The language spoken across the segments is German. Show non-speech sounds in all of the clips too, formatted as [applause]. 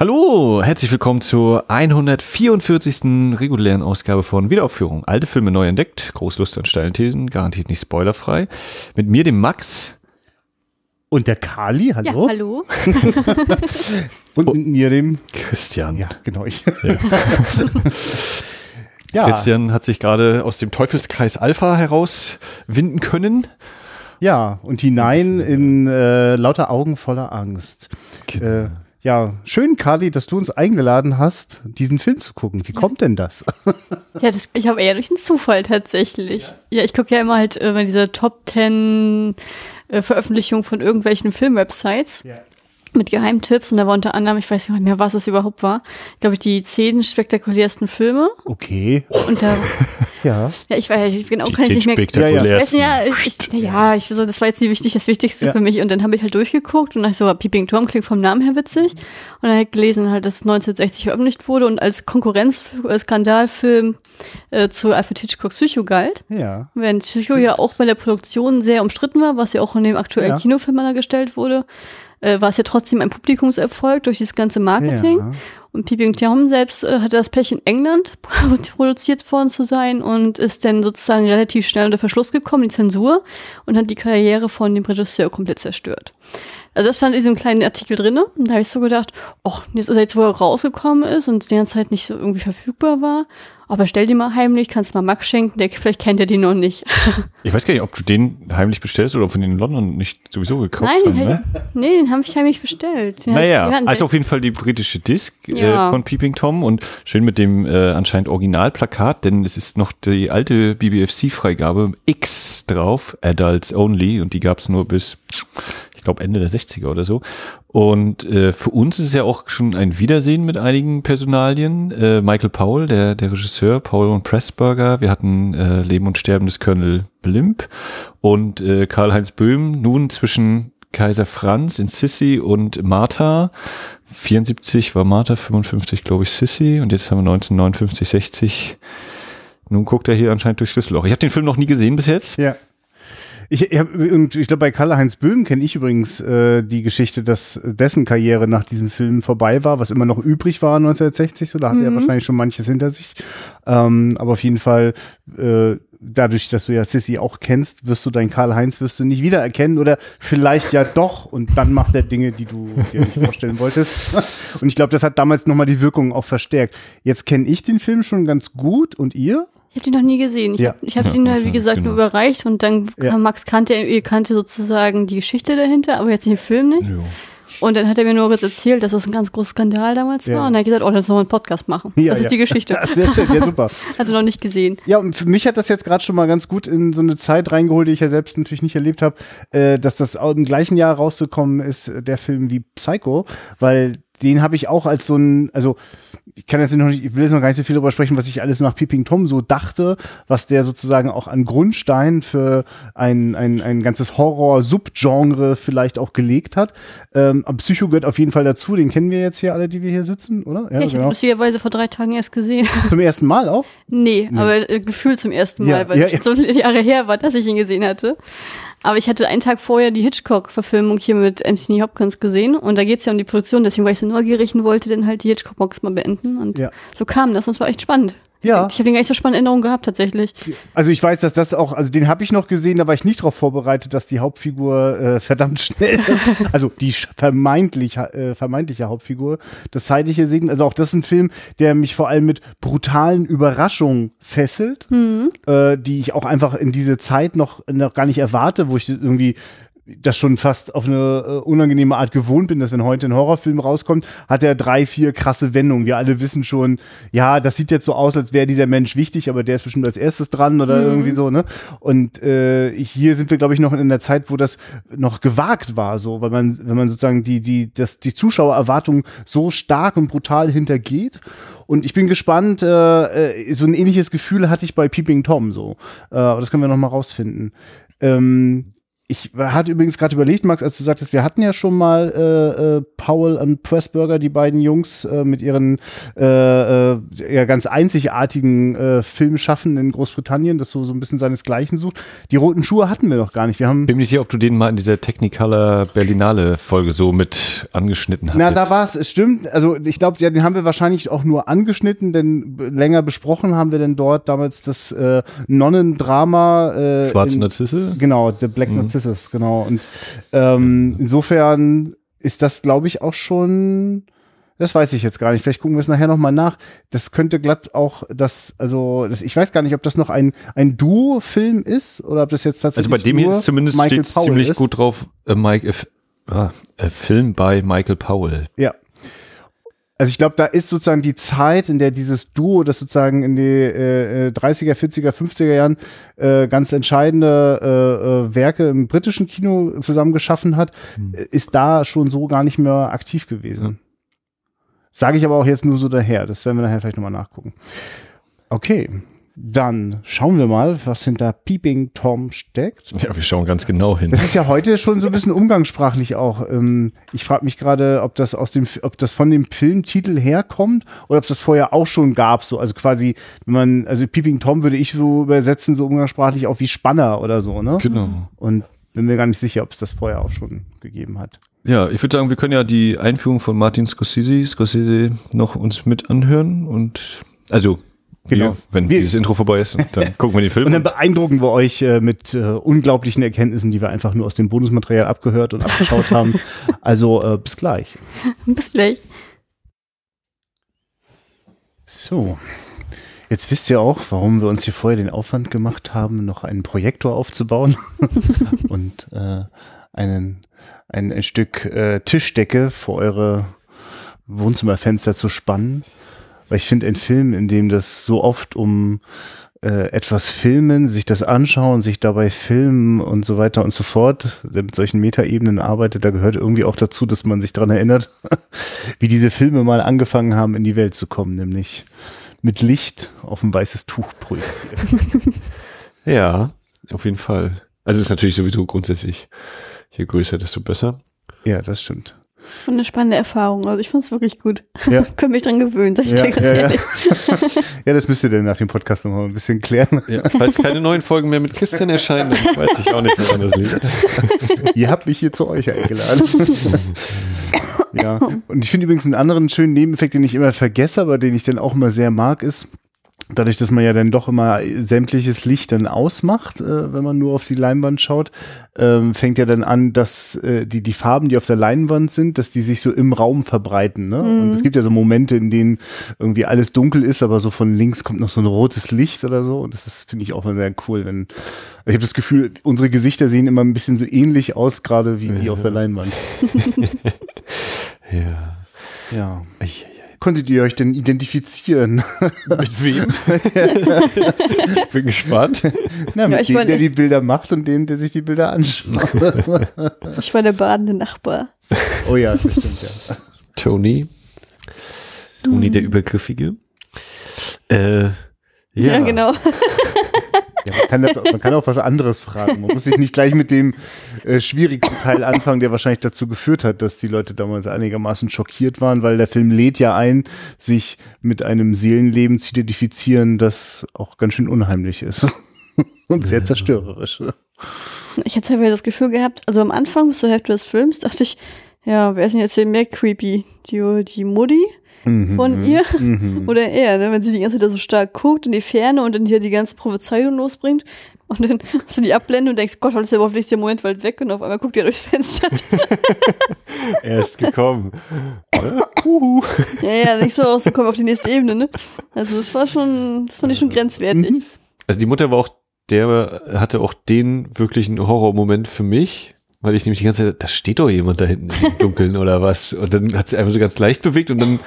Hallo, herzlich willkommen zur 144. regulären Ausgabe von Wiederaufführung. Alte Filme neu entdeckt, Großlust und steile Thesen, garantiert nicht spoilerfrei. Mit mir, dem Max. Und der Kali, hallo. Ja, hallo. [laughs] und mit mir, dem Christian. Ja, genau ich. [laughs] Ja. Christian hat sich gerade aus dem Teufelskreis Alpha herauswinden können. Ja, und hinein in äh, lauter Augen voller Angst. Genau. Äh, ja, schön, Kali, dass du uns eingeladen hast, diesen Film zu gucken. Wie ja. kommt denn das? [laughs] ja, das, ich habe eher durch einen Zufall tatsächlich. Ja, ja ich gucke ja immer halt immer diese Top 10 äh, Veröffentlichungen von irgendwelchen Filmwebsites. Ja mit Geheimtipps und da war unter anderem, ich weiß nicht mehr, was es überhaupt war, glaube ich, die zehn spektakulärsten Filme. Okay. Und da, [laughs] ja. Ja, ich weiß, ich genau kann ich nicht mehr. Spektakulärsten. Ja, ja, ich, ja, ich so, das war jetzt nicht wichtig, das Wichtigste ja. für mich. Und dann habe ich halt durchgeguckt und dann so, Peeping Tom klingt vom Namen her witzig. Und dann habe ich gelesen halt, dass 1960 veröffentlicht wurde und als Konkurrenz-Skandalfilm äh, zu Alfred Hitchcock Psycho galt. Ja. Während Psycho ja auch bei der Produktion sehr umstritten war, was ja auch in dem aktuellen ja. Kinofilm dargestellt wurde äh, war es ja trotzdem ein Publikumserfolg durch das ganze Marketing. Ja. Und Peeping Tom selbst äh, hatte das Pech in England [laughs] produziert worden zu sein und ist dann sozusagen relativ schnell unter Verschluss gekommen, die Zensur, und hat die Karriere von dem Regisseur komplett zerstört. Also das stand in diesem kleinen Artikel drinne. Und da habe ich so gedacht, ach, jetzt ist er jetzt, wo er rausgekommen ist und die ganze Zeit nicht so irgendwie verfügbar war, aber stell die mal heimlich, kannst mal Max schenken, der, vielleicht kennt er die noch nicht. [laughs] ich weiß gar nicht, ob du den heimlich bestellst oder von den in London nicht sowieso gekauft Nein, haben, ne? nee, den habe ich heimlich bestellt. Den naja, also auf jeden Fall die britische Disc äh, ja. äh, von Peeping Tom und schön mit dem äh, anscheinend Originalplakat, denn es ist noch die alte BBFC-Freigabe X drauf, Adults Only und die gab es nur bis glaube Ende der 60er oder so. Und äh, für uns ist es ja auch schon ein Wiedersehen mit einigen Personalien. Äh, Michael Paul, der, der Regisseur, Paul und Pressburger, wir hatten äh, Leben und Sterben des Colonel Blimp und äh, Karl-Heinz Böhm, nun zwischen Kaiser Franz in Sissy und Martha. 74 war Martha, 55 glaube ich Sissy und jetzt haben wir 1959, 60. Nun guckt er hier anscheinend durch Schlüsselloch. Ich habe den Film noch nie gesehen bis jetzt. Ja. Ich, ich, hab, und ich glaube, bei Karl-Heinz Böhm kenne ich übrigens äh, die Geschichte, dass dessen Karriere nach diesem Film vorbei war, was immer noch übrig war 1960. So, da hatte mhm. er wahrscheinlich schon manches hinter sich. Ähm, aber auf jeden Fall, äh, dadurch, dass du ja Sissy auch kennst, wirst du deinen Karl-Heinz wirst du nicht wiedererkennen oder vielleicht ja doch und dann macht er Dinge, die du dir nicht vorstellen wolltest. [laughs] Und ich glaube, das hat damals nochmal die Wirkung auch verstärkt. Jetzt kenne ich den Film schon ganz gut und ihr? Ich habe den noch nie gesehen. Ich ja. habe hab ja, den halt, wie gesagt, genau. nur überreicht und dann ja. Max kannte, ihr kannte sozusagen die Geschichte dahinter, aber jetzt den Film nicht. Jo. Und dann hat er mir nur kurz erzählt, dass das ein ganz großer Skandal damals ja. war. Und er hat gesagt, oh, dann sollen wir einen Podcast machen. Ja, das ist die Geschichte. [laughs] Sehr schön, ja, super. [laughs] also noch nicht gesehen. Ja, und für mich hat das jetzt gerade schon mal ganz gut in so eine Zeit reingeholt, die ich ja selbst natürlich nicht erlebt habe, äh, dass das im gleichen Jahr rausgekommen ist, der Film wie Psycho, weil den habe ich auch als so ein, also ich kann jetzt noch nicht, ich will jetzt noch gar nicht so viel darüber sprechen, was ich alles nach Peeping Tom so dachte, was der sozusagen auch an Grundstein für ein, ein, ein ganzes Horror-Subgenre vielleicht auch gelegt hat. Ähm, aber Psycho gehört auf jeden Fall dazu, den kennen wir jetzt hier alle, die wir hier sitzen, oder? Ja, ja ich genau. habe lustigerweise vor drei Tagen erst gesehen. [laughs] Zum ersten Mal auch? Nee, nee. aber äh, gefühlt zum ersten Mal, ja, weil ja, so viele [laughs] Jahre her war, dass ich ihn gesehen hatte. Aber ich hatte einen Tag vorher die Hitchcock-Verfilmung hier mit Anthony Hopkins gesehen und da geht es ja um die Produktion, deswegen war ich so neugierig und wollte dann halt die Hitchcock-Box mal beenden und ja. so kam das und es war echt spannend. Ja. Ich habe den gar nicht so spannende Erinnerungen gehabt, tatsächlich. Also ich weiß, dass das auch, also den habe ich noch gesehen, da war ich nicht darauf vorbereitet, dass die Hauptfigur äh, verdammt schnell, [laughs] also die vermeintlich, äh, vermeintliche Hauptfigur, das zeitliche Segen, also auch das ist ein Film, der mich vor allem mit brutalen Überraschungen fesselt, mhm. äh, die ich auch einfach in diese Zeit noch, noch gar nicht erwarte, wo ich irgendwie das schon fast auf eine äh, unangenehme Art gewohnt bin, dass wenn heute ein Horrorfilm rauskommt, hat er drei, vier krasse Wendungen. Wir alle wissen schon, ja, das sieht jetzt so aus, als wäre dieser Mensch wichtig, aber der ist bestimmt als erstes dran oder mhm. irgendwie so, ne? Und äh, hier sind wir, glaube ich, noch in der Zeit, wo das noch gewagt war, so, weil man, wenn man sozusagen die, die, das, die Zuschauererwartung so stark und brutal hintergeht. Und ich bin gespannt, äh, äh so ein ähnliches Gefühl hatte ich bei Peeping Tom so. Äh, aber das können wir noch mal rausfinden. Ähm, ich hatte übrigens gerade überlegt, Max, als du sagtest, wir hatten ja schon mal äh, äh, Powell und Pressburger, die beiden Jungs, äh, mit ihren äh, äh, ja, ganz einzigartigen äh, Filmschaffen in Großbritannien, das so, so ein bisschen seinesgleichen sucht. Die roten Schuhe hatten wir noch gar nicht. Wir haben Bin mir nicht sicher, ob du den mal in dieser Technicolor Berlinale Folge so mit angeschnitten hast. Na, da war es, es stimmt. Also ich glaube, ja, den haben wir wahrscheinlich auch nur angeschnitten, denn länger besprochen haben wir denn dort damals das äh, Nonnendrama. Äh, Schwarze Narzisse? Genau, The Black mhm. Narcissus ist es, genau. Und ähm, insofern ist das, glaube ich, auch schon. Das weiß ich jetzt gar nicht. Vielleicht gucken wir es nachher nochmal nach. Das könnte glatt auch das, also das, ich weiß gar nicht, ob das noch ein, ein Duo-Film ist oder ob das jetzt tatsächlich. Also bei dem hier ist zumindest steht ziemlich ist. gut drauf, äh, Mike, äh, äh, Film bei Michael Powell. Ja, also ich glaube, da ist sozusagen die Zeit, in der dieses Duo, das sozusagen in die äh, 30er, 40er, 50er Jahren äh, ganz entscheidende äh, äh, Werke im britischen Kino zusammen geschaffen hat, hm. ist da schon so gar nicht mehr aktiv gewesen. Hm. Sage ich aber auch jetzt nur so daher. Das werden wir nachher vielleicht nochmal nachgucken. Okay. Dann schauen wir mal, was hinter Peeping Tom steckt. Ja, wir schauen ganz genau hin. Das ist ja heute schon so ein bisschen umgangssprachlich auch. Ähm, ich frage mich gerade, ob das aus dem, ob das von dem Filmtitel herkommt oder ob es das vorher auch schon gab. So, also quasi, wenn man, also Peeping Tom würde ich so übersetzen, so umgangssprachlich auch wie Spanner oder so, ne? Genau. Und bin mir gar nicht sicher, ob es das vorher auch schon gegeben hat. Ja, ich würde sagen, wir können ja die Einführung von Martin Scorsese, Scorsese noch uns mit anhören und also Genau. Wir, wenn wir, dieses Intro vorbei ist, dann [laughs] gucken wir den Film. Und dann beeindrucken wir euch äh, mit äh, unglaublichen Erkenntnissen, die wir einfach nur aus dem Bonusmaterial abgehört und abgeschaut haben. [laughs] Also äh, bis gleich. Bis gleich. So. Jetzt wisst ihr auch, warum wir uns hier vorher den Aufwand gemacht haben, noch einen Projektor aufzubauen [laughs] und äh, einen, ein, ein Stück äh, Tischdecke vor eure Wohnzimmerfenster zu spannen. Weil ich finde, ein Film, in dem das so oft um äh, etwas filmen, sich das anschauen, sich dabei filmen und so weiter und so fort, der mit solchen Metaebenen arbeitet, da gehört irgendwie auch dazu, dass man sich daran erinnert, [laughs] wie diese Filme mal angefangen haben, in die Welt zu kommen, nämlich mit Licht auf ein weißes Tuch projiziert. [laughs] ja, auf jeden Fall. Also ist natürlich sowieso grundsätzlich, je größer, desto besser. Ja, das stimmt. Schon eine spannende Erfahrung. Also ich fand es wirklich gut. Ja. [laughs] Können mich dran gewöhnen, sag ich ja, dir ganz ja, ehrlich. Ja. [laughs] ja, das müsst ihr dann nach dem Podcast nochmal ein bisschen klären. Ja, falls keine neuen Folgen mehr mit Christian erscheinen, dann weiß ich auch nicht, woran das liegt. [laughs] ihr habt mich hier zu euch eingeladen. ja, und ich finde übrigens einen anderen schönen Nebeneffekt, den ich immer vergesse, aber den ich dann auch immer sehr mag, ist, dadurch, dass man ja dann doch immer sämtliches Licht dann ausmacht, äh, wenn man nur auf die Leinwand schaut, ähm, fängt ja dann an, dass äh, die, die Farben, die auf der Leinwand sind, dass die sich so im Raum verbreiten. Ne? Mhm. Und es gibt ja so Momente, in denen irgendwie alles dunkel ist, aber so von links kommt noch so ein rotes Licht oder so. Und das ist, finde ich, auch mal sehr cool. Wenn, ich habe das Gefühl, unsere Gesichter sehen immer ein bisschen so ähnlich aus, gerade wie die ja. auf der [laughs] Leinwand. ja. Ja. Ich, konntet ihr euch denn identifizieren? [laughs] Mit wem? [laughs] Bin gespannt. Na, mit ja, dem, der die Bilder macht und dem, der sich die Bilder anschaut. [laughs] ich war der badende Nachbar. Oh ja, das stimmt, ja. Tony. Tony, der Übergriffige. Äh, ja. ja, genau. Ja, man, kann das, man kann auch was anderes fragen. Man muss sich nicht gleich mit dem äh, schwierigsten Teil anfangen, der wahrscheinlich dazu geführt hat, dass die Leute damals einigermaßen schockiert waren, weil der Film lädt ja ein, sich mit einem Seelenleben zu identifizieren, das auch ganz schön unheimlich ist [laughs] und sehr zerstörerisch. Ich hatte halt das Gefühl gehabt, also am Anfang bis zur Hälfte des Films dachte ich, ja, wer ist denn jetzt hier mehr creepy? Die, die Mutti mhm, von ihr mhm. [laughs] oder er, ne? wenn sie die ganze Zeit so stark guckt in die Ferne und dann hier die ganze Prophezeiung losbringt und dann [laughs] hast du die Abblende und denkst, Gott, was ist ja überhaupt nicht der Moment weit weg und auf einmal guckt ihr durchs Fenster. [laughs] er ist gekommen. ja, ja, nicht so kommen auf die nächste Ebene, ne? Also das war schon, das fand ich schon grenzwertig. Mhm. Also die Mutter war auch der hatte auch den wirklichen Horrormoment für mich, weil ich nämlich die ganze Zeit, da steht doch jemand da hinten im [laughs] Dunkeln oder was. Und dann hat sie einfach so ganz leicht bewegt und dann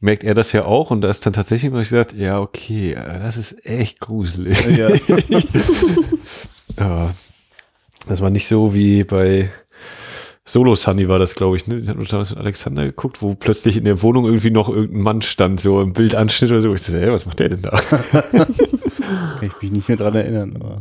merkt er das ja auch und da ist dann tatsächlich immer gesagt, ja, okay, das ist echt gruselig. Ja. [laughs] ja. Das war nicht so wie bei Solo Sunny war das, glaube ich, ne? Den hat damals mit Alexander geguckt, wo plötzlich in der Wohnung irgendwie noch irgendein Mann stand, so im Bildanschnitt oder so. Ich dachte, hey, was macht der denn da? [laughs] Kann ich mich nicht mehr dran erinnern. Aber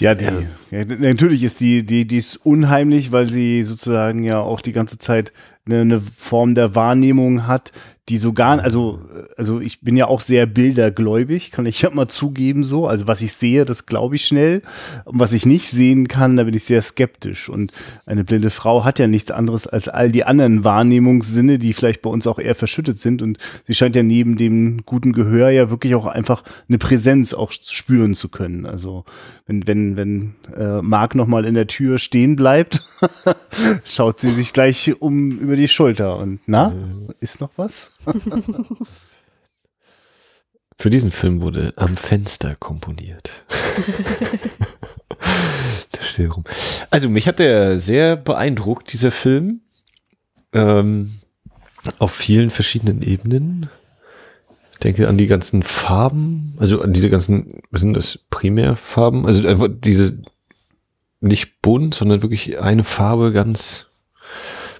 Ja, die, ja. natürlich ist die, die, die ist unheimlich, weil sie sozusagen ja auch die ganze Zeit eine, eine Form der Wahrnehmung hat, die so gar, also, also ich bin ja auch sehr bildergläubig, kann ich ja mal zugeben so. Also was ich sehe, das glaube ich schnell. Und was ich nicht sehen kann, da bin ich sehr skeptisch. Und eine blinde Frau hat ja nichts anderes als all die anderen Wahrnehmungssinne, die vielleicht bei uns auch eher verschüttet sind. Und sie scheint ja neben dem guten Gehör ja wirklich auch einfach eine Präsenz auch spüren zu können. Also wenn, wenn, wenn äh, Marc nochmal in der Tür stehen bleibt, [laughs] schaut sie sich gleich um über die Schulter und na, ist noch was? [laughs] Für diesen Film wurde am Fenster komponiert. [laughs] also mich hat der sehr beeindruckt, dieser Film. Ähm, auf vielen verschiedenen Ebenen. Ich denke an die ganzen Farben, also an diese ganzen, was sind das, Primärfarben? Also einfach diese nicht bunt, sondern wirklich eine Farbe ganz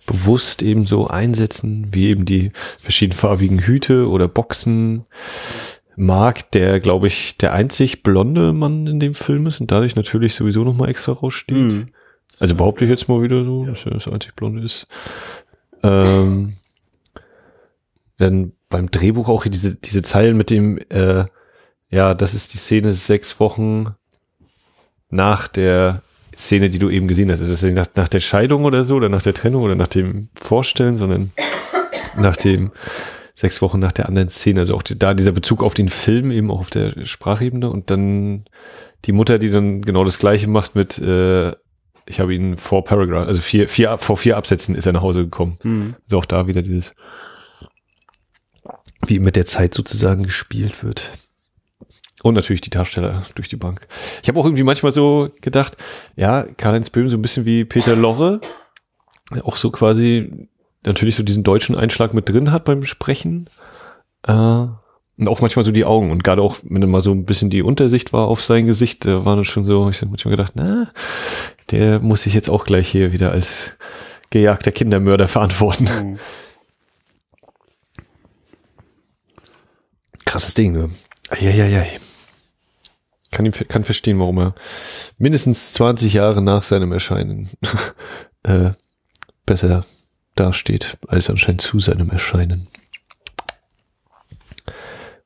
bewusst eben so einsetzen, wie eben die verschiedenfarbigen Hüte oder Boxen. Mark, der, glaube ich, der einzig blonde Mann in dem Film ist und dadurch natürlich sowieso nochmal extra raussteht. Mhm. Also behaupte ich jetzt mal wieder so, dass er das einzig blonde ist. Ähm, dann beim Drehbuch auch diese, diese Zeilen mit dem, äh, ja, das ist die Szene sechs Wochen nach der Szene, die du eben gesehen hast. Ist das nach, nach der Scheidung oder so oder nach der Trennung oder nach dem Vorstellen, sondern nach dem sechs Wochen nach der anderen Szene. Also auch die, da dieser Bezug auf den Film eben auch auf der Sprachebene und dann die Mutter, die dann genau das Gleiche macht mit, äh, ich habe ihn vor Paragraph, also vier, vier, vor vier Absätzen ist er nach Hause gekommen. Mhm. Also auch da wieder dieses, wie mit der Zeit sozusagen gespielt wird. Und natürlich die Darsteller durch die Bank. Ich habe auch irgendwie manchmal so gedacht, ja, Karl-Heinz Böhm so ein bisschen wie Peter Lorre, auch so quasi natürlich so diesen deutschen Einschlag mit drin hat beim Sprechen. Äh, und auch manchmal so die Augen. Und gerade auch, wenn mal so ein bisschen die Untersicht war auf sein Gesicht, da war das schon so, ich habe manchmal gedacht, na, der muss sich jetzt auch gleich hier wieder als gejagter Kindermörder verantworten. Mhm. Krasses Ding, ne? Eieiei. Kann, kann verstehen, warum er mindestens 20 Jahre nach seinem Erscheinen [laughs] äh, besser dasteht, als anscheinend zu seinem Erscheinen.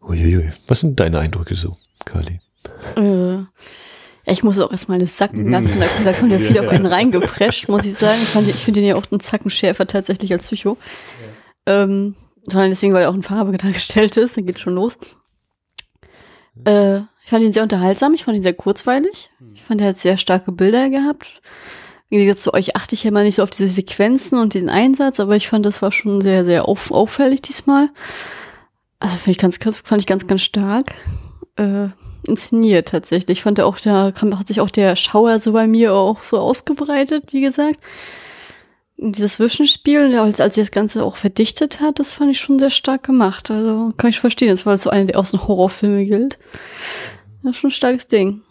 Uiuiui. Was sind deine Eindrücke so, Kali? Äh, ich muss auch erstmal das sacken lassen. Da, da kommt ja [laughs] viel auf einen reingeprescht, muss ich sagen. Ich, ich finde den ja auch einen Zacken schärfer tatsächlich als Psycho. Ja. Ähm, sondern deswegen, weil er auch in Farbe [laughs] dargestellt ist. Dann geht schon los. Äh, ich fand ihn sehr unterhaltsam, ich fand ihn sehr kurzweilig. Ich fand, er hat sehr starke Bilder gehabt. Wie gesagt, zu euch achte ich ja mal nicht so auf diese Sequenzen und diesen Einsatz, aber ich fand, das war schon sehr, sehr auf, auffällig diesmal. Also fand ich ganz, fand ich ganz, ganz stark äh, inszeniert tatsächlich. Ich fand auch, da hat sich auch der Schauer so bei mir auch so ausgebreitet, wie gesagt dieses Zwischenspiel, als, als sie das Ganze auch verdichtet hat, das fand ich schon sehr stark gemacht. Also kann ich verstehen, das war so einer, der aus den Horrorfilmen gilt. Das ist schon ein starkes Ding.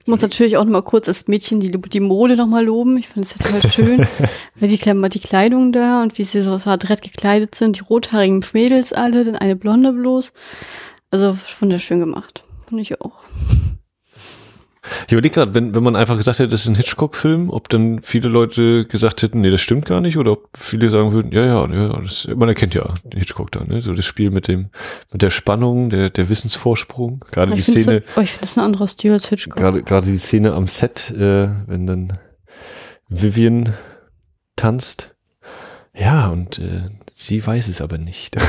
Ich muss natürlich auch noch mal kurz als Mädchen die, die Mode noch mal loben. Ich fand es ja total schön. [laughs] Weil die, die Kleidung da und wie sie so adrett gekleidet sind, die rothaarigen Mädels alle, dann eine blonde bloß. Also wunderschön gemacht. Fand ich auch. Ich überlege gerade, wenn, wenn man einfach gesagt hätte, das ist ein Hitchcock-Film, ob dann viele Leute gesagt hätten, nee, das stimmt gar nicht, oder ob viele sagen würden, ja, ja, ja, das, man erkennt ja Hitchcock da, ne? So das Spiel mit dem, mit der Spannung, der, der Wissensvorsprung, gerade die Szene. So, oh, ich finde das ein anderer Stil als Hitchcock. Gerade, gerade die Szene am Set, äh, wenn dann Vivian tanzt. Ja, und äh, sie weiß es aber nicht. [laughs]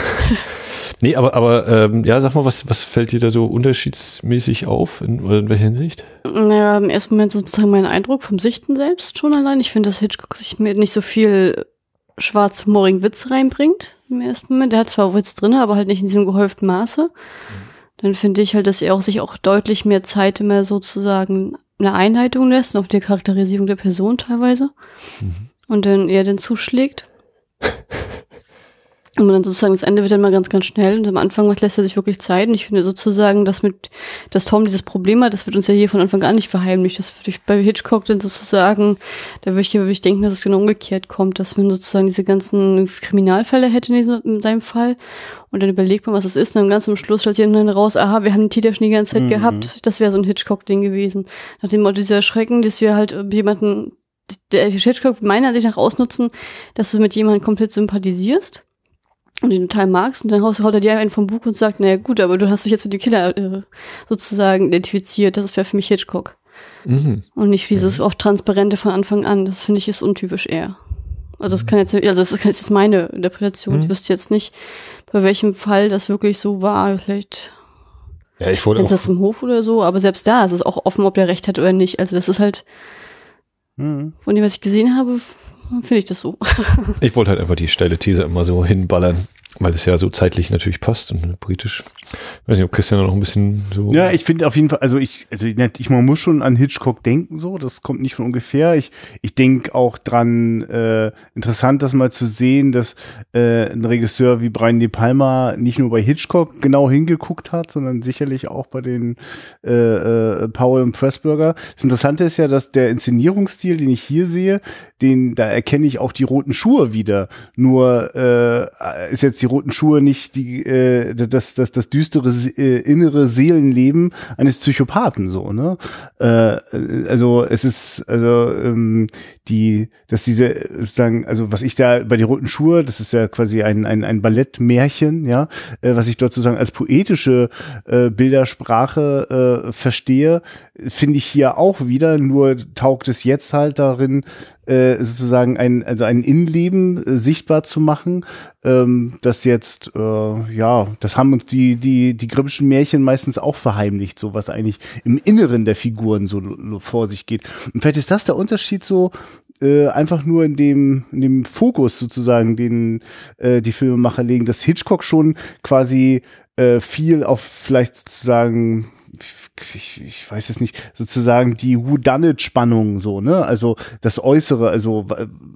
Nee, aber, aber ähm, ja, sag mal, was, was fällt dir da so unterschiedsmäßig auf? In, in welcher Hinsicht? Naja, im ersten Moment sozusagen mein Eindruck vom Sichten selbst schon allein. Ich finde, dass Hitchcock sich mir nicht so viel schwarzhumorigen Witz reinbringt im ersten Moment. Der hat zwar Witz drin, aber halt nicht in diesem gehäuften Maße. Dann finde ich halt, dass er auch sich auch deutlich mehr Zeit immer sozusagen eine Einleitung lässt, auf die Charakterisierung der Person teilweise. Mhm. Und dann eher dann zuschlägt. Und dann sozusagen das Ende wird dann mal ganz, ganz schnell und am Anfang lässt er sich wirklich Zeit. Und ich finde sozusagen, dass mit, dass Tom dieses Problem hat, das wird uns ja hier von Anfang an nicht verheimlicht. Das würde ich bei Hitchcock dann sozusagen, da würde ich hier wirklich denken, dass es genau umgekehrt kommt, dass man sozusagen diese ganzen Kriminalfälle hätte in, diesem, in seinem Fall. Und dann überlegt man, was es ist. Und dann ganz am Schluss stellt sich dann raus, aha, wir haben den Täter schon die ganze Zeit mhm. gehabt. Das wäre so ein Hitchcock-Ding gewesen. Nach dem Motto, dieser Schrecken, dass wir halt jemanden, der Hitchcock meiner Sicht nach ausnutzen, dass du mit jemandem komplett sympathisierst und den total magst und dann haut er dir einen vom Buch und sagt, naja gut, aber du hast dich jetzt mit dem Killer äh, sozusagen identifiziert, das wäre für mich Hitchcock. Mhm. Und nicht dieses mhm. auch Transparente von Anfang an, das finde ich ist untypisch eher. Also das kann jetzt, also das ist jetzt meine Interpretation. Mhm. Ich wüsste jetzt nicht, bei welchem Fall das wirklich so war. Vielleicht ja, ich wollte das im Hof oder so, aber selbst da ist es auch offen, ob der recht hat oder nicht. Also das ist halt, mhm. von dem, was ich gesehen habe, finde ich das so. ich wollte halt einfach die steile These immer so hinballern, weil es ja so zeitlich natürlich passt und britisch. Ich weiß nicht, ob Christian noch ein bisschen so. Ja, ich finde auf jeden Fall, also ich, also ich, man muss schon an Hitchcock denken, so, das kommt nicht von ungefähr. Ich, ich denke auch dran, äh, interessant, das mal zu sehen, dass äh, ein Regisseur wie Brian De Palma nicht nur bei Hitchcock genau hingeguckt hat, sondern sicherlich auch bei den äh, äh, Powell und Pressburger. Das Interessante ist ja, dass der Inszenierungsstil, den ich hier sehe, den, da erkenne ich auch die roten Schuhe wieder. Nur äh, ist jetzt die roten Schuhe nicht die, äh, das, das, das düstere äh, innere Seelenleben eines Psychopathen so, ne? Äh, also es ist, also ähm, die, dass diese sozusagen, also was ich da bei die roten Schuhe, das ist ja quasi ein, ein, ein Ballettmärchen, ja, äh, was ich dort sozusagen als poetische äh, Bildersprache äh, verstehe, finde ich hier auch wieder, nur taugt es jetzt halt darin, äh, sozusagen ein, also ein Innenleben äh, sichtbar zu machen, ähm, das jetzt, äh, ja, das haben uns die, die, die grimmischen Märchen meistens auch verheimlicht, so was eigentlich im Inneren der Figuren so vor sich geht. Und vielleicht ist das der Unterschied so, äh, einfach nur in dem, in dem Fokus sozusagen, den äh, die Filmemacher legen, dass Hitchcock schon quasi äh, viel auf vielleicht sozusagen ich, ich weiß jetzt nicht, sozusagen die Whodunit-Spannung so, ne? Also das Äußere, also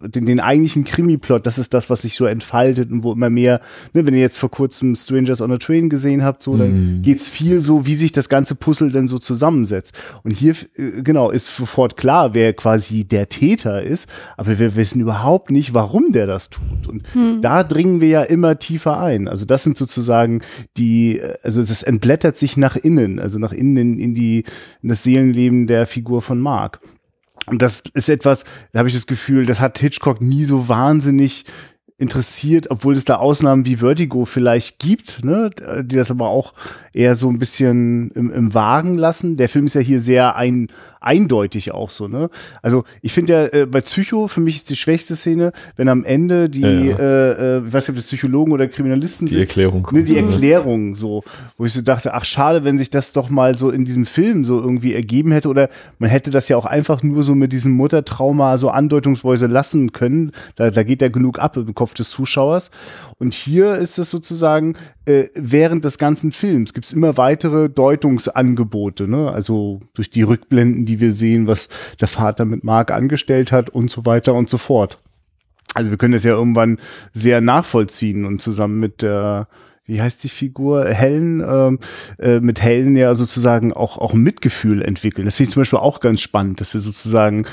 den, den eigentlichen Krimi-Plot, das ist das, was sich so entfaltet und wo immer mehr, ne, wenn ihr jetzt vor kurzem Strangers on a Train gesehen habt, so, dann mm. geht's viel so, wie sich das ganze Puzzle denn so zusammensetzt. Und hier, äh, genau, ist sofort klar, wer quasi der Täter ist, aber wir wissen überhaupt nicht, warum der das tut. Und hm. da dringen wir ja immer tiefer ein. Also das sind sozusagen die, also das entblättert sich nach innen, also nach innen in die, in das Seelenleben der Figur von Mark. Und das ist etwas, da habe ich das Gefühl, das hat Hitchcock nie so wahnsinnig interessiert, obwohl es da Ausnahmen wie Vertigo vielleicht gibt, ne, die das aber auch eher so ein bisschen im, im Wagen lassen. Der Film ist ja hier sehr ein, eindeutig auch so, ne? Also ich finde ja äh, bei Psycho, für mich ist die schwächste Szene, wenn am Ende die, ja, ja. Äh, äh, ich weiß nicht, ob das Psychologen oder Kriminalisten die sind. Erklärung. Ne, die Erklärung so, wo ich so dachte, ach schade, wenn sich das doch mal so in diesem Film so irgendwie ergeben hätte oder man hätte das ja auch einfach nur so mit diesem Muttertrauma so andeutungsweise lassen können. Da, da geht ja genug ab im Kopf des Zuschauers. Und hier ist es sozusagen äh, während des ganzen Films gibt es immer weitere Deutungsangebote, ne? Also durch die Rückblenden, die wir sehen, was der Vater mit Mark angestellt hat und so weiter und so fort. Also wir können das ja irgendwann sehr nachvollziehen und zusammen mit der wie heißt die Figur, Helen, ähm, äh, mit Helen ja sozusagen auch, auch Mitgefühl entwickeln. Das finde ich zum Beispiel auch ganz spannend, dass wir sozusagen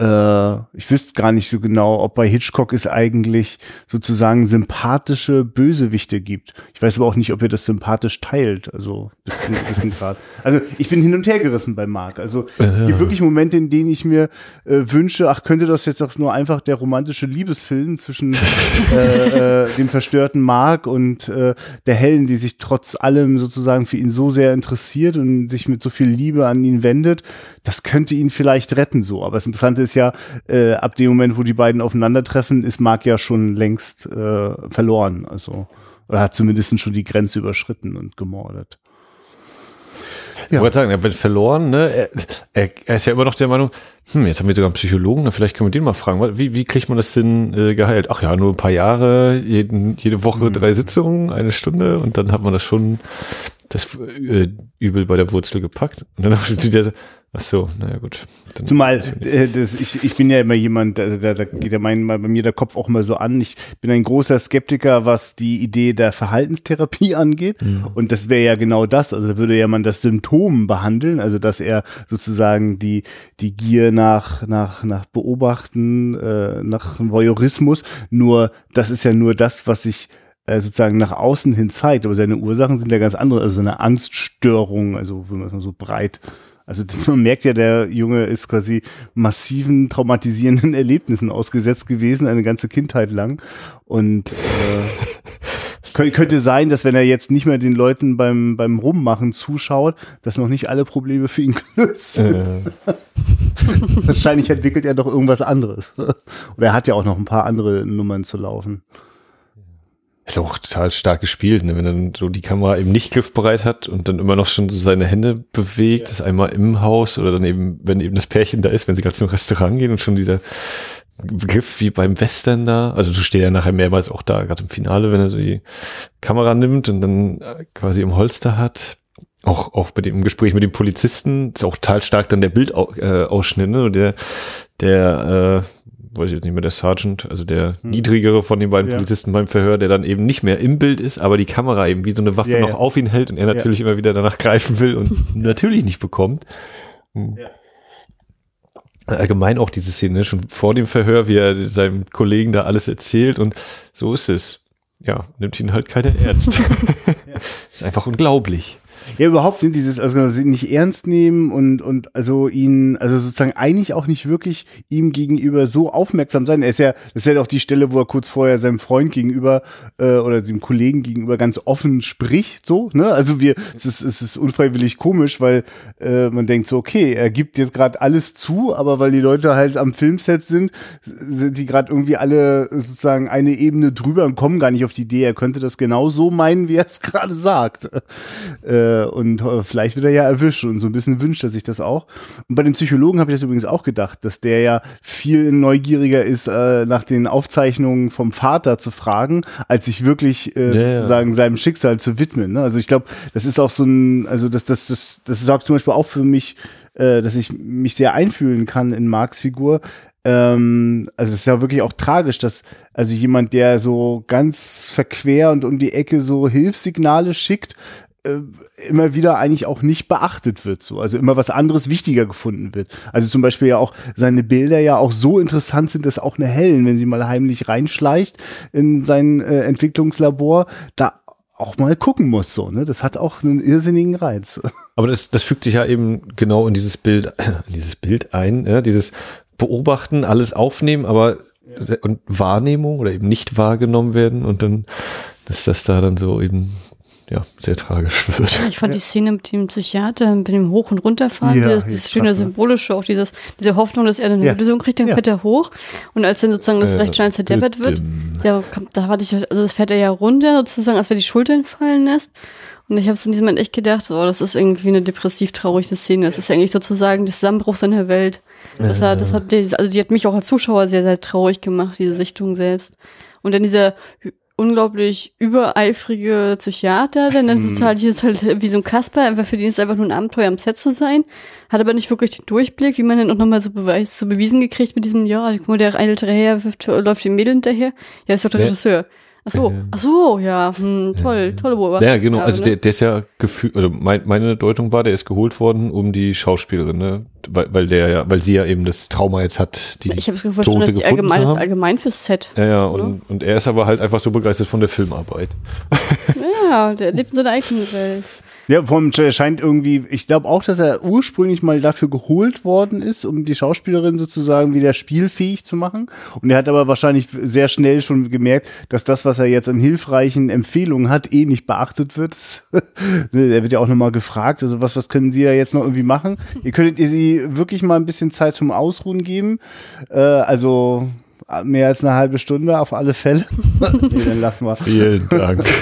äh, ich wüsste gar nicht so genau, ob bei Hitchcock es eigentlich sozusagen sympathische Bösewichte gibt. Ich weiß aber auch nicht, ob er das sympathisch teilt, also bis zu einem gewissen [laughs] Grad. Also ich bin hin und her gerissen bei Mark. Also es gibt wirklich Momente, in denen ich mir äh, wünsche, ach, könnte das jetzt auch nur einfach der romantische Liebesfilm zwischen [laughs] äh, äh, dem verstörten Mark und äh, der Helen, die sich trotz allem sozusagen für ihn so sehr interessiert und sich mit so viel Liebe an ihn wendet. Das könnte ihn vielleicht retten so. Aber das Interessante ist ja, äh, ab dem Moment, wo die beiden aufeinandertreffen, ist Mark ja schon längst äh, verloren. Also, oder hat zumindest schon die Grenze überschritten und gemordet. Ja. Ich wollte sagen, er wird verloren, ne? Er, er, er, ist ja immer noch der Meinung, hm, jetzt haben wir sogar einen Psychologen, vielleicht können wir den mal fragen. Wie, wie kriegt man das denn äh, geheilt? Ach ja, nur ein paar Jahre, jeden, jede Woche mhm. drei Sitzungen, eine Stunde und dann hat man das schon das äh, Übel bei der Wurzel gepackt. Und dann [laughs] der so, ach so, naja gut. Zumal, äh, das, ich, ich bin ja immer jemand, da, da, da geht ja mein, bei mir der Kopf auch immer so an. Ich bin ein großer Skeptiker, was die Idee der Verhaltenstherapie angeht. Mhm. Und das wäre ja genau das. Also da würde ja man das Symptom behandeln, also dass er sozusagen die, die Gier nach, nach, nach Beobachten, äh, nach Voyeurismus, nur das ist ja nur das, was sich äh, sozusagen nach außen hin zeigt, aber seine Ursachen sind ja ganz andere, also eine Angststörung, also wenn man so breit also [laughs] man merkt ja, der Junge ist quasi massiven traumatisierenden [laughs] Erlebnissen ausgesetzt gewesen, eine ganze Kindheit lang. Und äh, könnte sein, dass wenn er jetzt nicht mehr den Leuten beim, beim Rummachen zuschaut, dass noch nicht alle Probleme für ihn [laughs] gelöst sind. Äh. Wahrscheinlich entwickelt er doch irgendwas anderes. Oder er hat ja auch noch ein paar andere Nummern zu laufen. Ist auch total stark gespielt, ne? wenn er dann so die Kamera eben nicht griffbereit hat und dann immer noch schon seine Hände bewegt, ja. das einmal im Haus oder dann eben, wenn eben das Pärchen da ist, wenn sie gerade zum Restaurant gehen und schon dieser Begriff wie beim Western da, also du stehst ja nachher mehrmals auch da, gerade im Finale, wenn er so die Kamera nimmt und dann äh, quasi im Holster hat. Auch, auch bei dem Gespräch mit dem Polizisten ist auch total stark dann der Bildausschnitt, ne? Der, der äh, weiß ich jetzt nicht mehr, der Sergeant, also der hm. niedrigere von den beiden ja. Polizisten beim Verhör, der dann eben nicht mehr im Bild ist, aber die Kamera eben wie so eine Waffe ja, noch ja. auf ihn hält und er natürlich immer wieder danach greifen will und [laughs] natürlich nicht bekommt. Hm. Allgemein auch diese Szene, schon vor dem Verhör, wie er seinem Kollegen da alles erzählt und so ist es. Ja, nimmt ihn halt keiner ernst. [laughs] [laughs] ist einfach unglaublich. Ja, überhaupt nicht dieses, also nicht ernst nehmen und, und also ihn, also sozusagen eigentlich auch nicht wirklich ihm gegenüber so aufmerksam sein. Er ist ja, das ist ja auch die Stelle, wo er kurz vorher seinem Freund gegenüber äh, oder dem Kollegen gegenüber ganz offen spricht, so, ne? Also wir, es ist, es ist unfreiwillig komisch, weil äh, man denkt so, okay, er gibt jetzt gerade alles zu, aber weil die Leute halt am Filmset sind, sind die gerade irgendwie alle sozusagen eine Ebene drüber und kommen gar nicht auf die Idee, er könnte das genau so meinen, wie er es [laughs] gerade sagt. Äh, äh, und äh, vielleicht wird er ja erwischt und so ein bisschen wünscht er sich das auch. Und bei dem Psychologen habe ich das übrigens auch gedacht, dass der ja viel neugieriger ist, äh, nach den Aufzeichnungen vom Vater zu fragen, als sich wirklich äh, ja, sozusagen seinem Schicksal zu widmen. Ne? Also ich glaube, das ist auch so ein, also das, das, das, das sorgt zum Beispiel auch für mich, äh, dass ich mich sehr einfühlen kann in Marks Figur, ähm, also es ist ja wirklich auch tragisch, dass also jemand, der so ganz verquer und um die Ecke so Hilfssignale schickt, immer wieder eigentlich auch nicht beachtet wird, so. Also immer was anderes wichtiger gefunden wird. Also zum Beispiel ja auch seine Bilder ja auch so interessant sind, dass auch eine Helen, wenn sie mal heimlich reinschleicht in sein äh, Entwicklungslabor, da auch mal gucken muss, so, ne? Das hat auch einen irrsinnigen Reiz. [laughs] Aber das, das fügt sich ja eben genau in dieses Bild, [clears throat] in dieses Bild ein, ja? dieses Beobachten, alles aufnehmen, aber und Wahrnehmung oder eben nicht wahrgenommen werden und dann ist das da dann so eben ja, sehr tragisch [laughs] wird. Ich fand ja. die Szene mit dem Psychiater, mit dem Hoch- und Runterfahren, ja, dieses, dieses schöne Symbolische, auch dieses, diese Hoffnung, dass er eine ja. Lösung kriegt, dann fährt er hoch. Und als dann sozusagen das äh, recht schnell zerdeppert wird, ja, da hatte ich, also das fährt er ja runter sozusagen, als er die Schultern fallen lässt. Und ich habe so in diesem Moment echt gedacht, oh, das ist irgendwie eine depressiv traurige Szene. Das ist eigentlich sozusagen der Zusammenbruch seiner Welt. Das hat, das hat, also die hat mich auch als Zuschauer sehr, sehr traurig gemacht, diese Sichtung selbst. Und dann dieser unglaublich übereifrige Psychiater, denn dann ist halt, hier ist halt wie so ein Kasper, einfach für den ist es einfach nur ein Abenteuer am Set zu sein, hat aber nicht wirklich den Durchblick, wie man dann auch nochmal so beweis, so bewiesen gekriegt mit diesem, ja, guck mal, der ältere Herr läuft dem Mädel hinterher, ja, ist doch der. Regisseur. Ach so, äh, ach so, ja, hm, toll, tolle Beobachtung. Ja, genau, also ne? der, der ist ja gefühlt, also mein, meine Deutung war, der ist geholt worden, um die Schauspielerin, ne? Weil, weil der ja, weil sie ja eben das Trauma jetzt hat, die Ich habe es verstanden, dass die allgemein ist allgemein fürs Set. Ja, ja, und, ne? und er ist aber halt einfach so begeistert von der Filmarbeit. Ja, der lebt in seiner eigenen Welt. Ja, vom scheint irgendwie, ich glaube auch, dass er ursprünglich mal dafür geholt worden ist, um die Schauspielerin sozusagen wieder spielfähig zu machen. Und er hat aber wahrscheinlich sehr schnell schon gemerkt, dass das, was er jetzt an hilfreichen Empfehlungen hat, eh nicht beachtet wird. [laughs] er wird ja auch nochmal gefragt, also was, was können Sie da jetzt noch irgendwie machen? Ihr könntet ihr sie wirklich mal ein bisschen Zeit zum Ausruhen geben. Äh, also mehr als eine halbe Stunde auf alle Fälle. [laughs] nee, dann lassen wir. Vielen Dank. [laughs]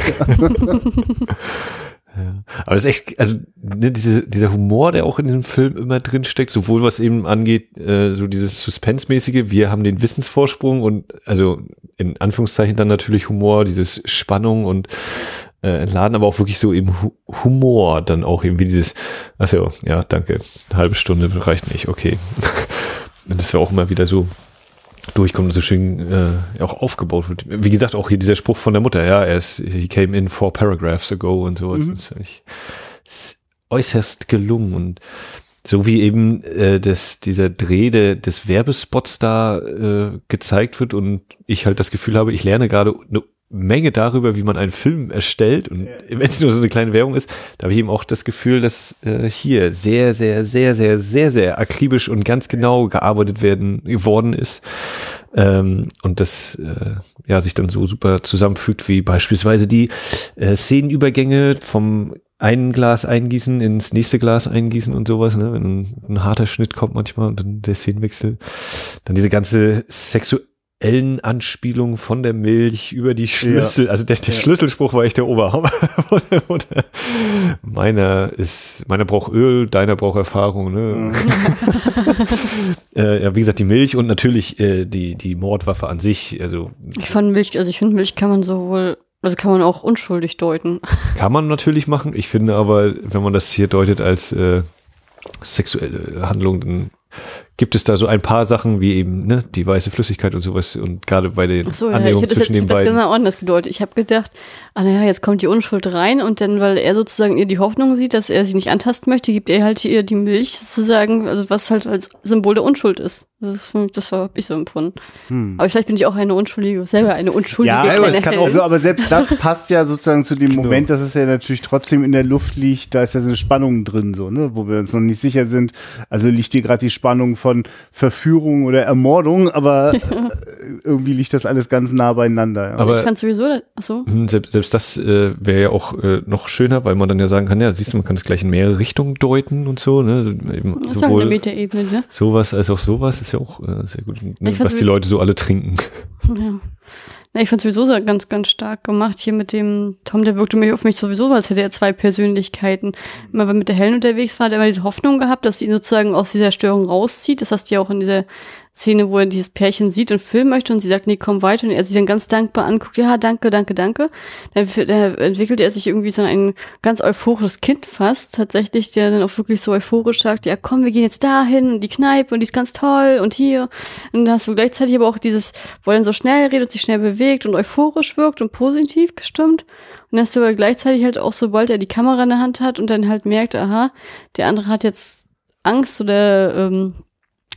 Ja. Aber es ist echt, also ne, diese, dieser Humor, der auch in diesem Film immer drin steckt, sowohl was eben angeht, äh, so dieses Suspense-mäßige, wir haben den Wissensvorsprung und also in Anführungszeichen dann natürlich Humor, dieses Spannung und äh, entladen, aber auch wirklich so im Humor dann auch irgendwie dieses, also ja, danke, eine halbe Stunde reicht nicht, okay. [laughs] Und das ja auch immer wieder so durchkommt und so schön äh, auch aufgebaut wird. Wie gesagt, auch hier dieser Spruch von der Mutter, ja, er ist, he came in four paragraphs ago und so. Mhm. Das ist eigentlich ist äußerst gelungen und so wie eben äh, das, dieser Dreh de, des Werbespots da äh, gezeigt wird und ich halt das Gefühl habe, ich lerne gerade eine Menge darüber, wie man einen Film erstellt und ja. wenn es nur so eine kleine Werbung ist, da habe ich eben auch das Gefühl, dass äh, hier sehr, sehr, sehr, sehr, sehr, sehr akribisch und ganz genau gearbeitet werden geworden ist ähm, und das äh, ja sich dann so super zusammenfügt, wie beispielsweise die äh, Szenenübergänge vom einen Glas eingießen ins nächste Glas eingießen und sowas, ne? Wenn ein, ein harter Schnitt kommt manchmal und dann der Szenenwechsel, dann diese ganze sexuelle Anspielung von der Milch über die Schlüssel. Ja. Also der, der ja. Schlüsselspruch war echt der Oberhammer. [laughs] meiner ist, meiner braucht Öl, deiner braucht Erfahrung. Ne? Mhm. [laughs] äh, ja, wie gesagt, die Milch und natürlich äh, die, die Mordwaffe an sich. Also ich fand Milch, also ich finde Milch kann man sowohl also kann man auch unschuldig deuten. [laughs] Kann man natürlich machen. Ich finde aber, wenn man das hier deutet als äh, sexuelle Handlung, dann gibt es da so ein paar Sachen wie eben ne, die weiße Flüssigkeit und sowas und gerade bei den Ach so, ja, Annäherungen ich zwischen den beiden. Das genau anders gedeutet. Ich habe gedacht, ah naja, jetzt kommt die Unschuld rein und dann, weil er sozusagen ihr die Hoffnung sieht, dass er sie nicht antasten möchte, gibt er halt ihr die Milch sozusagen, also was halt als Symbol der Unschuld ist. Das, das war ich so empfunden. Hm. Aber vielleicht bin ich auch eine Unschuldige, selber eine Unschuldige. Ja, aber, das kann auch so, aber selbst das [laughs] passt ja sozusagen zu dem genau. Moment, dass es ja natürlich trotzdem in der Luft liegt. Da ist ja so eine Spannung drin, so, ne, wo wir uns noch nicht sicher sind. Also liegt hier gerade die Spannung von Verführung oder Ermordung, aber ja. [laughs] irgendwie liegt das alles ganz nah beieinander. Ja. Aber ich fand sowieso, achso. Hm, selbst, selbst das äh, wäre ja auch äh, noch schöner, weil man dann ja sagen kann, ja, siehst du, man kann das gleich in mehrere Richtungen deuten und so, ne? Eben das sowohl Metaebene, ne? Sowas als auch sowas ist ja auch äh, sehr gut, ne? was die Leute so alle trinken. [laughs] Ja. Na, ich fand sowieso ganz, ganz stark gemacht hier mit dem Tom, der wirkte mich auf mich sowieso, als hätte er zwei Persönlichkeiten. Immer wenn mit der Helen unterwegs war, hat er immer diese Hoffnung gehabt, dass sie ihn sozusagen aus dieser Störung rauszieht. Das hast du ja auch in dieser Szene, wo er dieses Pärchen sieht und filmen möchte und sie sagt, nee, komm weiter und er sich dann ganz dankbar anguckt, ja, danke, danke, danke. Dann, dann entwickelt er sich irgendwie so ein ganz euphorisches Kind fast, tatsächlich, der dann auch wirklich so euphorisch sagt, ja, komm, wir gehen jetzt dahin und die Kneipe und die ist ganz toll und hier. Und dann hast du gleichzeitig aber auch dieses, wo er dann so schnell redet sich schnell bewegt und euphorisch wirkt und positiv gestimmt. Und dann hast du aber gleichzeitig halt auch, sobald er die Kamera in der Hand hat und dann halt merkt, aha, der andere hat jetzt Angst oder ähm,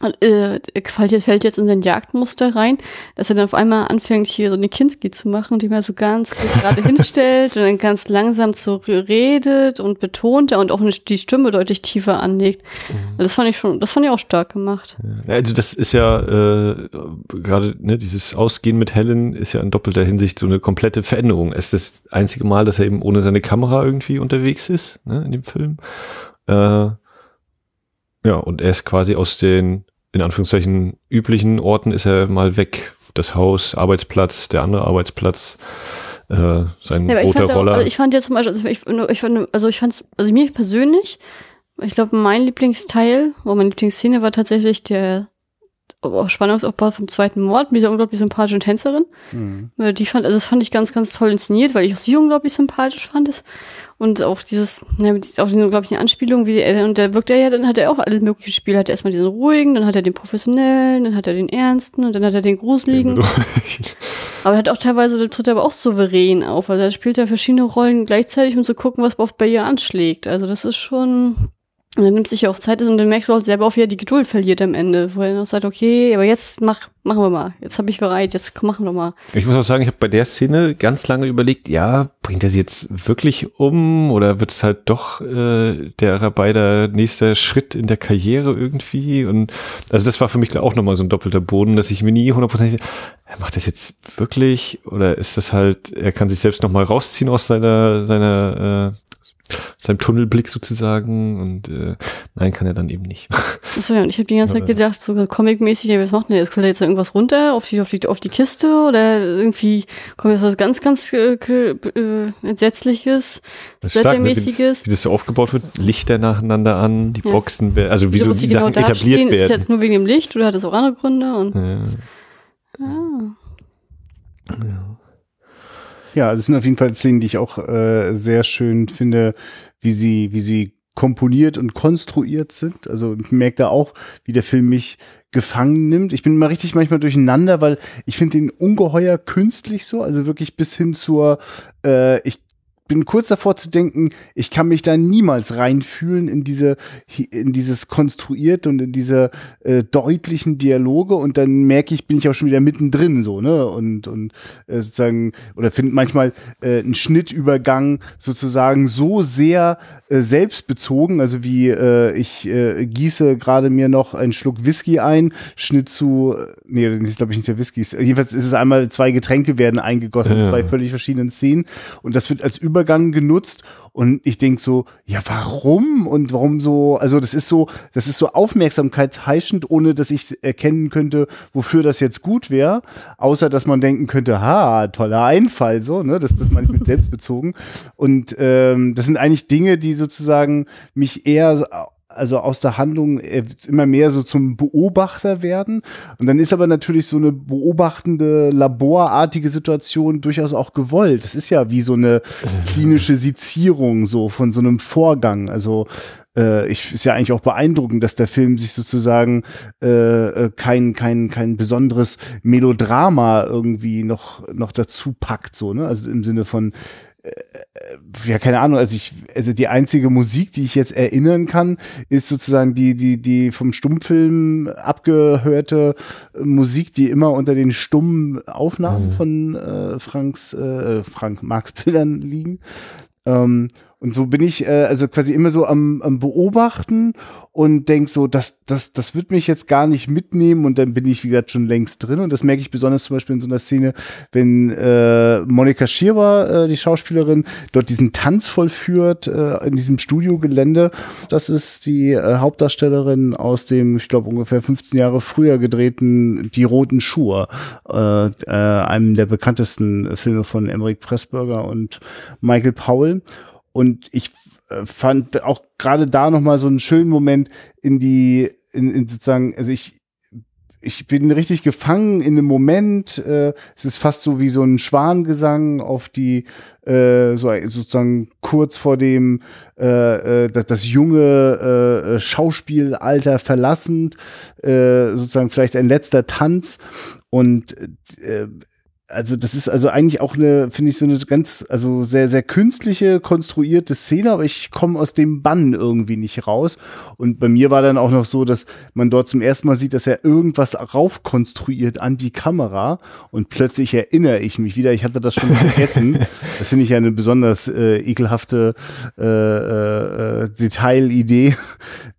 äh, fällt jetzt in sein Jagdmuster rein, dass er dann auf einmal anfängt, hier so eine Kinski zu machen, die mal so ganz so gerade [laughs] hinstellt und dann ganz langsam so redet und betont und auch die Stimme deutlich tiefer anlegt. Mhm. Das fand ich schon, das fand ich auch stark gemacht. Ja, also das ist ja äh, gerade, ne, dieses Ausgehen mit Helen ist ja in doppelter Hinsicht so eine komplette Veränderung. Es ist das einzige Mal, dass er eben ohne seine Kamera irgendwie unterwegs ist, ne, in dem Film. Äh, ja, und er ist quasi aus den, in Anführungszeichen, üblichen Orten ist er mal weg. Das Haus, Arbeitsplatz, der andere Arbeitsplatz, äh, sein ja, roter Roller. Auch, also ich fand jetzt zum Beispiel, also ich, ich fand, also ich fand, also mir persönlich, ich glaube, mein Lieblingsteil, wo meine Lieblingsszene war tatsächlich der Spannungsaufbau vom zweiten Mord mit dieser unglaublich sympathischen Tänzerin. Mhm. Die fand, also das fand ich ganz, ganz toll inszeniert, weil ich auch sie unglaublich sympathisch fand. Und auch dieses, ja, auch diese unglaubliche Anspielung, wie er, und da wirkt er ja, dann hat er auch alle möglichen Spiele. Hat er erstmal diesen ruhigen, dann hat er den professionellen, dann hat er den ernsten und dann hat er den gruseligen. [laughs] aber er hat auch teilweise, tritt er aber auch souverän auf. Also er spielt ja verschiedene Rollen gleichzeitig, um zu gucken, was oft bei ihr anschlägt. Also das ist schon, und dann nimmt sich ja auch Zeit und dann merkst du auch selber auch, wie er die Geduld verliert am Ende, wo er dann sagt, okay, aber jetzt mach, machen wir mal. Jetzt habe ich bereit, jetzt machen wir mal. Ich muss auch sagen, ich habe bei der Szene ganz lange überlegt, ja, bringt er sie jetzt wirklich um oder wird es halt doch äh, der beider nächster Schritt in der Karriere irgendwie? Und also das war für mich auch nochmal so ein doppelter Boden, dass ich mir nie hundertprozentig, er macht das jetzt wirklich oder ist das halt, er kann sich selbst nochmal rausziehen aus seiner, seiner äh, seinem Tunnelblick sozusagen und äh, nein, kann er dann eben nicht. Achso, ja, und ich habe die ganze Zeit gedacht, so comic-mäßig, ja, was macht denn jetzt? Kommt da jetzt irgendwas runter auf die, auf die, auf die Kiste oder irgendwie kommt jetzt was ganz, ganz äh, äh, Entsetzliches, Wettermäßiges? Wie das so aufgebaut wird, Lichter nacheinander an, die ja. Boxen, also wie so die genau Sachen etabliert stehen, werden. Ist das jetzt nur wegen dem Licht oder hat das auch andere Gründe? Und, ja. ja. ja. Ja, das sind auf jeden Fall Szenen, die ich auch äh, sehr schön finde, wie sie, wie sie komponiert und konstruiert sind. Also ich merke da auch, wie der Film mich gefangen nimmt. Ich bin immer richtig manchmal durcheinander, weil ich finde den ungeheuer künstlich so, also wirklich bis hin zur, äh, ich bin kurz davor zu denken, ich kann mich da niemals reinfühlen in diese, in dieses konstruiert und in diese äh, deutlichen Dialoge und dann merke ich, bin ich auch schon wieder mittendrin so, ne? Und, und äh, sozusagen, oder finde manchmal äh, einen Schnittübergang sozusagen so sehr äh, selbstbezogen, also wie äh, ich äh, gieße gerade mir noch einen Schluck Whisky ein, Schnitt zu, äh, nee, das ist glaube ich nicht der Whisky, jedenfalls ist es einmal zwei Getränke werden eingegossen, ja. zwei völlig verschiedenen Szenen und das wird als Übergang genutzt und ich denk so, ja, warum? Und warum so, also das ist so, das ist so aufmerksamkeitsheischend, ohne dass ich erkennen könnte, wofür das jetzt gut wäre, außer dass man denken könnte, ha, toller Einfall, so, ne, das, das meine ich mit [laughs] selbstbezogen. Und ähm, das sind eigentlich Dinge, die sozusagen mich eher also aus der Handlung äh, immer mehr so zum Beobachter werden. Und dann ist aber natürlich so eine beobachtende, laborartige Situation durchaus auch gewollt. Das ist ja wie so eine [laughs] klinische Sezierung so von so einem Vorgang. Also äh, ich ist ja eigentlich auch beeindruckend, dass der Film sich sozusagen äh, äh kein kein kein besonderes Melodrama irgendwie noch noch dazu packt so ne also im Sinne von ja, keine Ahnung, also ich, also die einzige Musik, die ich jetzt erinnern kann, ist sozusagen die, die, die vom Stummfilm abgehörte Musik, die immer unter den stummen Aufnahmen mhm. von äh, Franks, äh, Frank Marx Bildern liegen. Ähm, und so bin ich äh, also quasi immer so am, am Beobachten und denk so, das, das, das wird mich jetzt gar nicht mitnehmen und dann bin ich, wie gesagt, schon längst drin. Und das merke ich besonders zum Beispiel in so einer Szene, wenn äh, Monika Schirber, äh, die Schauspielerin, dort diesen Tanz vollführt äh, in diesem Studiogelände. Das ist die äh, Hauptdarstellerin aus dem, ich glaube, ungefähr 15 Jahre früher gedrehten Die Roten Schuhe, äh, äh, einem der bekanntesten Filme von Emmerich Pressburger und Michael Powell. Und ich äh, fand auch gerade da nochmal so einen schönen Moment in die, in, in sozusagen, also ich, ich bin richtig gefangen in dem Moment. Äh, es ist fast so wie so ein Schwangesang auf die, äh, so sozusagen kurz vor dem äh, äh, das, junge äh, Schauspielalter verlassend, äh, sozusagen vielleicht ein letzter Tanz. Und äh, also das ist also eigentlich auch eine, finde ich, so eine ganz, also sehr, sehr künstliche, konstruierte Szene, aber ich komme aus dem Bann irgendwie nicht raus. Und bei mir war dann auch noch so, dass man dort zum ersten Mal sieht, dass er irgendwas raufkonstruiert an die Kamera und plötzlich erinnere ich mich wieder, ich hatte das schon vergessen. [laughs] das finde ich ja eine besonders äh, ekelhafte äh, äh, Detailidee,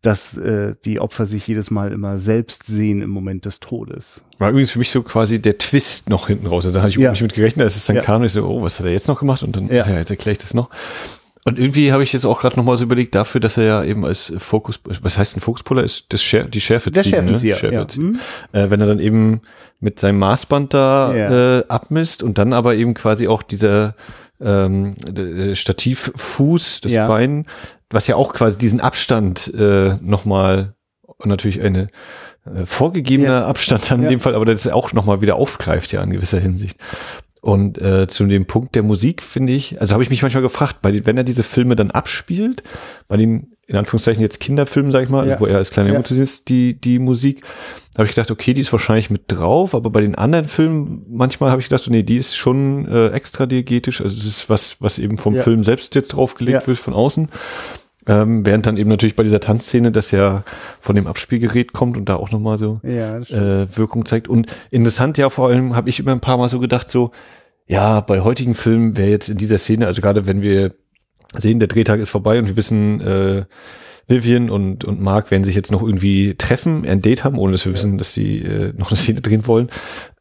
dass äh, die Opfer sich jedes Mal immer selbst sehen im Moment des Todes. War übrigens für mich so quasi der Twist noch hinten raus. Also hatte ich ja. nicht mit gerechnet, dass es dann ja. kam ich so, oh, was hat er jetzt noch gemacht? Und dann, ja, ja jetzt erkläre ich das noch. Und irgendwie habe ich jetzt auch gerade noch mal so überlegt, dafür, dass er ja eben als Fokus, was heißt ein Fokuspuller, ist das Schär, die Schärfe Der Schärfenzieher, ne? Schärfe ja. Mhm. Äh, wenn er dann eben mit seinem Maßband da ja. äh, abmisst und dann aber eben quasi auch dieser ähm, Stativfuß, das ja. Bein, was ja auch quasi diesen Abstand äh, nochmal und natürlich eine vorgegebener ja. Abstand dann in dem Fall, aber das auch nochmal wieder aufgreift ja in gewisser Hinsicht. Und äh, zu dem Punkt der Musik finde ich, also habe ich mich manchmal gefragt, bei, wenn er diese Filme dann abspielt, bei den in Anführungszeichen jetzt Kinderfilmen, sag ich mal, ja. wo er als kleiner Junge ja. ist, die, die Musik, habe ich gedacht, okay, die ist wahrscheinlich mit drauf, aber bei den anderen Filmen, manchmal habe ich gedacht, so, nee, die ist schon äh, extra diegetisch, also das ist was, was eben vom ja. Film selbst jetzt draufgelegt wird von außen. Ähm, während dann eben natürlich bei dieser Tanzszene das ja von dem Abspielgerät kommt und da auch nochmal so ja, äh, Wirkung zeigt. Und interessant ja vor allem habe ich immer ein paar Mal so gedacht, so, ja, bei heutigen Filmen wäre jetzt in dieser Szene, also gerade wenn wir sehen, der Drehtag ist vorbei und wir wissen, äh, Vivian und, und Mark werden sich jetzt noch irgendwie treffen, ein Date haben, ohne dass wir wissen, dass sie äh, noch eine Szene drehen wollen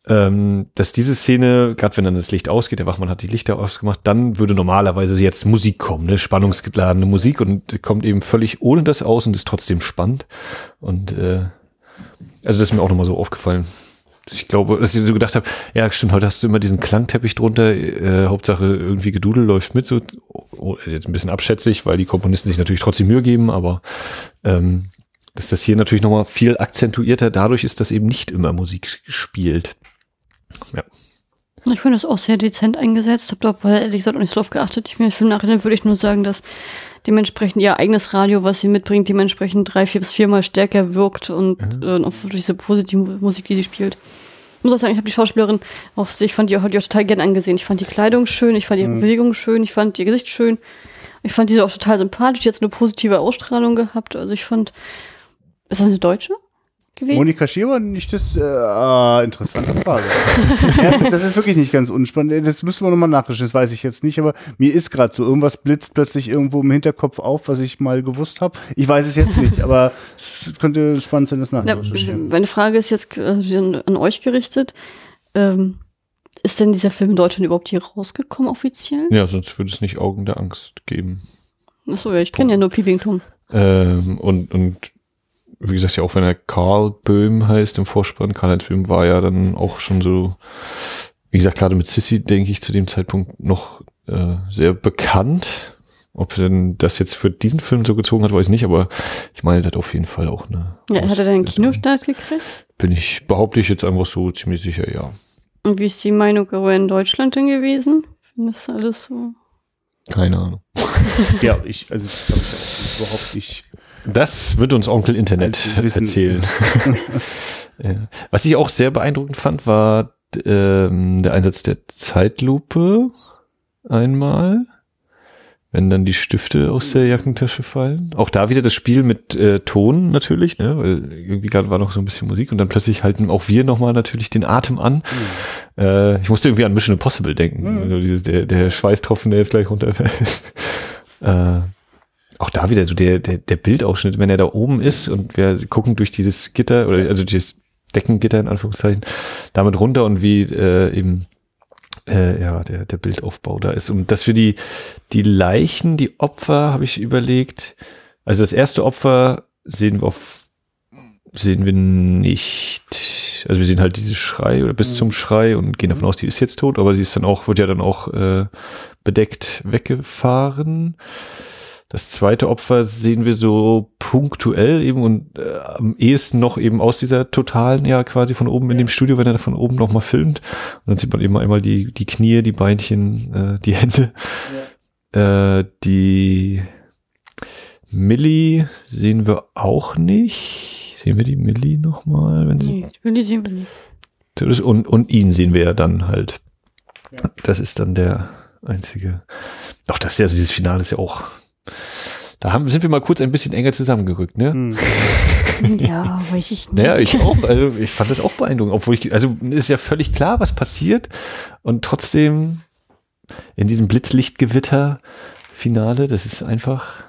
ähm, dass diese Szene, gerade wenn dann das Licht ausgeht, der Wachmann hat die Lichter ausgemacht, dann würde normalerweise jetzt Musik kommen, ne? spannungsgeladene Musik und kommt eben völlig ohne das aus und ist trotzdem spannend. Und äh, also das ist mir auch nochmal so aufgefallen. Ich glaube, dass ich so gedacht habe, ja stimmt, heute hast du immer diesen Klangteppich drunter, äh, Hauptsache irgendwie Gedudel läuft mit, so oh, jetzt ein bisschen abschätzig, weil die Komponisten sich natürlich trotzdem Mühe geben, aber ähm, dass das hier natürlich nochmal viel akzentuierter dadurch ist, dass eben nicht immer Musik spielt. Ja. Ich finde das auch sehr dezent eingesetzt. Hab doch ehrlich gesagt auch nicht so drauf geachtet. Ich mir im Nachhinein würde ich nur sagen, dass dementsprechend ihr eigenes Radio, was sie mitbringt, dementsprechend drei, vier bis viermal stärker wirkt und mhm. äh, durch diese positive Musik, die sie spielt. Ich muss auch sagen, ich habe die Schauspielerin auch, ich fand die auch, die auch total gern angesehen. Ich fand die Kleidung schön, ich fand ihre mhm. Bewegung schön, ich fand ihr Gesicht schön. Ich fand diese auch total sympathisch, die hat eine positive Ausstrahlung gehabt. Also ich fand, ist das eine Deutsche? Gewesen? Monika Schieber, nicht das, äh, ah, interessante Frage. [laughs] ja, das, ist wirklich nicht ganz unspannend. Das müssen wir nochmal nachrichten, das weiß ich jetzt nicht, aber mir ist gerade so, irgendwas blitzt plötzlich irgendwo im Hinterkopf auf, was ich mal gewusst habe. Ich weiß es jetzt nicht, aber es könnte spannend sein, das. Ja, meine Frage ist jetzt äh, an euch gerichtet. Ähm, ist denn dieser Film in Deutschland überhaupt hier rausgekommen offiziell? Ja, sonst würde es nicht Augen der Angst geben. Achso, ja, ich kenne ja nur Peeping Tom. Ähm, und, und wie gesagt, ja auch wenn er Karl Böhm heißt im Vorspann, Karl-Heinz Böhm war ja dann auch schon so, wie gesagt, gerade mit Sissy, denke ich, zu dem Zeitpunkt noch äh, sehr bekannt. Ob er denn das jetzt für diesen Film so gezogen hat, weiß ich nicht, aber ich meine, der hat auf jeden Fall auch eine. Ja, hat er denn einen Kinostart gekriegt? Bin ich, behaupte ich jetzt einfach so ziemlich sicher, ja. Und wie ist die Meinung in Deutschland denn gewesen? Das ist alles so. Keine Ahnung. ja, ich, also ich glaube, ich überhaupt nicht das wird uns Onkel Internet erzählen. [laughs] ja. Was ich auch sehr beeindruckend fand, war ähm, der Einsatz der Zeitlupe einmal, wenn dann die Stifte aus der Jackentasche fallen. Auch da wieder das Spiel mit äh, Ton natürlich, ne? weil irgendwie gerade war noch so ein bisschen Musik und dann plötzlich halten auch wir nochmal natürlich den Atem an. Mhm. Äh, ich musste irgendwie an Mission Impossible denken. Mhm. Also der, der Schweißtropfen, der jetzt gleich runterfällt. [laughs] äh, auch da wieder so der, der, der Bildausschnitt, wenn er da oben ist und wir gucken durch dieses Gitter oder also dieses Deckengitter in Anführungszeichen damit runter und wie äh, eben äh, ja der, der Bildaufbau da ist. Und dass wir die, die Leichen, die Opfer, habe ich überlegt, also das erste Opfer sehen wir auf sehen wir nicht. Also wir sehen halt diese Schrei oder bis mhm. zum Schrei und gehen davon aus, die ist jetzt tot, aber sie ist dann auch, wird ja dann auch äh, bedeckt weggefahren. Das zweite Opfer sehen wir so punktuell eben und äh, am ehesten noch eben aus dieser totalen, ja quasi von oben in dem Studio, wenn er von oben nochmal filmt. Und dann sieht man eben einmal die, die Knie, die Beinchen, äh, die [laughs] Hände. Ja. Äh, die Millie sehen wir auch nicht. Sehen wir die Millie nochmal? Wenn nee, die Millie sehen wir nicht. Und, und ihn sehen wir ja dann halt. Ja. Das ist dann der einzige. Doch, das ist ja so, dieses Finale ist ja auch da haben, sind wir mal kurz ein bisschen enger zusammengerückt, ne? Hm. [laughs] Ja, [laughs] weiß ich nicht. Naja, ich auch. Also ich fand das auch beeindruckend. Obwohl ich, also ist ja völlig klar, was passiert. Und trotzdem in diesem Blitzlichtgewitter-Finale, das ist einfach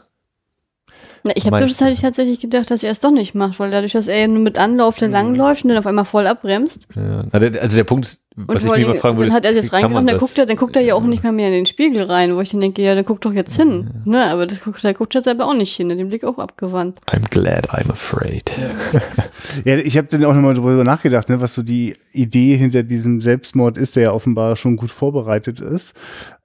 ich habe zwischenzeitlich tatsächlich gedacht, dass er es doch nicht macht, weil dadurch, dass er ja nur mit Anlauf dann langläuft und dann auf einmal voll abbremst. Ja. Also der Punkt ist, was ich mir mal fragen würde, dann hat er jetzt reingekommen, dann guckt er, dann guckt er ja auch nicht mehr mehr in den Spiegel rein, wo ich dann denke, ja, dann guckt doch jetzt hin. Ja. Ne, aber das guckt, der guckt ja selber auch nicht hin, den Blick auch abgewandt. I'm glad I'm afraid. Ja, [laughs] ich habe dann auch nochmal drüber nachgedacht, ne, was so die Idee hinter diesem Selbstmord ist, der ja offenbar schon gut vorbereitet ist.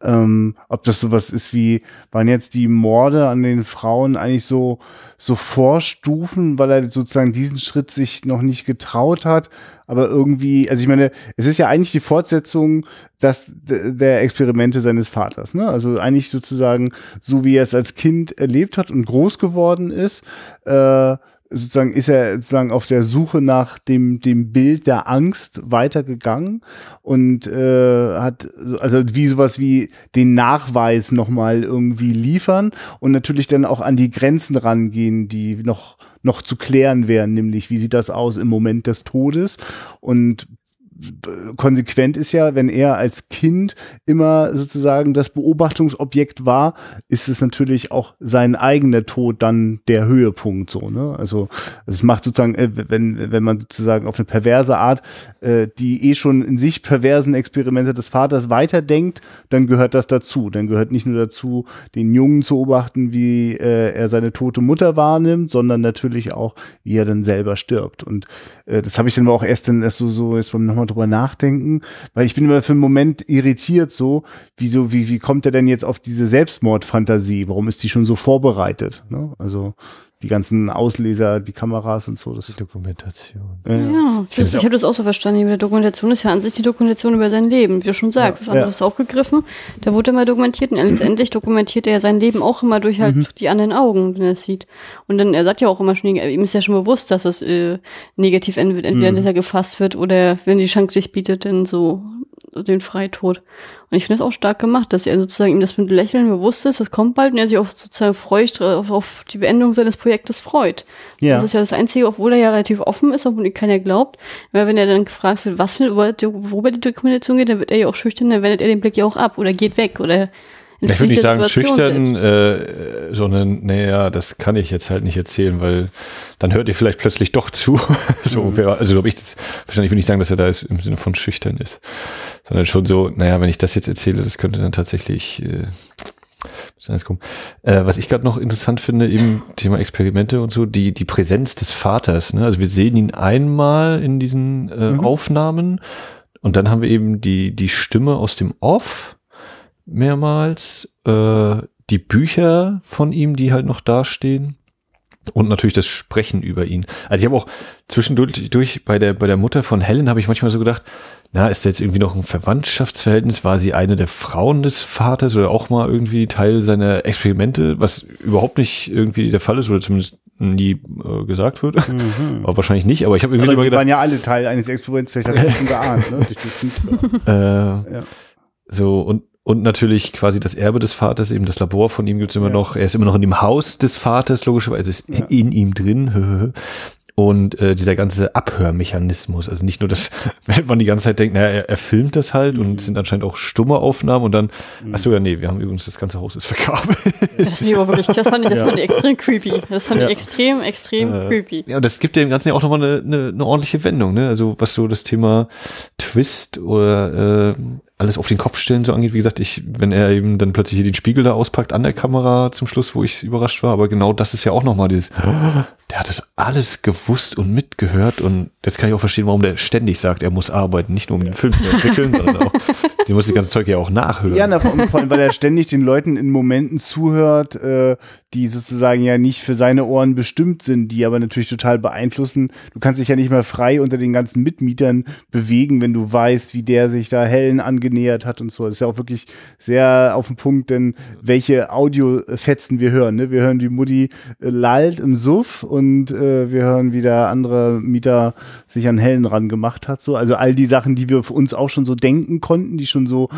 Ähm, ob das sowas ist wie, waren jetzt die Morde an den Frauen eigentlich so, so Vorstufen, weil er sozusagen diesen Schritt sich noch nicht getraut hat, aber irgendwie, also ich meine, es ist ja eigentlich die Fortsetzung das, der Experimente seines Vaters, ne? Also eigentlich sozusagen so, wie er es als Kind erlebt hat und groß geworden ist, äh, sozusagen ist er sozusagen auf der Suche nach dem dem Bild der Angst weitergegangen und äh, hat also wie sowas wie den Nachweis noch mal irgendwie liefern und natürlich dann auch an die Grenzen rangehen, die noch noch zu klären wären, nämlich wie sieht das aus im Moment des Todes und konsequent ist ja, wenn er als Kind immer sozusagen das Beobachtungsobjekt war, ist es natürlich auch sein eigener Tod dann der Höhepunkt so, ne? Also es macht sozusagen, äh, wenn, wenn man sozusagen auf eine perverse Art äh, die eh schon in sich perversen Experimente des Vaters weiterdenkt, dann gehört das dazu. Dann gehört nicht nur dazu, den Jungen zu beobachten, wie äh, er seine tote Mutter wahrnimmt, sondern natürlich auch, wie er dann selber stirbt. Und äh, das habe ich dann auch erst dann erst so, so jetzt beim nochmal drüber nachdenken, weil ich bin immer für einen Moment irritiert so, wieso, wie, wie kommt er denn jetzt auf diese Selbstmordfantasie? Warum ist die schon so vorbereitet? Ne? Also die ganzen Ausleser, die Kameras und so. Das die Dokumentation. Ja, ja. Das, ich habe das auch so verstanden. Die Dokumentation ist ja an sich die Dokumentation über sein Leben, wie du schon sagst. Ja, das andere ja. ist auch gegriffen. Da wurde immer dokumentiert und letztendlich dokumentiert er sein Leben auch immer durch halt mhm. die anderen Augen, wenn er es sieht. Und dann, er sagt ja auch immer schon, ihm ist ja schon bewusst, dass es äh, negativ enden wird, entweder mhm. dass er gefasst wird oder wenn die Chance sich bietet, dann so den Freitod. Und ich finde das auch stark gemacht, dass er sozusagen ihm das mit Lächeln bewusst ist, das kommt bald und er sich auch sozusagen freut, äh, auf, auf die Beendung seines Projektes freut. Ja. Das ist ja das Einzige, obwohl er ja relativ offen ist, obwohl keiner glaubt. Weil wenn er dann gefragt wird, was für, worüber die Dokumentation geht, dann wird er ja auch schüchtern, dann wendet er den Blick ja auch ab oder geht weg oder ich würde nicht sagen schüchtern, äh, sondern, naja, das kann ich jetzt halt nicht erzählen, weil dann hört ihr vielleicht plötzlich doch zu. [laughs] so, mhm. also glaube ich das, wahrscheinlich würde ich sagen, dass er da ist, im Sinne von schüchtern ist, sondern schon so, naja, wenn ich das jetzt erzähle, das könnte dann tatsächlich äh, äh, was ich gerade noch interessant finde, eben Thema Experimente und so, die, die Präsenz des Vaters. Ne? Also wir sehen ihn einmal in diesen äh, mhm. Aufnahmen und dann haben wir eben die, die Stimme aus dem Off mehrmals, äh, die Bücher von ihm, die halt noch dastehen und natürlich das Sprechen über ihn. Also ich habe auch zwischendurch durch bei der bei der Mutter von Helen habe ich manchmal so gedacht, na, ist da jetzt irgendwie noch ein Verwandtschaftsverhältnis? War sie eine der Frauen des Vaters oder auch mal irgendwie Teil seiner Experimente, was überhaupt nicht irgendwie der Fall ist oder zumindest nie äh, gesagt wird. Mhm. [laughs] Aber wahrscheinlich nicht, aber ich habe irgendwie aber so gedacht, waren ja alle Teil eines Experiments, vielleicht hast du schon geahnt, ne? [laughs] äh, ja. So und und natürlich quasi das Erbe des Vaters, eben das Labor von ihm gibt's immer ja. noch. Er ist immer noch in dem Haus des Vaters, logischerweise ist ja. in ihm drin. [laughs] Und äh, dieser ganze Abhörmechanismus, also nicht nur das, wenn [laughs] man die ganze Zeit denkt, naja, er, er filmt das halt mhm. und es sind anscheinend auch stumme Aufnahmen und dann, mhm. ach so, ja, nee, wir haben übrigens, das ganze Haus ist verkabelt. Das fand ich aber wirklich, das fand ich, das fand ich extrem creepy. Das fand ja. ich extrem, extrem äh, creepy. Ja, und das gibt dem Ganzen ja auch nochmal eine, eine, eine ordentliche Wendung, ne? Also was so das Thema Twist oder äh, alles auf den Kopf stellen so angeht. Wie gesagt, ich, wenn er eben dann plötzlich hier den Spiegel da auspackt an der Kamera zum Schluss, wo ich überrascht war, aber genau das ist ja auch nochmal dieses, [gasps] der hat das alles gewusst und mitgehört und jetzt kann ich auch verstehen, warum der ständig sagt, er muss arbeiten, nicht nur um den Film zu entwickeln, sondern auch, [laughs] die muss das ganze Zeug ja auch nachhören. Ja, na, vor, allem, weil er ständig den Leuten in Momenten zuhört, äh, die sozusagen ja nicht für seine Ohren bestimmt sind, die aber natürlich total beeinflussen. Du kannst dich ja nicht mehr frei unter den ganzen Mitmietern bewegen, wenn du weißt, wie der sich da Hellen angenähert hat und so. Das ist ja auch wirklich sehr auf den Punkt, denn welche Audiofetzen wir hören. Ne? Wir hören, wie Mutti äh, lallt im Suff und äh, wir hören, wie der andere Mieter sich an Hellen ran gemacht hat. So. Also all die Sachen, die wir für uns auch schon so denken konnten, die schon so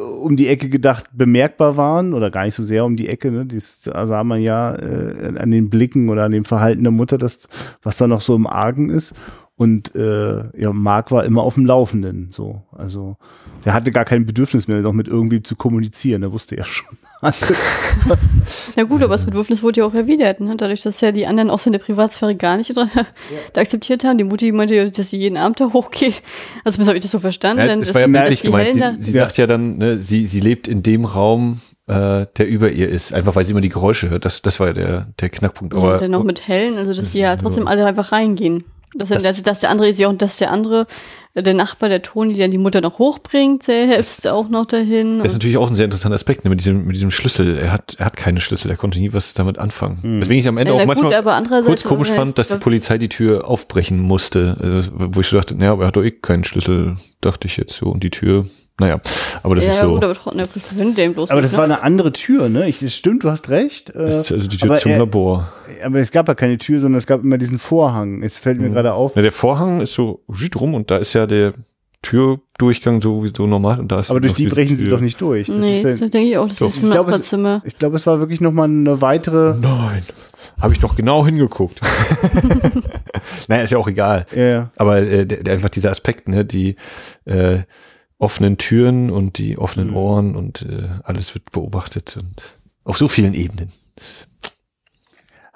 um die Ecke gedacht bemerkbar waren oder gar nicht so sehr um die Ecke. Ne? Das sah man ja äh, an den Blicken oder an dem Verhalten der Mutter, das, was da noch so im Argen ist. Und äh, ja, Marc war immer auf dem Laufenden. So, also der hatte gar kein Bedürfnis mehr, noch mit irgendwie zu kommunizieren. Der wusste ja schon. [laughs] [laughs] ja gut, aber das Bedürfnis wurde ja auch erwidert. Ne? Dadurch, dass ja die anderen auch seine Privatsphäre gar nicht ja. [laughs] da akzeptiert haben. Die Mutti meinte ja, dass sie jeden Abend da hochgeht. Also habe ich das so verstanden. Ja, das war ja bildlich gemeint. Sie, sie sagt ja dann, ne, sie, sie lebt in dem Raum, äh, der über ihr ist, einfach weil sie immer die Geräusche hört. Das, das war ja der, der Knackpunkt. Aber, ja, und dann noch mit hellen, also dass sie ja trotzdem alle einfach reingehen. Das, das, also, dass der andere ist ja auch, dass der andere, äh, der Nachbar, der Toni, der die Mutter noch hochbringt, der hilft auch noch dahin. Das ist natürlich auch ein sehr interessanter Aspekt ne, mit, diesem, mit diesem Schlüssel. Er hat, er hat keine Schlüssel, er konnte nie was damit anfangen. Hm. Deswegen ich am Ende ja, auch manchmal gut, kurz komisch fand, dass die Polizei die Tür aufbrechen musste, äh, wo ich so dachte, naja, aber er hat doch eh keinen Schlüssel, dachte ich jetzt so. Und die Tür naja, aber das ja, ist so. Gut, aber, ne, aber das ne? war eine andere Tür, ne? Ich, das stimmt, du hast recht. Äh, das ist also die Tür zum er, Labor. Aber es gab ja keine Tür, sondern es gab immer diesen Vorhang. Jetzt fällt mir mhm. gerade auf. Ja, der Vorhang ist so rum und da ist ja der Türdurchgang sowieso normal und da ist Aber durch die brechen sie doch nicht durch. Das nee, ja, da denke ich auch, das so. ist ein Nachbarzimmer. Ich glaube, es war wirklich nochmal eine weitere. Nein. Habe ich doch genau hingeguckt. [laughs] [laughs] naja, ist ja auch egal. Ja. Aber äh, der, der, einfach dieser Aspekt, ne, die äh, offenen Türen und die offenen mhm. Ohren und äh, alles wird beobachtet und auf so vielen Ebenen. Das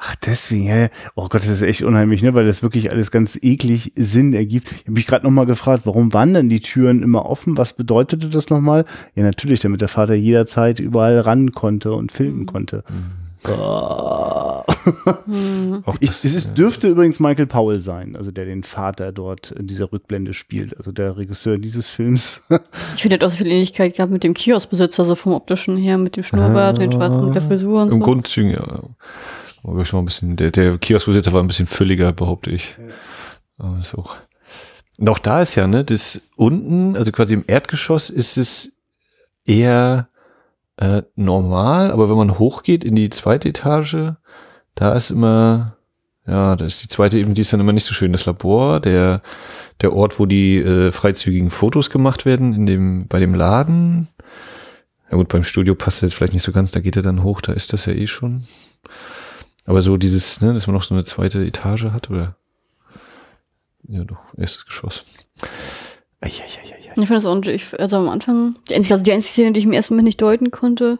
Ach, deswegen, ja. Oh Gott, das ist echt unheimlich, ne? Weil das wirklich alles ganz eklig Sinn ergibt. Ich habe mich gerade nochmal gefragt, warum waren denn die Türen immer offen? Was bedeutete das nochmal? Ja, natürlich, damit der Vater jederzeit überall ran konnte und filmen mhm. konnte. Mhm. Oh. ich, es ist, dürfte übrigens Michael Powell sein, also der den Vater dort in dieser Rückblende spielt, also der Regisseur dieses Films. ich finde, er hat auch so viel Ähnlichkeit gehabt mit dem Kioskbesitzer, so vom optischen her, mit dem Schnurrbart, ah, den schwarzen, mit der Frisur und Im so. Grundzügen, ja. war schon ein bisschen, der, der Kioskbesitzer war ein bisschen fülliger, behaupte ich. Ja. Aber ist auch. Und auch da ist ja, ne, das unten, also quasi im Erdgeschoss ist es eher äh, normal, aber wenn man hochgeht in die zweite Etage, da ist immer, ja, da ist die zweite eben, die ist dann immer nicht so schön. Das Labor, der, der Ort, wo die äh, freizügigen Fotos gemacht werden, in dem, bei dem Laden. Ja gut, beim Studio passt das jetzt vielleicht nicht so ganz, da geht er dann hoch, da ist das ja eh schon. Aber so dieses, ne, dass man noch so eine zweite Etage hat, oder? Ja, doch, erstes Geschoss. Eieieiei. Ich fand das auch, ich, also am Anfang, die einzige, also die einzige Szene, die ich im ersten Moment nicht deuten konnte,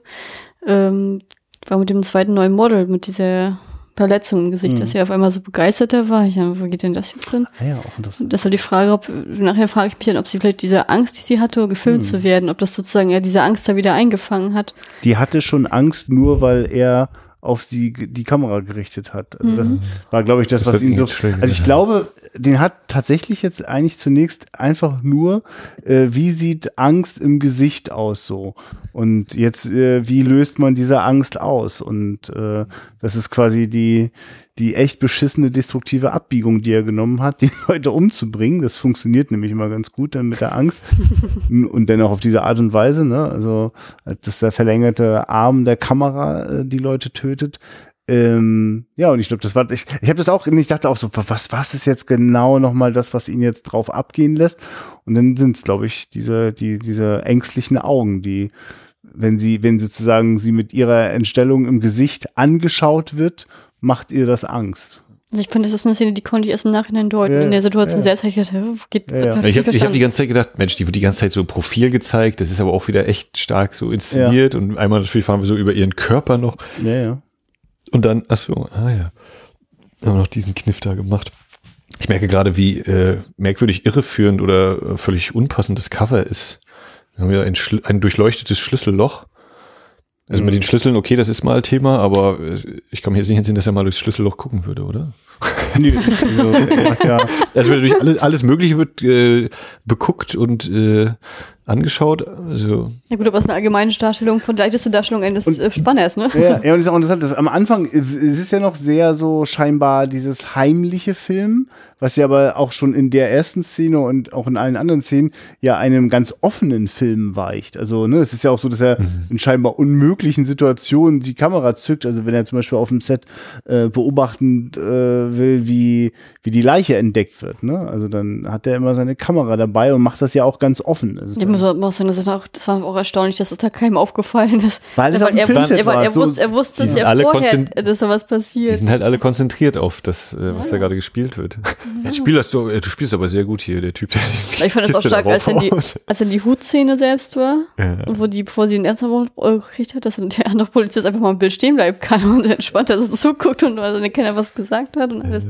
ähm, war mit dem zweiten neuen Model, mit dieser Verletzung im Gesicht, mhm. dass er auf einmal so begeisterter war. Ich dachte, wo geht denn das jetzt hin? Ah ja, auch interessant. Das war die Frage, ob, nachher frage ich mich dann, ob sie vielleicht diese Angst, die sie hatte, gefilmt mhm. zu werden, ob das sozusagen ja diese Angst da wieder eingefangen hat. Die hatte schon Angst, nur weil er auf sie die Kamera gerichtet hat. Also das mhm. war, glaube ich, das, das was ihn so. Also ich glaube, den hat tatsächlich jetzt eigentlich zunächst einfach nur, äh, wie sieht Angst im Gesicht aus so? Und jetzt, äh, wie löst man diese Angst aus? Und äh, das ist quasi die, die echt beschissene destruktive Abbiegung, die er genommen hat, [laughs] die Leute umzubringen. Das funktioniert nämlich immer ganz gut dann mit der Angst. [laughs] und dann auch auf diese Art und Weise, ne? Also, dass der verlängerte Arm der Kamera äh, die Leute tötet. Ähm, ja, und ich glaube, das war, ich, ich habe das auch, ich dachte auch so, was, was ist jetzt genau nochmal das, was ihn jetzt drauf abgehen lässt? Und dann sind es, glaube ich, diese, die, diese ängstlichen Augen, die, wenn sie, wenn sozusagen sie mit ihrer Entstellung im Gesicht angeschaut wird, macht ihr das Angst. Also ich finde, das ist eine Szene, die konnte ich erst im Nachhinein deuten. Ja, in der Situation ja. selbst habe ich gedacht, geht, ja, ja. Ich habe hab die ganze Zeit gedacht, Mensch, die wird die ganze Zeit so Profil gezeigt, das ist aber auch wieder echt stark so inszeniert und einmal natürlich fahren wir so über ihren Körper noch. Ja, ja. Und dann, achso, ah ja, haben wir noch diesen Kniff da gemacht. Ich merke gerade, wie äh, merkwürdig irreführend oder völlig unpassendes Cover ist. Wir haben ja ein, ein durchleuchtetes Schlüsselloch also mit den mhm. Schlüsseln, okay, das ist mal Thema, aber ich mir jetzt nicht hinsehen, dass er mal durchs Schlüsselloch gucken würde, oder? [laughs] Nee, also, ja. Also durch alles, alles Mögliche wird äh, beguckt und äh, angeschaut. Also. Ja gut, aber es ist eine allgemeine Darstellung von leichteste Darstellung eines und, äh, Spanners, ne? Ja, ja, und das ist auch interessant, dass am Anfang es ist ja noch sehr so scheinbar dieses heimliche Film, was ja aber auch schon in der ersten Szene und auch in allen anderen Szenen ja einem ganz offenen Film weicht. Also, ne, es ist ja auch so, dass er mhm. in scheinbar unmöglichen Situationen die Kamera zückt. Also, wenn er zum Beispiel auf dem Set äh, beobachten äh, will, wie, wie die Leiche entdeckt wird, ne? Also, dann hat er immer seine Kamera dabei und macht das ja auch ganz offen. Also, ich muss, muss sagen, das, ist auch, das war auch erstaunlich, dass es da keinem aufgefallen ist. Weil, weil er, er, er, er, wusste, er wusste es ja vorher, dass da was passiert. Die sind halt alle konzentriert auf das, äh, was ja. da gerade gespielt wird. Ja. Jetzt spielst du, du spielst aber sehr gut hier, der Typ, der Ich fand das auch stark, als er die, als er die Hutszene selbst war, ja. wo die, bevor sie den Ernsthaft gekriegt hat, dass der andere Polizist einfach mal im Bild stehen bleiben kann und entspannt, dass er so zuguckt und also keiner was gesagt hat und alles.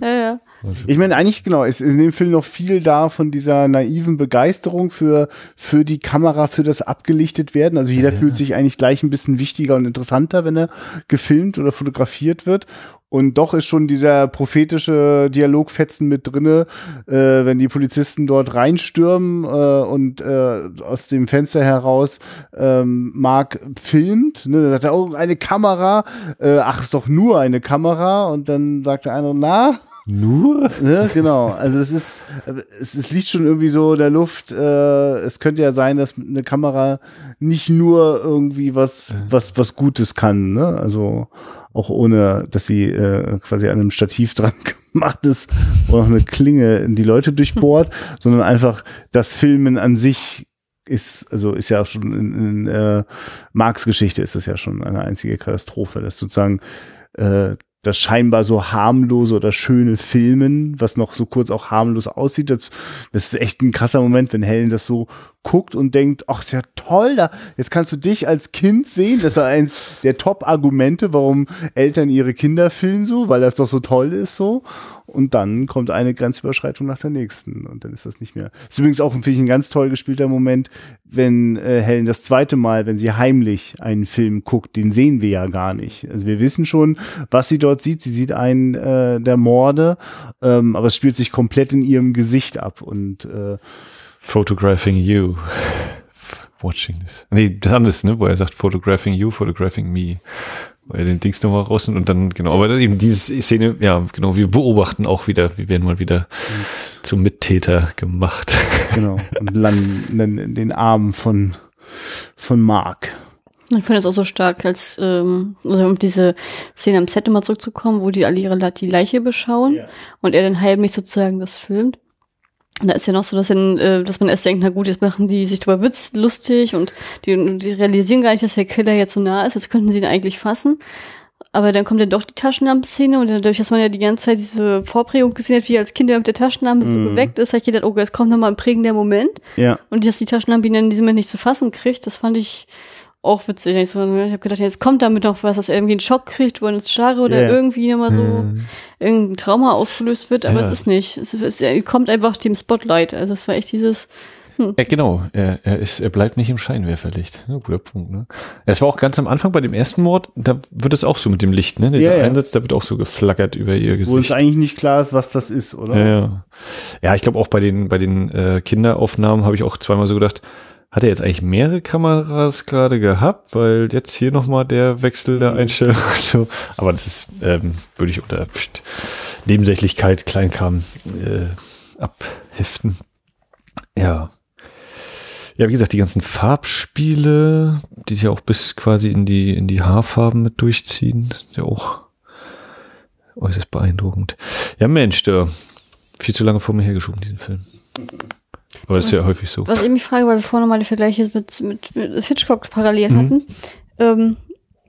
Ja, ja. Ich meine, eigentlich genau, ist, ist in dem Film noch viel da von dieser naiven Begeisterung für, für die Kamera, für das abgelichtet werden. Also jeder ja. fühlt sich eigentlich gleich ein bisschen wichtiger und interessanter, wenn er gefilmt oder fotografiert wird. Und doch ist schon dieser prophetische Dialogfetzen mit drinne, äh, wenn die Polizisten dort reinstürmen äh, und äh, aus dem Fenster heraus ähm, Mark filmt. Ne? Dann sagt er, oh, eine Kamera. Äh, ach, ist doch nur eine Kamera. Und dann sagt der eine, na, nur? Ja, genau. Also es ist, es, es liegt schon irgendwie so in der Luft. Äh, es könnte ja sein, dass eine Kamera nicht nur irgendwie was, was, was Gutes kann. Ne? Also auch ohne, dass sie äh, quasi an einem Stativ [laughs] dran gemacht ist oder noch eine Klinge in die Leute durchbohrt, [laughs] sondern einfach das Filmen an sich ist, also ist ja auch schon in, in äh, Marx Geschichte ist es ja schon eine einzige Katastrophe, dass sozusagen äh, das scheinbar so harmlose oder schöne Filmen, was noch so kurz auch harmlos aussieht. Das, das ist echt ein krasser Moment, wenn Helen das so guckt und denkt, ach, ist ja toll, da, jetzt kannst du dich als Kind sehen. Das ist eins der Top-Argumente, warum Eltern ihre Kinder filmen so, weil das doch so toll ist so. Und dann kommt eine Grenzüberschreitung nach der nächsten. Und dann ist das nicht mehr. Das ist übrigens auch, finde ich, ein ganz toll gespielter Moment, wenn äh, Helen das zweite Mal, wenn sie heimlich einen Film guckt, den sehen wir ja gar nicht. Also wir wissen schon, was sie dort sieht. Sie sieht einen äh, der Morde, ähm, aber es spielt sich komplett in ihrem Gesicht ab. Und äh, Photographing you. [laughs] Watching this. Nee, das andere ist, ne, wo er sagt, photographing you, photographing me. weil er den Dings nochmal raus und dann, genau, aber dann eben diese Szene, ja, genau, wir beobachten auch wieder, wir werden mal wieder mhm. zum Mittäter gemacht. [laughs] Genau, und landen in den Armen von, von Mark. Ich finde es auch so stark, als ähm, also um diese Szene am Set immer zurückzukommen, wo die alle ihre die Leiche beschauen ja. und er dann heimlich sozusagen das filmt. Und da ist ja noch so, dass, dann, äh, dass man erst denkt, na gut, jetzt machen die sich drüber Witz lustig und die, die realisieren gar nicht, dass der Killer jetzt so nah ist, jetzt könnten sie ihn eigentlich fassen. Aber dann kommt dann doch die Taschenlampenszene und dadurch, dass man ja die ganze Zeit diese Vorprägung gesehen hat, wie als Kind mit der Taschenlampe so mhm. geweckt ist, hat jeder, oh, jetzt kommt nochmal ein prägender Moment. Ja. Und dass die Taschenlampe ihn in diesem Moment nicht zu fassen kriegt, das fand ich auch witzig. Ich, so, ich habe gedacht, jetzt kommt damit noch was, dass er irgendwie einen Schock kriegt, wo er ins Starre oder yeah. irgendwie nochmal so mm. irgendein Trauma ausgelöst wird, aber ja. es ist nicht. Es, ist, er kommt einfach dem Spotlight. Also es war echt dieses, hm. Ja, genau, er, er, ist, er bleibt nicht im Scheinwerferlicht. Ja, guter Punkt. Ne? Es war auch ganz am Anfang bei dem ersten Mord, da wird es auch so mit dem Licht, ne? Dieser ja, ja. Einsatz, da wird auch so geflackert über ihr Gesicht. Wo es eigentlich nicht klar ist, was das ist, oder? Ja, ja. ja ich glaube auch bei den, bei den äh, Kinderaufnahmen habe ich auch zweimal so gedacht, hat er jetzt eigentlich mehrere Kameras gerade gehabt, weil jetzt hier nochmal der Wechsel der mhm. Einstellung [laughs] so. Aber das ist, ähm, würde ich unter pst, Nebensächlichkeit, Kleinkram äh, abheften. Ja. Ja, wie gesagt, die ganzen Farbspiele, die sich ja auch bis quasi in die, in die Haarfarben mit durchziehen, ist ja auch äußerst beeindruckend. Ja, Mensch, der viel zu lange vor mir hergeschoben, diesen Film. Aber das was, ist ja häufig so. Was ich mich frage, weil wir vorhin nochmal die Vergleiche mit, mit, mit Hitchcock parallel mhm. hatten. Ähm,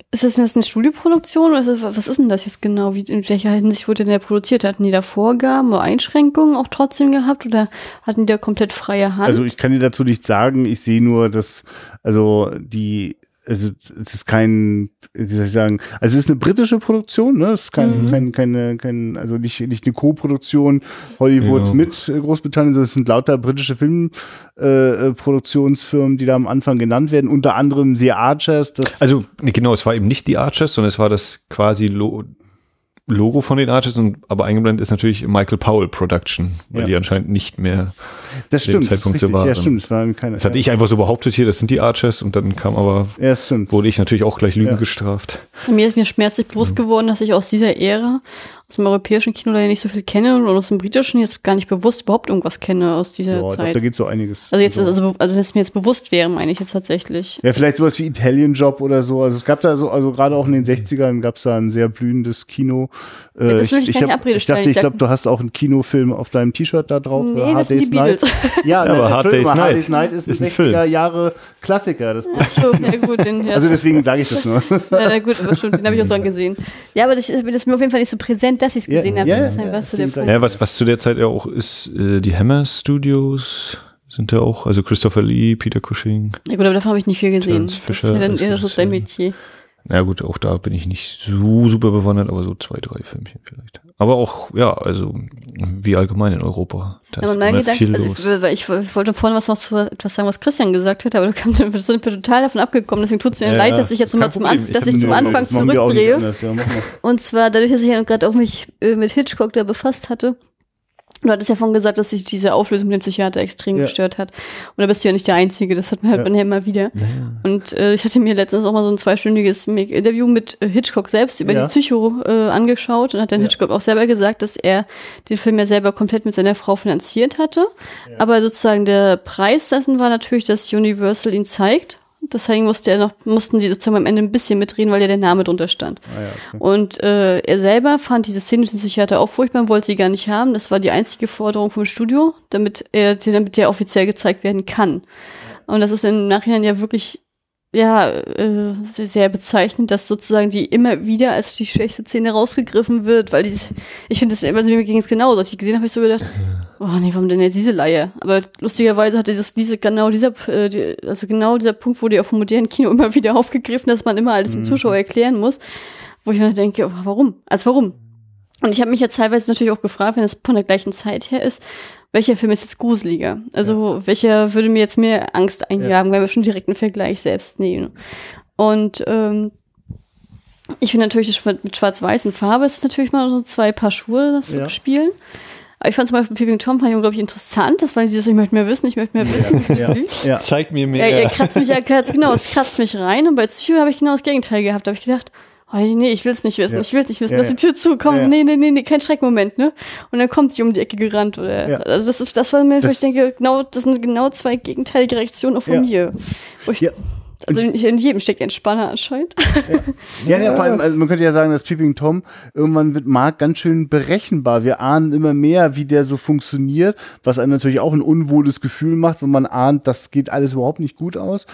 ist das jetzt eine Studioproduktion oder ist das, was ist denn das jetzt genau? Wie, in welcher Hinsicht wurde denn der produziert? Hatten die da Vorgaben oder Einschränkungen auch trotzdem gehabt oder hatten die da komplett freie Hand? Also ich kann dir dazu nichts sagen. Ich sehe nur, dass also die also es ist kein, wie soll ich sagen, also es ist eine britische Produktion, ne? Es ist kein, mhm. kein, keine, kein, also nicht, nicht eine Co-Produktion Hollywood genau. mit Großbritannien, sondern es sind lauter britische Filmproduktionsfirmen, äh, die da am Anfang genannt werden, unter anderem The Archers. Das also genau, es war eben nicht die Archers, sondern es war das quasi Lo Logo von den Artists, und, aber eingeblendet ist natürlich Michael Powell Production, weil ja. die anscheinend nicht mehr das stimmt, Zeitpunkt das waren. Ja, stimmt, das, war keine, das hatte ja. ich einfach so behauptet hier, das sind die Archers und dann kam aber, ja, wurde ich natürlich auch gleich Lügen ja. gestraft. Mir ist mir schmerzlich bewusst geworden, dass ich aus dieser Ära aus dem europäischen Kino leider nicht so viel kenne und aus dem britischen jetzt gar nicht bewusst überhaupt irgendwas kenne aus dieser ja, Zeit. Doch, da geht so einiges. Also jetzt, also, also dass mir jetzt bewusst wäre, meine ich jetzt tatsächlich. Ja, vielleicht sowas wie Italian Job oder so. Also es gab da so, also gerade auch in den 60ern gab es da ein sehr blühendes Kino. Ja, das will ich, ich, hab, ich dachte, ich glaube, du hast auch einen Kinofilm auf deinem T-Shirt da drauf. Nee, Hard das Day's sind die Night. [laughs] Ja, ja aber Hard Day's, Night. Hard Day's Night ist, ist ein 60er Jahre Klassiker. Das Ach so, ja gut. Den, ja. Also deswegen sage ich das nur. Ja, na gut, aber schon, den habe ich auch so [laughs] angesehen. Ja, aber das, das ist mir auf jeden Fall nicht so präsent, dass ich es gesehen habe. Das ist einfach so der Punkt. Ja, was, was zu der Zeit ja auch ist, äh, die Hammer Studios sind ja auch, also Christopher Lee, Peter Cushing. Ja gut, aber davon habe ich nicht viel gesehen. Fischer, das ist ja dann eher so dein Metier. Na gut, auch da bin ich nicht so super bewandert, aber so zwei, drei Filmchen vielleicht. Aber auch, ja, also wie allgemein in Europa. Da ja, mein Gedanke, also ich, ich, wollte vorhin was noch zu etwas sagen, was Christian gesagt hat, aber du [laughs] sind wir total davon abgekommen, deswegen tut es mir ja, leid, dass ich jetzt mal zum, An dass ich zum Anfang zurückdrehe. Ja, Und zwar dadurch, dass ich ja gerade auch mich äh, mit Hitchcock da befasst hatte Du hattest ja vorhin gesagt, dass sich diese Auflösung mit dem Psychiater extrem ja. gestört hat. Und da bist du ja nicht der Einzige, das hat man halt ja. ja immer wieder. Ja. Und äh, ich hatte mir letztens auch mal so ein zweistündiges Interview mit äh, Hitchcock selbst über ja. die Psycho äh, angeschaut und hat dann Hitchcock auch selber gesagt, dass er den Film ja selber komplett mit seiner Frau finanziert hatte. Aber sozusagen der Preis dessen war natürlich, dass Universal ihn zeigt Deswegen musste er noch, mussten sie sozusagen am Ende ein bisschen mitreden, weil ja der Name drunter stand. Ah, ja, okay. Und äh, er selber fand diese Szene mit dem Psychiater auch furchtbar und wollte sie gar nicht haben. Das war die einzige Forderung vom Studio, damit er, damit der offiziell gezeigt werden kann. Und das ist im Nachhinein ja wirklich ja, äh, sehr, bezeichnend, dass sozusagen die immer wieder als die schwächste Szene rausgegriffen wird, weil die, ich finde das immer, mir ging es genau, als ich gesehen habe, ich so gedacht, [laughs] oh nee, warum denn jetzt diese Laie? Aber lustigerweise hat dieses, diese, genau dieser, äh, die, also genau dieser Punkt wurde ja vom modernen Kino [laughs] immer wieder aufgegriffen, dass man immer alles dem mhm. Zuschauer erklären muss, wo ich mir denke, warum? Also warum? Und ich habe mich jetzt teilweise natürlich auch gefragt, wenn es von der gleichen Zeit her ist, welcher Film ist jetzt gruseliger? Also ja. welcher würde mir jetzt mehr Angst einjagen, ja. weil wir schon direkt einen Vergleich selbst nehmen. Und ähm, ich finde natürlich, mit Schwarz-Weiß und Farbe ist es natürlich mal so zwei Paar Schuhe, das ja. zu spielen. Aber ich fand zum Beispiel Peeping Tom fand ich unglaublich interessant. Das war dieses, ich möchte mehr wissen, ich möchte mehr wissen. Ja. ja. ja. Zeig mir mehr. Er, er kratzt mich, er kratzt, genau, es kratzt mich rein. Und bei Psycho habe ich genau das Gegenteil gehabt. Da habe ich gedacht, oh, nee, ich will es nicht wissen, ja. ich will es nicht wissen, ja, dass die Tür zukommt. Ja, nee, nee, nee, nee, kein Schreckmoment, ne? Und dann kommt sie um die Ecke gerannt. Oder, Also das, das war mir, wo ich denke, genau, das sind genau zwei gegenteilige Reaktionen von mir. Ich, also in jedem steckt ein Spanner anscheinend. Ja, ja, ja vor allem, also man könnte ja sagen, dass Peeping Tom irgendwann wird Mark ganz schön berechenbar. Wir ahnen immer mehr, wie der so funktioniert, was einem natürlich auch ein unwohles Gefühl macht, wenn man ahnt, das geht alles überhaupt nicht gut aus.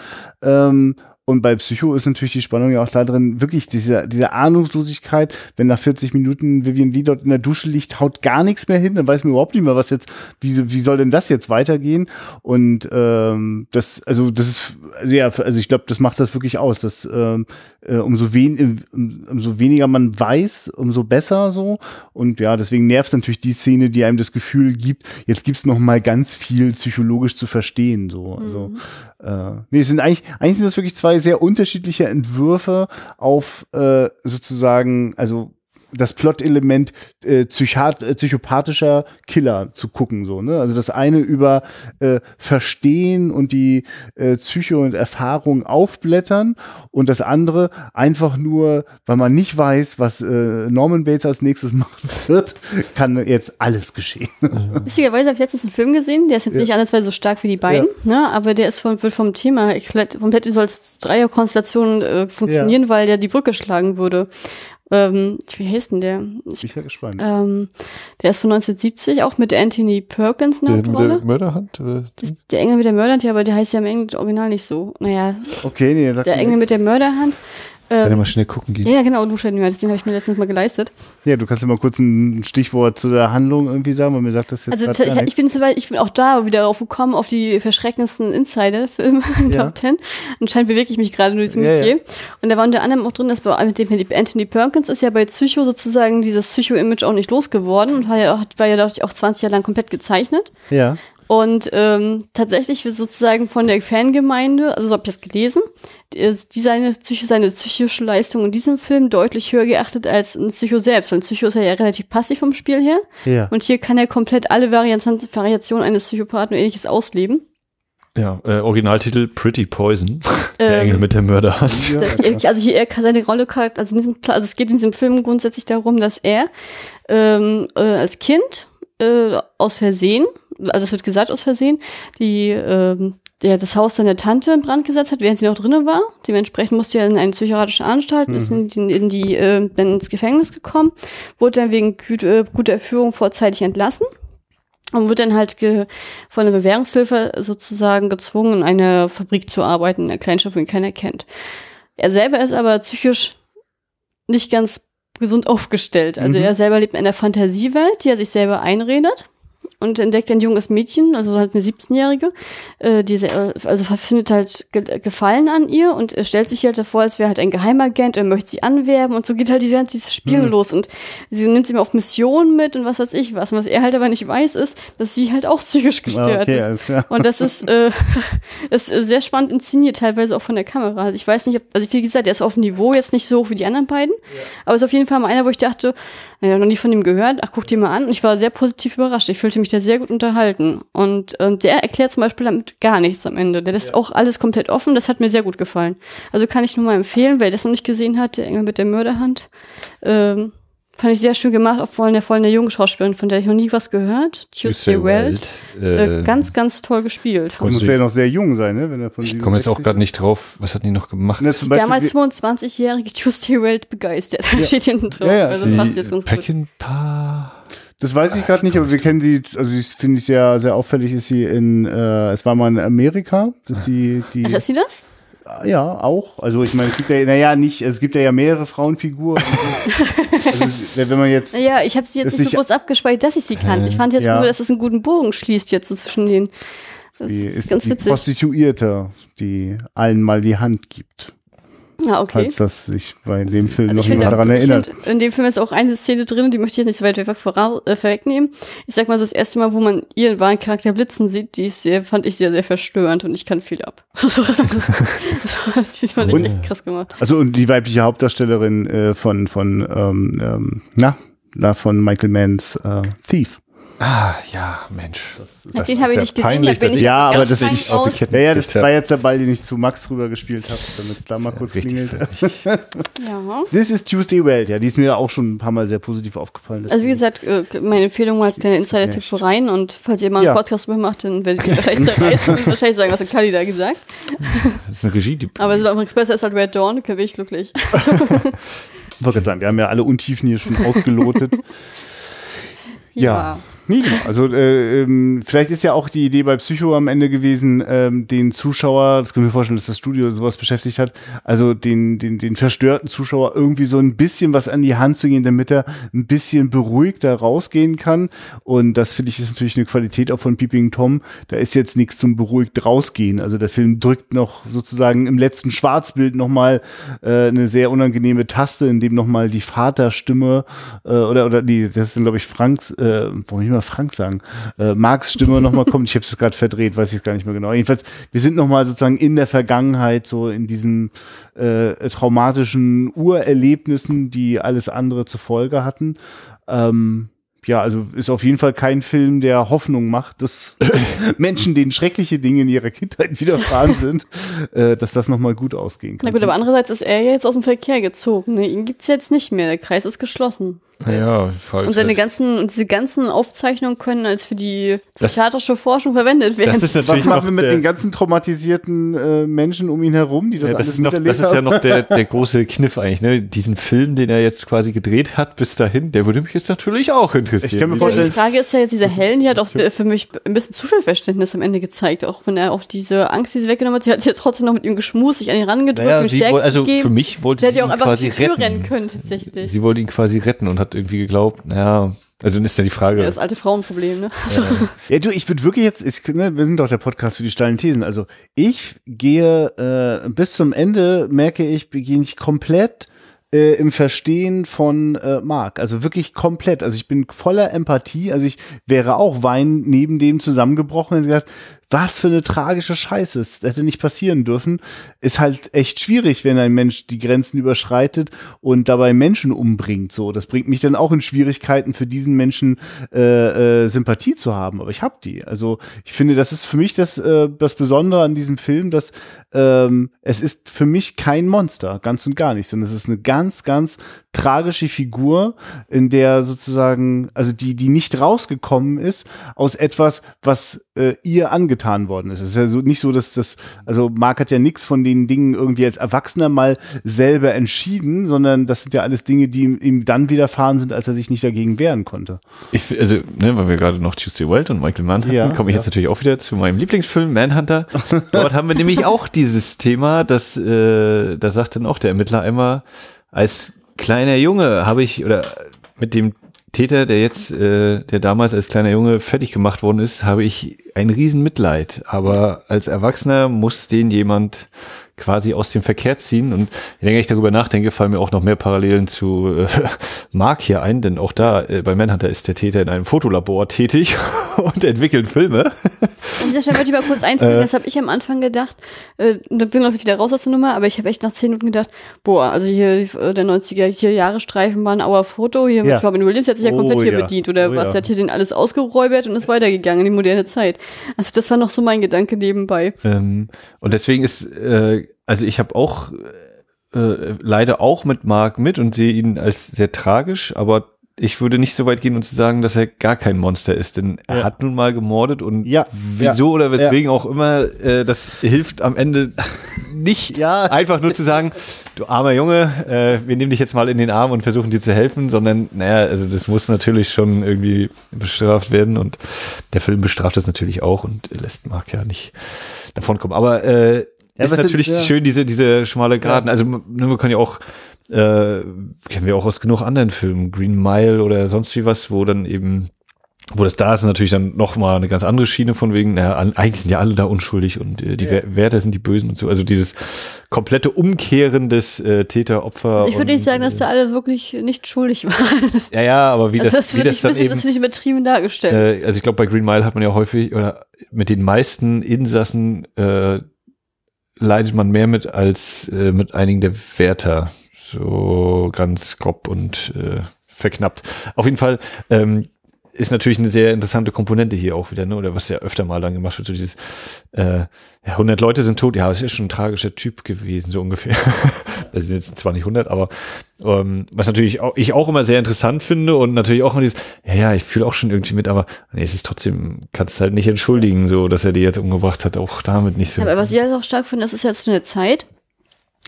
Ähm, und bei Psycho ist natürlich die Spannung ja auch da drin, wirklich diese, diese Ahnungslosigkeit, wenn nach 40 Minuten Vivian Lee dort in der Dusche liegt, haut gar nichts mehr hin, dann weiß man überhaupt nicht mehr, was jetzt, wie, wie soll denn das jetzt weitergehen? Und ähm, das, also das ist, also ja, also ich glaube, das macht das wirklich aus, dass ähm, äh, umso, wen, um, umso weniger man weiß, umso besser so. Und ja, deswegen nervt natürlich die Szene, die einem das Gefühl gibt, jetzt gibt's noch mal ganz viel psychologisch zu verstehen. So, also mhm. Äh, nee, es sind eigentlich, eigentlich sind das wirklich zwei sehr unterschiedliche Entwürfe auf äh, sozusagen, also das Plot-Element äh, äh, psychopathischer Killer zu gucken. so ne? Also das eine über äh, Verstehen und die äh, Psyche und Erfahrung aufblättern und das andere einfach nur, weil man nicht weiß, was äh, Norman Bates als nächstes [laughs] machen wird, kann jetzt alles geschehen. [laughs] Lustigerweise habe ich letztens einen Film gesehen, der ist jetzt ja. nicht andersweise so stark wie die beiden, ja. ne? aber der ist vom, wird vom Thema komplett so als Dreierkonstellation äh, funktionieren, ja. weil der die Brücke schlagen würde. Ähm, wie heißt denn der? Ich, bin gespannt. Ähm, der ist von 1970, auch mit Anthony Perkins in der, Rolle. Der Mörderhand? Das, der Engel mit der Mörderhand, ja, aber der heißt ja im Englischen Original nicht so. Naja. Okay, nee, der Engel mit der Mörderhand. Äh, Kann mal schnell gucken gehen. Ja, genau, du den habe ich mir letztens mal geleistet. Ja, du kannst ja mal kurz ein Stichwort zu der Handlung irgendwie sagen, weil mir sagt das jetzt Also ich, ich, bin, ich bin auch da wieder darauf gekommen, auf die verschreckendsten Insider-Filme [laughs] in ja. Top Ten. Anscheinend bewege ich mich gerade nur diesem ja, Metier. Ja. Und da war unter anderem auch drin, dass bei mit dem Anthony Perkins ist ja bei Psycho sozusagen dieses Psycho-Image auch nicht losgeworden und war ja, war ja dadurch auch 20 Jahre lang komplett gezeichnet. Ja. Und ähm, tatsächlich wird sozusagen von der Fangemeinde, also so habe ich das gelesen, die, seine, Psycho, seine psychische Leistung in diesem Film deutlich höher geachtet als ein Psycho selbst, weil ein Psycho ist ja, ja relativ passiv vom Spiel her. Ja. Und hier kann er komplett alle Varianten, Variationen eines Psychopathen und ähnliches ausleben. Ja, äh, Originaltitel Pretty Poison. [laughs] der ähm, Engel mit der Mörderhand. Ja, also hier er kann seine Rolle also, in diesem, also es geht in diesem Film grundsätzlich darum, dass er ähm, äh, als Kind äh, aus Versehen also es wird gesagt aus Versehen, die ähm, der das Haus seiner Tante in Brand gesetzt hat, während sie noch drinnen war. Dementsprechend musste er in eine psychiatrische Anstalt, mhm. ist in die, in die äh, dann ins Gefängnis gekommen, wurde dann wegen gut, äh, guter Führung vorzeitig entlassen und wird dann halt von der Bewährungshilfe sozusagen gezwungen, in einer Fabrik zu arbeiten, in einer Kleinstadt, wo ihn keiner kennt. Er selber ist aber psychisch nicht ganz gesund aufgestellt. Also mhm. er selber lebt in einer Fantasiewelt, die er sich selber einredet und entdeckt ein junges Mädchen, also halt eine 17-Jährige, äh, die sehr, also findet halt Ge Gefallen an ihr und er stellt sich halt davor, als wäre halt ein Geheimagent, er möchte sie anwerben und so geht halt dieses Spiel mhm. los und sie nimmt sie auf Missionen mit und was weiß ich was. Und was er halt aber nicht weiß, ist, dass sie halt auch psychisch gestört okay, ist. Und das ist, äh, [laughs] ist sehr spannend inszeniert, teilweise auch von der Kamera. Also ich weiß nicht, ob, also wie gesagt, er ist auf dem Niveau jetzt nicht so hoch wie die anderen beiden, ja. aber es ist auf jeden Fall mal einer, wo ich dachte, naja, noch nie von ihm gehört, ach, guck dir mal an. Und ich war sehr positiv überrascht. Ich fühlte mich da sehr gut unterhalten. Und ähm, der erklärt zum Beispiel damit gar nichts am Ende. Der lässt ja. auch alles komplett offen. Das hat mir sehr gut gefallen. Also kann ich nur mal empfehlen, wer das noch nicht gesehen hat, der Engel mit der Mörderhand. Ähm, Fand ich sehr schön gemacht, auch vor allem der, vor allem der jungen Schauspielerin, von der ich noch nie was gehört. Tuesday Welt. Äh, äh, ganz, ganz toll gespielt. Muss ja noch sehr jung sein, ne? Wenn er von ich komme jetzt auch gerade nicht drauf. Was hat die noch gemacht? Ne, damals 22-jährige Tuesday Welt begeistert. Ja. [laughs] Steht hinten drauf. Ja, ja. Also das passt jetzt ganz Peckinpah. Das weiß ich gerade nicht, aber wir kennen sie, also sie finde ich sehr, sehr auffällig ist sie in, äh, es war mal in Amerika, dass sie die. Ach, ist sie das? Ja, auch. Also ich meine, es gibt ja, naja, nicht, es gibt ja, ja mehrere Frauenfiguren. [laughs] also, wenn man jetzt. Ja, ich habe sie jetzt nicht bewusst abgespeichert, dass ich sie kann. Ich fand jetzt ja. nur, dass es einen guten Bogen schließt jetzt so zwischen den. Das die ist ganz die witzig. Prostituierte, die allen mal die Hand gibt. Ja, okay. Falls das sich bei dem Film also noch jemand daran erinnert. Find, in dem Film ist auch eine Szene drin, die möchte ich jetzt nicht so weit weg äh, vorwegnehmen. Ich sag mal, das erste Mal, wo man ihren wahren Charakter blitzen sieht, die ist sehr, fand ich sehr, sehr verstörend und ich kann viel ab. [laughs] das fand ich echt krass gemacht. Also und die weibliche Hauptdarstellerin äh, von, von ähm, ähm, na, na, von Michael Manns äh, Thief. Ah, ja, Mensch. Das, das den habe ich nicht peinlich, gesehen. ja, aber das ist auf ja, ja, das war jetzt der Ball, den ich zu Max rüber gespielt habe, damit es da mal kurz klingelt. [laughs] ja. This is Tuesday Welt, ja, die ist mir auch schon ein paar Mal sehr positiv aufgefallen. Also wie gesagt, äh, meine Empfehlung war als kleine Insider-Tipp für rein und falls ihr mal einen ja. Podcast mitmacht, dann werdet ihr [laughs] wahrscheinlich, sagen, was hat Kali da gesagt. [laughs] Das ist eine Regie. Die aber es war übrigens besser als halt Red Dawn, da bin ich glücklich. Ich wollte sagen, wir haben ja alle Untiefen hier schon ausgelotet. ja. Nee, genau. Also äh, ähm, vielleicht ist ja auch die Idee bei Psycho am Ende gewesen, ähm, den Zuschauer, das können wir vorstellen, dass das Studio sowas beschäftigt hat, also den, den, den verstörten Zuschauer irgendwie so ein bisschen was an die Hand zu gehen, damit er ein bisschen beruhigter rausgehen kann. Und das finde ich ist natürlich eine Qualität auch von Peeping Tom. Da ist jetzt nichts zum beruhigt rausgehen. Also der Film drückt noch sozusagen im letzten Schwarzbild nochmal äh, eine sehr unangenehme Taste, in dem nochmal die Vaterstimme äh, oder, oder die, das ist glaube ich Franks, äh, warum ich mal Frank sagen, äh, Marks Stimme nochmal kommt. Ich habe es gerade verdreht, weiß ich gar nicht mehr genau. Jedenfalls, wir sind nochmal sozusagen in der Vergangenheit, so in diesen äh, traumatischen Urerlebnissen, die alles andere zur Folge hatten. Ähm, ja, also ist auf jeden Fall kein Film, der Hoffnung macht, dass [laughs] Menschen, denen schreckliche Dinge in ihrer Kindheit [laughs] widerfahren sind, äh, dass das nochmal gut ausgehen kann. Na gut, aber andererseits ist er ja jetzt aus dem Verkehr gezogen. Ne? Ihn gibt's jetzt nicht mehr. Der Kreis ist geschlossen. Ja, falsch. Und seine ganzen, und diese ganzen Aufzeichnungen können als für die psychiatrische das, Forschung verwendet werden. Das ist natürlich Was machen wir mit den ganzen traumatisierten äh, Menschen um ihn herum, die das, ja, das alles ist noch, Das ist ja noch der, [laughs] der große Kniff eigentlich, ne? Diesen Film, den er jetzt quasi gedreht hat bis dahin, der würde mich jetzt natürlich auch interessieren. Ich kann mir vorstellen. Die Frage ist ja jetzt, dieser [laughs] Helen, die hat auch für mich ein bisschen zu viel Verständnis am Ende gezeigt, auch wenn er auch diese Angst, die sie weggenommen hat, sie hat ja trotzdem noch mit ihm geschmust, sich an ihn rangedrückt, naja, ihm Stärke also gegeben. für mich wollte sie, sie hat ja auch einfach quasi die Tür retten. rennen können, tatsächlich. Sie wollte ihn quasi retten und hat irgendwie geglaubt, ja, also dann ist ja die Frage. Ja, das alte Frauenproblem, ne? Ja, [laughs] ja du, ich würde wirklich jetzt, ich, ne, wir sind doch der Podcast für die steilen Thesen. Also ich gehe äh, bis zum Ende, merke ich, beginne ich komplett äh, im Verstehen von äh, Mark. Also wirklich komplett. Also ich bin voller Empathie. Also ich wäre auch Wein neben dem zusammengebrochen und gesagt, was für eine tragische Scheiße. Es hätte nicht passieren dürfen. Ist halt echt schwierig, wenn ein Mensch die Grenzen überschreitet und dabei Menschen umbringt. So, das bringt mich dann auch in Schwierigkeiten, für diesen Menschen äh, äh, Sympathie zu haben. Aber ich habe die. Also ich finde, das ist für mich das, äh, das Besondere an diesem Film, dass ähm, es ist für mich kein Monster, ganz und gar nicht, sondern es ist eine ganz, ganz tragische Figur, in der sozusagen, also die, die nicht rausgekommen ist aus etwas, was äh, ihr angetan worden ist. Es ist ja so nicht so, dass das, also Mark hat ja nichts von den Dingen irgendwie als Erwachsener mal selber entschieden, sondern das sind ja alles Dinge, die ihm dann widerfahren sind, als er sich nicht dagegen wehren konnte. Ich, also, ne, weil wir gerade noch Tuesday Wild und Michael Mann hatten, ja, komme ich ja. jetzt natürlich auch wieder zu meinem Lieblingsfilm Manhunter. [laughs] Dort haben wir nämlich auch dieses Thema, dass äh, da sagt dann auch der Ermittler einmal, als kleiner Junge habe ich, oder mit dem Täter, der jetzt, äh, der damals als kleiner Junge fertig gemacht worden ist, habe ich ein Riesenmitleid. Aber als Erwachsener muss den jemand quasi aus dem Verkehr ziehen. Und je länger ich darüber nachdenke, fallen mir auch noch mehr Parallelen zu äh, [laughs] Mark hier ein, denn auch da äh, bei Manhunter ist der Täter in einem Fotolabor tätig [laughs] und entwickelt Filme. An dieser Stelle wollte ich mal kurz einfügen, äh, das habe ich am Anfang gedacht, äh, da bin ich wieder raus aus der Nummer, aber ich habe echt nach zehn Minuten gedacht, boah, also hier äh, der 90er hier Jahre Streifen war ein Auer Foto, hier ja. mit Robin Williams hat sich ja komplett oh, hier ja. bedient oder oh, was, ja. hat hier den alles ausgeräubert und ist weitergegangen in die moderne Zeit. Also das war noch so mein Gedanke nebenbei. Ähm, und deswegen ist äh, also ich habe auch äh, leider auch mit Mark mit und sehe ihn als sehr tragisch, aber ich würde nicht so weit gehen und zu sagen, dass er gar kein Monster ist, denn ja. er hat nun mal gemordet und ja, wieso ja, oder weswegen auch immer, äh, das hilft am Ende [laughs] nicht ja. einfach nur zu sagen, du armer Junge, äh, wir nehmen dich jetzt mal in den Arm und versuchen dir zu helfen, sondern naja, also das muss natürlich schon irgendwie bestraft werden und der Film bestraft das natürlich auch und lässt Mark ja nicht davon kommen. Aber äh, ja, ist natürlich ist, ja. schön, diese, diese schmale Graden. Ja. Also ne, man kann ja auch, äh, kennen wir auch aus genug anderen Filmen, Green Mile oder sonst wie was, wo dann eben, wo das da ist, natürlich dann noch mal eine ganz andere Schiene von wegen, naja, eigentlich sind ja alle da unschuldig und äh, die ja. Wärter sind die Bösen und so. Also dieses komplette Umkehren des äh, Täter-Opfer. Ich würde nicht sagen, dass da alle wirklich nicht schuldig [laughs] waren. Das, ja, ja, aber wie also das, das wie das dann bisschen, eben. Das finde ich übertrieben dargestellt. Äh, also ich glaube, bei Green Mile hat man ja häufig oder mit den meisten Insassen äh, leidet man mehr mit als äh, mit einigen der Wärter. So ganz grob und äh, verknappt. Auf jeden Fall, ähm, ist natürlich eine sehr interessante Komponente hier auch wieder, ne? oder was ja öfter mal dann gemacht wird, so dieses, äh, ja, 100 Leute sind tot, ja, das ist schon ein tragischer Typ gewesen, so ungefähr. [laughs] das sind jetzt zwar nicht 100, aber ähm, was natürlich auch, ich auch immer sehr interessant finde und natürlich auch immer dieses, ja, ja, ich fühle auch schon irgendwie mit, aber nee, es ist trotzdem, kannst halt nicht entschuldigen, so, dass er die jetzt umgebracht hat, auch damit nicht so. Aber was ich halt auch stark finde, das ist jetzt eine Zeit,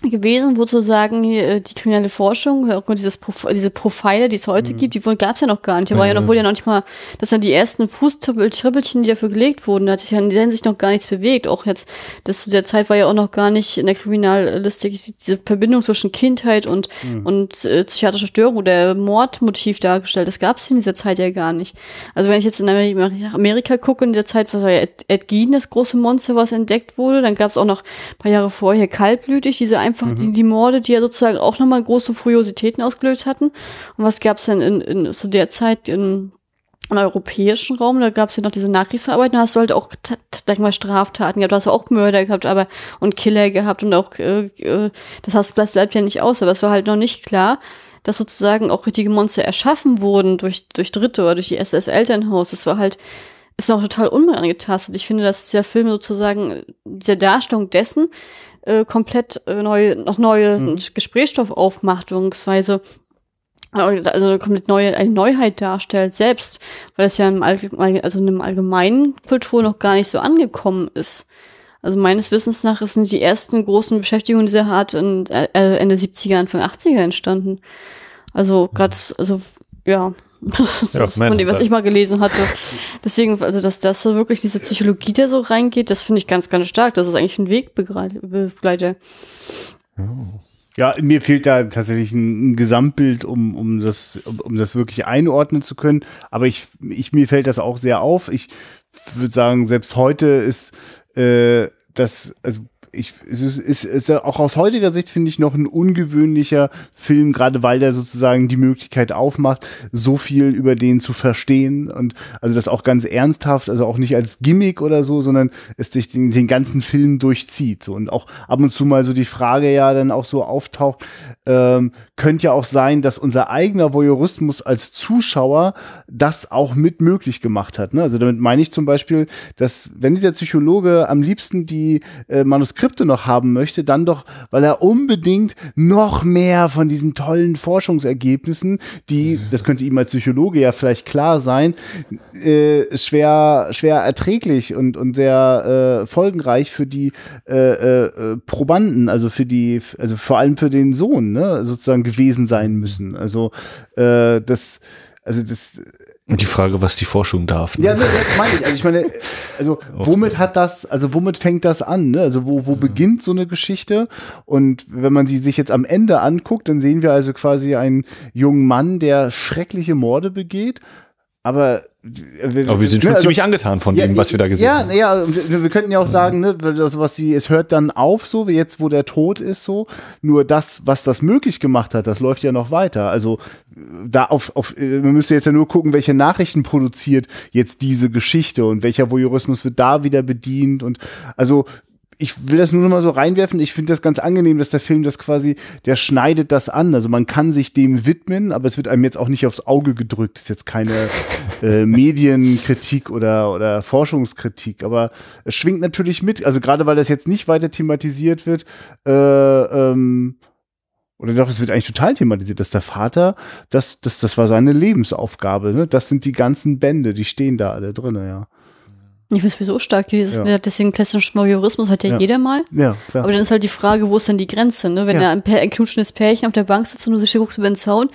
gewesen, wo sozusagen äh, die kriminelle Forschung, auch dieses Prof diese Profile, die es heute mhm. gibt, die gab es ja noch gar nicht. Da war ja noch, wurde ja noch nicht mal, das sind die ersten Fußtrippelchen, die dafür gelegt wurden. Da hat sich ja in der Hinsicht noch gar nichts bewegt. Auch jetzt, das zu der Zeit war ja auch noch gar nicht in der Kriminallistik diese Verbindung zwischen Kindheit und, mhm. und äh, psychiatrische Störung oder Mordmotiv dargestellt. Das gab es in dieser Zeit ja gar nicht. Also wenn ich jetzt in Amerika gucke, in der Zeit war ja Ed, Ed Gein das große Monster, was entdeckt wurde. Dann gab es auch noch ein paar Jahre vorher kaltblütig, diese einfach mhm. die, die Morde, die ja sozusagen auch nochmal große Furiositäten ausgelöst hatten. Und was gab es denn in, in zu der Zeit in, im europäischen Raum? Da gab es ja noch diese Nachkriegsverarbeitung, da hast du halt auch, sag mal, Straftaten gehabt, du hast auch Mörder gehabt, aber und Killer gehabt und auch, äh, äh, das bleibt, bleibt ja nicht aus, aber es war halt noch nicht klar, dass sozusagen auch richtige Monster erschaffen wurden durch, durch Dritte oder durch die SS-Elternhaus. Das war halt, ist noch total unangetastet. Ich finde, dass dieser Film sozusagen diese Darstellung dessen, äh, komplett äh, neu, noch neue mhm. Gesprächsstoff aufmacht, beziehungsweise äh, also komplett neue, eine Neuheit darstellt selbst, weil es ja im Allgemeinen, also in einem allgemeinen Kultur noch gar nicht so angekommen ist. Also meines Wissens nach sind die ersten großen Beschäftigungen dieser Art in, äh, Ende 70er, Anfang 80er entstanden. Also gerade, also ja, ja, von dem, was ich mal gelesen hatte. Deswegen, also dass das so wirklich diese Psychologie da so reingeht, das finde ich ganz, ganz stark. Das ist eigentlich ein Wegbegleiter. Ja, mir fehlt da tatsächlich ein, ein Gesamtbild, um, um, das, um, um, das wirklich einordnen zu können. Aber ich, ich, mir fällt das auch sehr auf. Ich würde sagen, selbst heute ist äh, das, also ich, es ist, ist, ist auch aus heutiger Sicht finde ich noch ein ungewöhnlicher Film, gerade weil der sozusagen die Möglichkeit aufmacht, so viel über den zu verstehen und also das auch ganz ernsthaft, also auch nicht als Gimmick oder so, sondern es sich den, den ganzen Film durchzieht so und auch ab und zu mal so die Frage ja dann auch so auftaucht, ähm, könnte ja auch sein, dass unser eigener Voyeurismus als Zuschauer das auch mit möglich gemacht hat. Ne? Also damit meine ich zum Beispiel, dass wenn dieser Psychologe am liebsten die äh, Manuskripte noch haben möchte, dann doch, weil er unbedingt noch mehr von diesen tollen Forschungsergebnissen, die, das könnte ihm als Psychologe ja vielleicht klar sein, äh, schwer, schwer erträglich und, und sehr äh, folgenreich für die äh, äh, Probanden, also für die, also vor allem für den Sohn ne, sozusagen gewesen sein müssen. Also äh, das, also das. Und die Frage, was die Forschung darf. Ne? Ja, ne, das meine ich. Also ich meine, also [laughs] womit hat das, also womit fängt das an? Ne? Also wo, wo mhm. beginnt so eine Geschichte? Und wenn man sie sich jetzt am Ende anguckt, dann sehen wir also quasi einen jungen Mann, der schreckliche Morde begeht, aber aber wir sind schon ne, also, ziemlich angetan von ja, dem, was wir da gesehen ja, haben. Ja, wir, wir könnten ja auch sagen, ne, also was die, es hört dann auf, so wie jetzt, wo der Tod ist, so. Nur das, was das möglich gemacht hat, das läuft ja noch weiter. Also da auf, auf, man müsste jetzt ja nur gucken, welche Nachrichten produziert jetzt diese Geschichte und welcher Voyeurismus wird da wieder bedient und also ich will das nur noch mal so reinwerfen. Ich finde das ganz angenehm, dass der Film das quasi, der schneidet das an. Also man kann sich dem widmen, aber es wird einem jetzt auch nicht aufs Auge gedrückt. Das ist jetzt keine [laughs] äh, Medienkritik oder, oder Forschungskritik, aber es schwingt natürlich mit. Also gerade weil das jetzt nicht weiter thematisiert wird, äh, ähm, oder doch, es wird eigentlich total thematisiert, dass der Vater, das, das, das war seine Lebensaufgabe. Ne? Das sind die ganzen Bände, die stehen da alle drin, ja. Ich finde es sowieso stark, dieses, ja. deswegen klassischen Voyeurismus hat ja, ja, jeder mal. Ja, klar. Aber dann ist halt die Frage, wo ist denn die Grenze, ne? Wenn ja. da ein, ein knutschendes Pärchen auf der Bank sitzt und du sich guckst über den Zaun,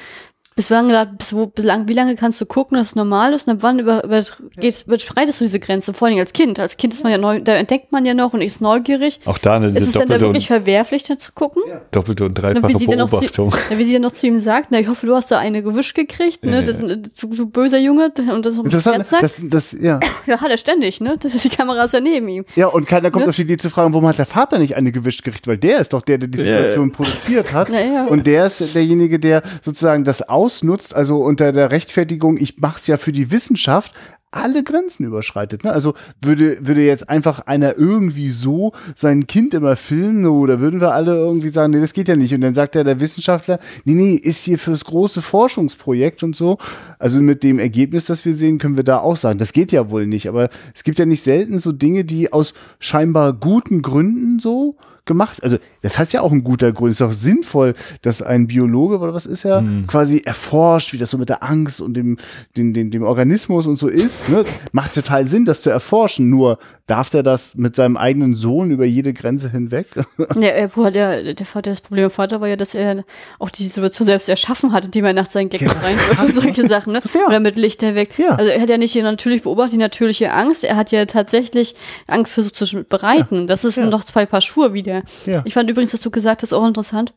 bis lange, bis wo, bis lang, wie lange kannst du gucken, dass es normal ist? Und ab wann über, über, geht, überschreitest du diese Grenze? Vor allem als Kind. Als Kind ist man ja neu, da entdeckt man ja noch und ist neugierig. Auch da eine Ist es dann da wirklich verwerflich, da zu gucken? Ja. Doppelte und dreifache wie Beobachtung. [laughs] Zu, wie sie dann noch zu ihm sagt, na, ich hoffe, du hast da eine gewischt gekriegt, ne? Das ist ein du böser Junge und das Interessant, das, das, ja. [laughs] ja, hat er ständig, ne? Das ist die Kamera ist ja neben ihm. Ja, und keiner kommt ne? auf die Idee zu fragen, warum hat der Vater nicht eine gewischt gekriegt? Weil der ist doch der, der die Situation ja. produziert hat. Ja, und der ist derjenige, der sozusagen das ausnutzt, also unter der Rechtfertigung, ich mache es ja für die Wissenschaft, alle Grenzen überschreitet. Ne? Also würde, würde jetzt einfach einer irgendwie so sein Kind immer filmen oder würden wir alle irgendwie sagen, nee, das geht ja nicht. Und dann sagt ja der Wissenschaftler, nee, nee, ist hier fürs große Forschungsprojekt und so. Also mit dem Ergebnis, das wir sehen, können wir da auch sagen, das geht ja wohl nicht. Aber es gibt ja nicht selten so Dinge, die aus scheinbar guten Gründen so gemacht. Also das hat ja auch ein guter Grund. Es ist auch sinnvoll, dass ein Biologe oder was ist er hm. quasi erforscht, wie das so mit der Angst und dem, dem, dem, dem Organismus und so ist. Ne? Macht total Sinn, das zu erforschen. Nur darf der das mit seinem eigenen Sohn über jede Grenze hinweg? [laughs] ja, der, der Vater, das Problem Vater war ja, dass er auch die Situation selbst erschaffen hat, indem er nachts seinen Gag rein wollte und [laughs] solche Sachen. Ne? Ja. Oder mit Lichter weg. Ja. Also er hat ja nicht hier natürlich beobachtet, die natürliche Angst. Er hat ja tatsächlich Angst versucht zu bereiten. Ja. Das ist ja. noch zwei Paar Schuhe wieder. Ja. Ich fand übrigens, dass du gesagt hast, auch interessant.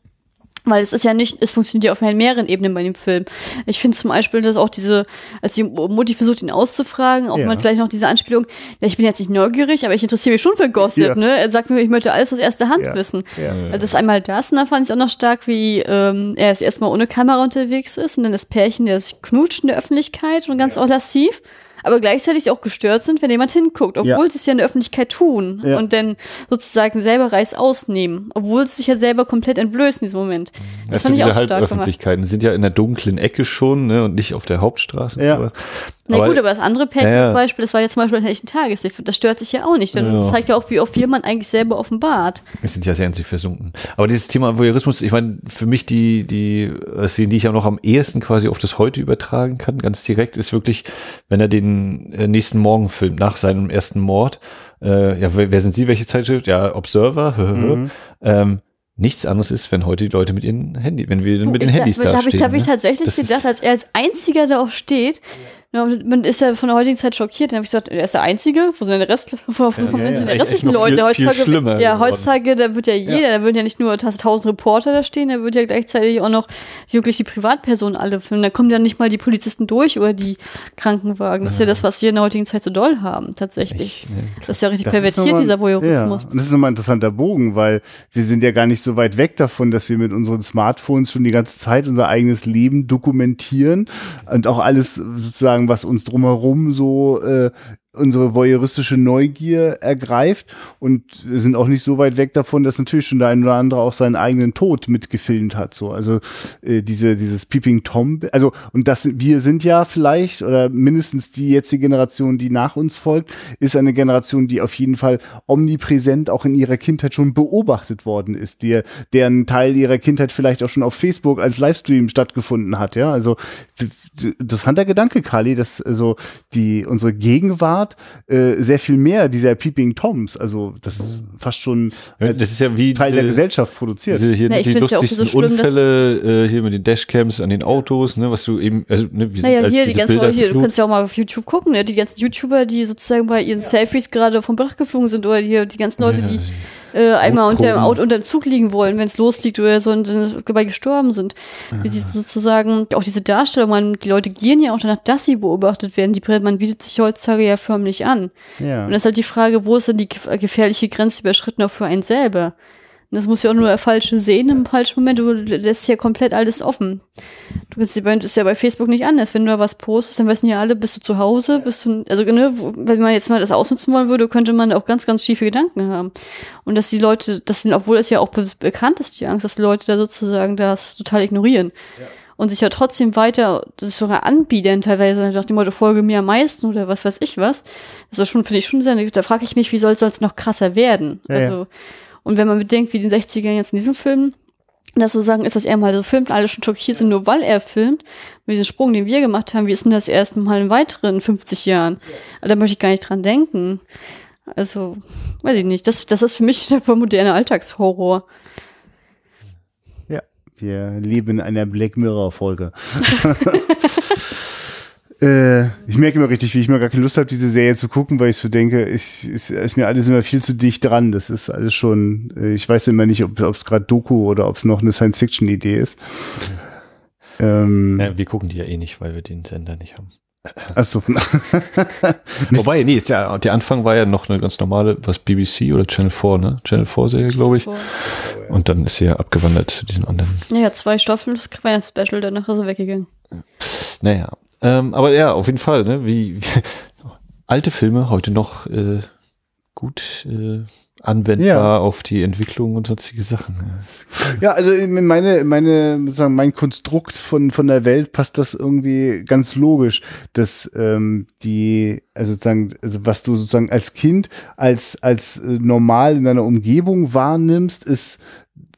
Weil es ist ja nicht, es funktioniert ja auf mehreren Ebenen bei dem Film. Ich finde zum Beispiel, dass auch diese, als die Mutti versucht, ihn auszufragen, auch ja. mal gleich noch diese Anspielung, ja, ich bin jetzt nicht neugierig, aber ich interessiere mich schon für Gossip, ja. ne? Er sagt mir, ich möchte alles aus erster Hand ja. wissen. Das ist einmal das, und da fand ich auch noch stark, wie ähm, er jetzt erstmal ohne Kamera unterwegs ist und dann das Pärchen, der sich knutscht in der Öffentlichkeit und ganz auch lassiv aber gleichzeitig auch gestört sind, wenn jemand hinguckt, obwohl ja. sie es ja in der Öffentlichkeit tun ja. und dann sozusagen selber Reiß ausnehmen, obwohl sie sich ja selber komplett entblößen in diesem Moment. Das, das fand ich auch stark Öffentlichkeiten sind ja in der dunklen Ecke schon ne, und nicht auf der Hauptstraße. Ja. Na aber, gut, aber das andere Pärchen ja, zum Beispiel, das war jetzt zum Beispiel ein echten Tageslicht, das stört sich ja auch nicht. Denn ja. Das zeigt ja auch, wie oft viel man eigentlich selber offenbart. Wir sind ja sehr in sich versunken. Aber dieses Thema Voyeurismus, ich meine, für mich die, die Szene, die ich auch noch am ehesten quasi auf das Heute übertragen kann, ganz direkt, ist wirklich, wenn er den äh, nächsten Morgen filmt, nach seinem ersten Mord. Äh, ja, wer, wer sind Sie, welche Zeitschrift? Ja, Observer. mhm. ähm, nichts anderes ist, wenn heute die Leute mit ihren Handy, wenn wir mit den Handys da, da stehen. Da habe ich, hab ich ne? tatsächlich gedacht, als er als einziger da auch steht, ja, man ist ja von der heutigen Zeit schockiert. Dann habe ich gesagt, er ist der Einzige. Wo sind die, Rest, wo, [laughs] wo ja, ja, sind die restlichen Leute? Viel, heutzutage, viel ja, heutzutage, da wird ja jeder, ja. da würden ja nicht nur tausend Reporter da stehen, da wird ja gleichzeitig auch noch wirklich die Privatpersonen alle filmen. Da kommen ja nicht mal die Polizisten durch über die Krankenwagen. Das ist ja das, was wir in der heutigen Zeit so doll haben, tatsächlich. Ich, ne, das ist ja richtig pervertiert, mal, dieser Voyeurismus. Ja. Und das ist nochmal ein interessanter Bogen, weil wir sind ja gar nicht so weit weg davon, dass wir mit unseren Smartphones schon die ganze Zeit unser eigenes Leben dokumentieren und auch alles sozusagen, was uns drumherum so äh, unsere voyeuristische Neugier ergreift und sind auch nicht so weit weg davon, dass natürlich schon der ein oder andere auch seinen eigenen Tod mitgefilmt hat. So, also äh, diese dieses Peeping Tom, also und das wir sind ja vielleicht oder mindestens die jetzige Generation, die nach uns folgt, ist eine Generation, die auf jeden Fall omnipräsent auch in ihrer Kindheit schon beobachtet worden ist, die, deren Teil ihrer Kindheit vielleicht auch schon auf Facebook als Livestream stattgefunden hat. Ja, also interessanter Gedanke, Kali, dass also die unsere Gegenwart Art äh, sehr viel mehr dieser Peeping Toms. Also das ist fast schon ja, das ist ja wie Teil diese, der Gesellschaft produziert. Diese hier ja, die lustigsten so Unfälle äh, hier mit den Dashcams an den Autos, ne, was du eben, also ne, wie naja, halt hier die ganzen Bilder hier, du kannst ja auch mal auf YouTube gucken, ne, die ganzen YouTuber, die sozusagen bei ihren ja. Selfies gerade vom Dach geflogen sind oder hier die ganzen Leute, die äh, einmal unter dem Auto unter dem Zug liegen wollen, wenn es losliegt oder so und dann dabei gestorben sind. Wie sie sozusagen, auch diese Darstellung, man, die Leute gehen ja auch danach, dass sie beobachtet werden. Die, man bietet sich heutzutage ja förmlich an. Ja. Und das ist halt die Frage, wo ist denn die gefährliche Grenze überschritten auch für einen selber? Das muss ja auch nur der Falsche sehen im falschen Moment. Du lässt ja komplett alles offen. Du kannst das ist ja bei Facebook nicht anders. Wenn du da was postest, dann wissen ja alle, bist du zu Hause, bist du, also, ne, wenn man jetzt mal das ausnutzen wollen würde, könnte man auch ganz, ganz schiefe Gedanken haben. Und dass die Leute, das sind, obwohl es ja auch bekannt ist, die Angst, dass die Leute da sozusagen das total ignorieren. Ja und sich ja trotzdem weiter das sogar anbieten, teilweise nach dem Motto, folge mir am meisten oder was weiß ich was. Das ist schon, finde ich schon sehr, da frage ich mich, wie soll es noch krasser werden? Ja, also, ja. Und wenn man bedenkt, wie die 60er jetzt in diesem Film, das so sagen, ist, dass er mal so filmt, alle schon schockiert sind, nur weil er filmt. Mit diesem Sprung, den wir gemacht haben, wie ist denn das erste Mal in weiteren 50 Jahren? Ja. Da möchte ich gar nicht dran denken. Also, weiß ich nicht. Das, das ist für mich [laughs] der moderne Alltagshorror. Ja, wir leben in einer Black Mirror-Folge. [laughs] [laughs] Äh, ich merke immer richtig, wie ich mir gar keine Lust habe, diese Serie zu gucken, weil ich so denke, ich, ist, ist mir alles immer viel zu dicht dran. Das ist alles schon, äh, ich weiß immer nicht, ob es gerade Doku oder ob es noch eine Science-Fiction-Idee ist. Ähm, ja, wir gucken die ja eh nicht, weil wir den Sender nicht haben. Achso. [laughs] [laughs] Wobei, nee, ist ja, der Anfang war ja noch eine ganz normale, was BBC oder Channel 4, ne? Channel 4 Serie, glaube ich. Und dann ist sie ja abgewandert zu diesem anderen. Ja, zwei Staffeln, das war ein Special, danach ist er weggegangen. Naja, ähm, aber ja, auf jeden Fall, ne? Wie, wie [laughs] alte Filme heute noch äh, gut äh, anwendbar ja. auf die Entwicklung und sonstige Sachen. [laughs] Ja, also meine, meine, sozusagen mein Konstrukt von, von der Welt passt das irgendwie ganz logisch, dass ähm, die, also sozusagen, also was du sozusagen als Kind als, als äh, normal in deiner Umgebung wahrnimmst, ist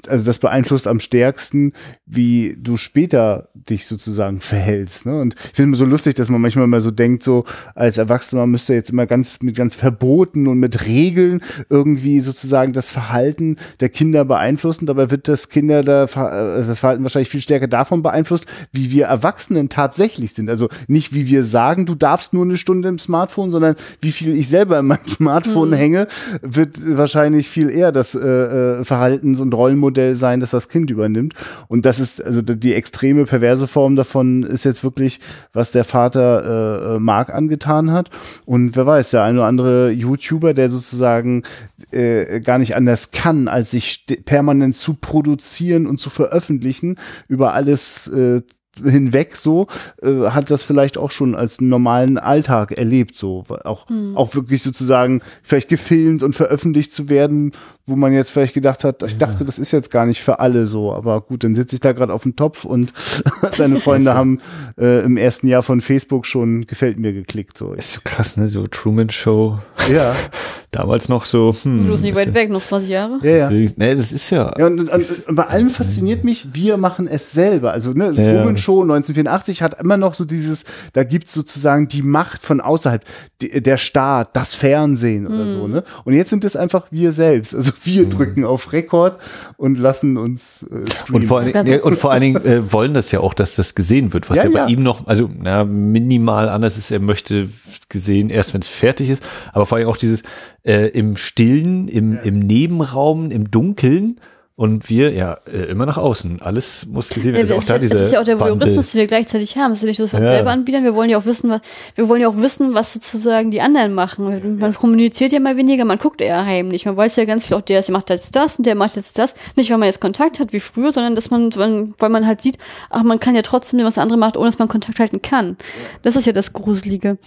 also das beeinflusst am stärksten, wie du später dich sozusagen verhältst. Ne? Und ich finde es so lustig, dass man manchmal mal so denkt, so als Erwachsener müsste jetzt immer ganz mit ganz Verboten und mit Regeln irgendwie sozusagen das Verhalten der Kinder beeinflussen. Dabei wird das Kinder da, also das Verhalten wahrscheinlich viel stärker davon beeinflusst, wie wir Erwachsenen tatsächlich sind. Also nicht wie wir sagen, du darfst nur eine Stunde im Smartphone, sondern wie viel ich selber in meinem [laughs] Smartphone mhm. hänge, wird wahrscheinlich viel eher das äh, äh Verhaltens- und Rollenmodell sein, das das Kind übernimmt. Und das ist, also die extreme perverse Form davon ist jetzt wirklich, was der Vater äh, äh Mark angetan hat. Und wer weiß, der eine oder andere YouTuber, der sozusagen äh, gar nicht anders kann, als sich permanent zu produzieren und zu veröffentlichen, über alles äh, hinweg so, äh, hat das vielleicht auch schon als normalen Alltag erlebt, so auch, hm. auch wirklich sozusagen vielleicht gefilmt und veröffentlicht zu werden, wo man jetzt vielleicht gedacht hat, ich dachte, das ist jetzt gar nicht für alle so, aber gut, dann sitze ich da gerade auf dem Topf und [laughs] deine Freunde haben äh, im ersten Jahr von Facebook schon gefällt mir geklickt. So. Ist so krass, ne? So Truman Show. Ja. [laughs] Damals noch so, hm. Du bist nicht weit weg, noch 20 Jahre. Ja, ja. Nee, das ist ja. ja und, und, und bei allem fasziniert mich, wir machen es selber. Also, ne, ja. Truman Show 1984 hat immer noch so dieses, da gibt's sozusagen die Macht von außerhalb, die, der Staat, das Fernsehen oder mhm. so, ne? Und jetzt sind es einfach wir selbst. Also wir mhm. drücken auf Rekord und lassen uns äh, streamen. Und vor, allen, ja, und vor allen Dingen äh, wollen das ja auch, dass das gesehen wird, was ja, ja bei ja. ihm noch, also na, minimal anders ist, er möchte gesehen erst, wenn es fertig ist, aber vor allem auch dieses äh, im Stillen, im, im Nebenraum, im Dunkeln und wir, ja, äh, immer nach außen. Alles muss gesehen werden. Ja, also auch da das ist ja auch der Voyeurismus, den wir gleichzeitig haben. Es ist ja nicht wir uns ja. selber anbieten. Wir wollen ja auch wissen, was, wir wollen ja auch wissen, was sozusagen die anderen machen. Man kommuniziert ja mal weniger, man guckt eher heimlich. Man weiß ja ganz viel, auch der, macht jetzt das und der macht jetzt das. Nicht, weil man jetzt Kontakt hat wie früher, sondern dass man, weil man halt sieht, ach, man kann ja trotzdem was der andere macht, ohne dass man Kontakt halten kann. Das ist ja das Gruselige.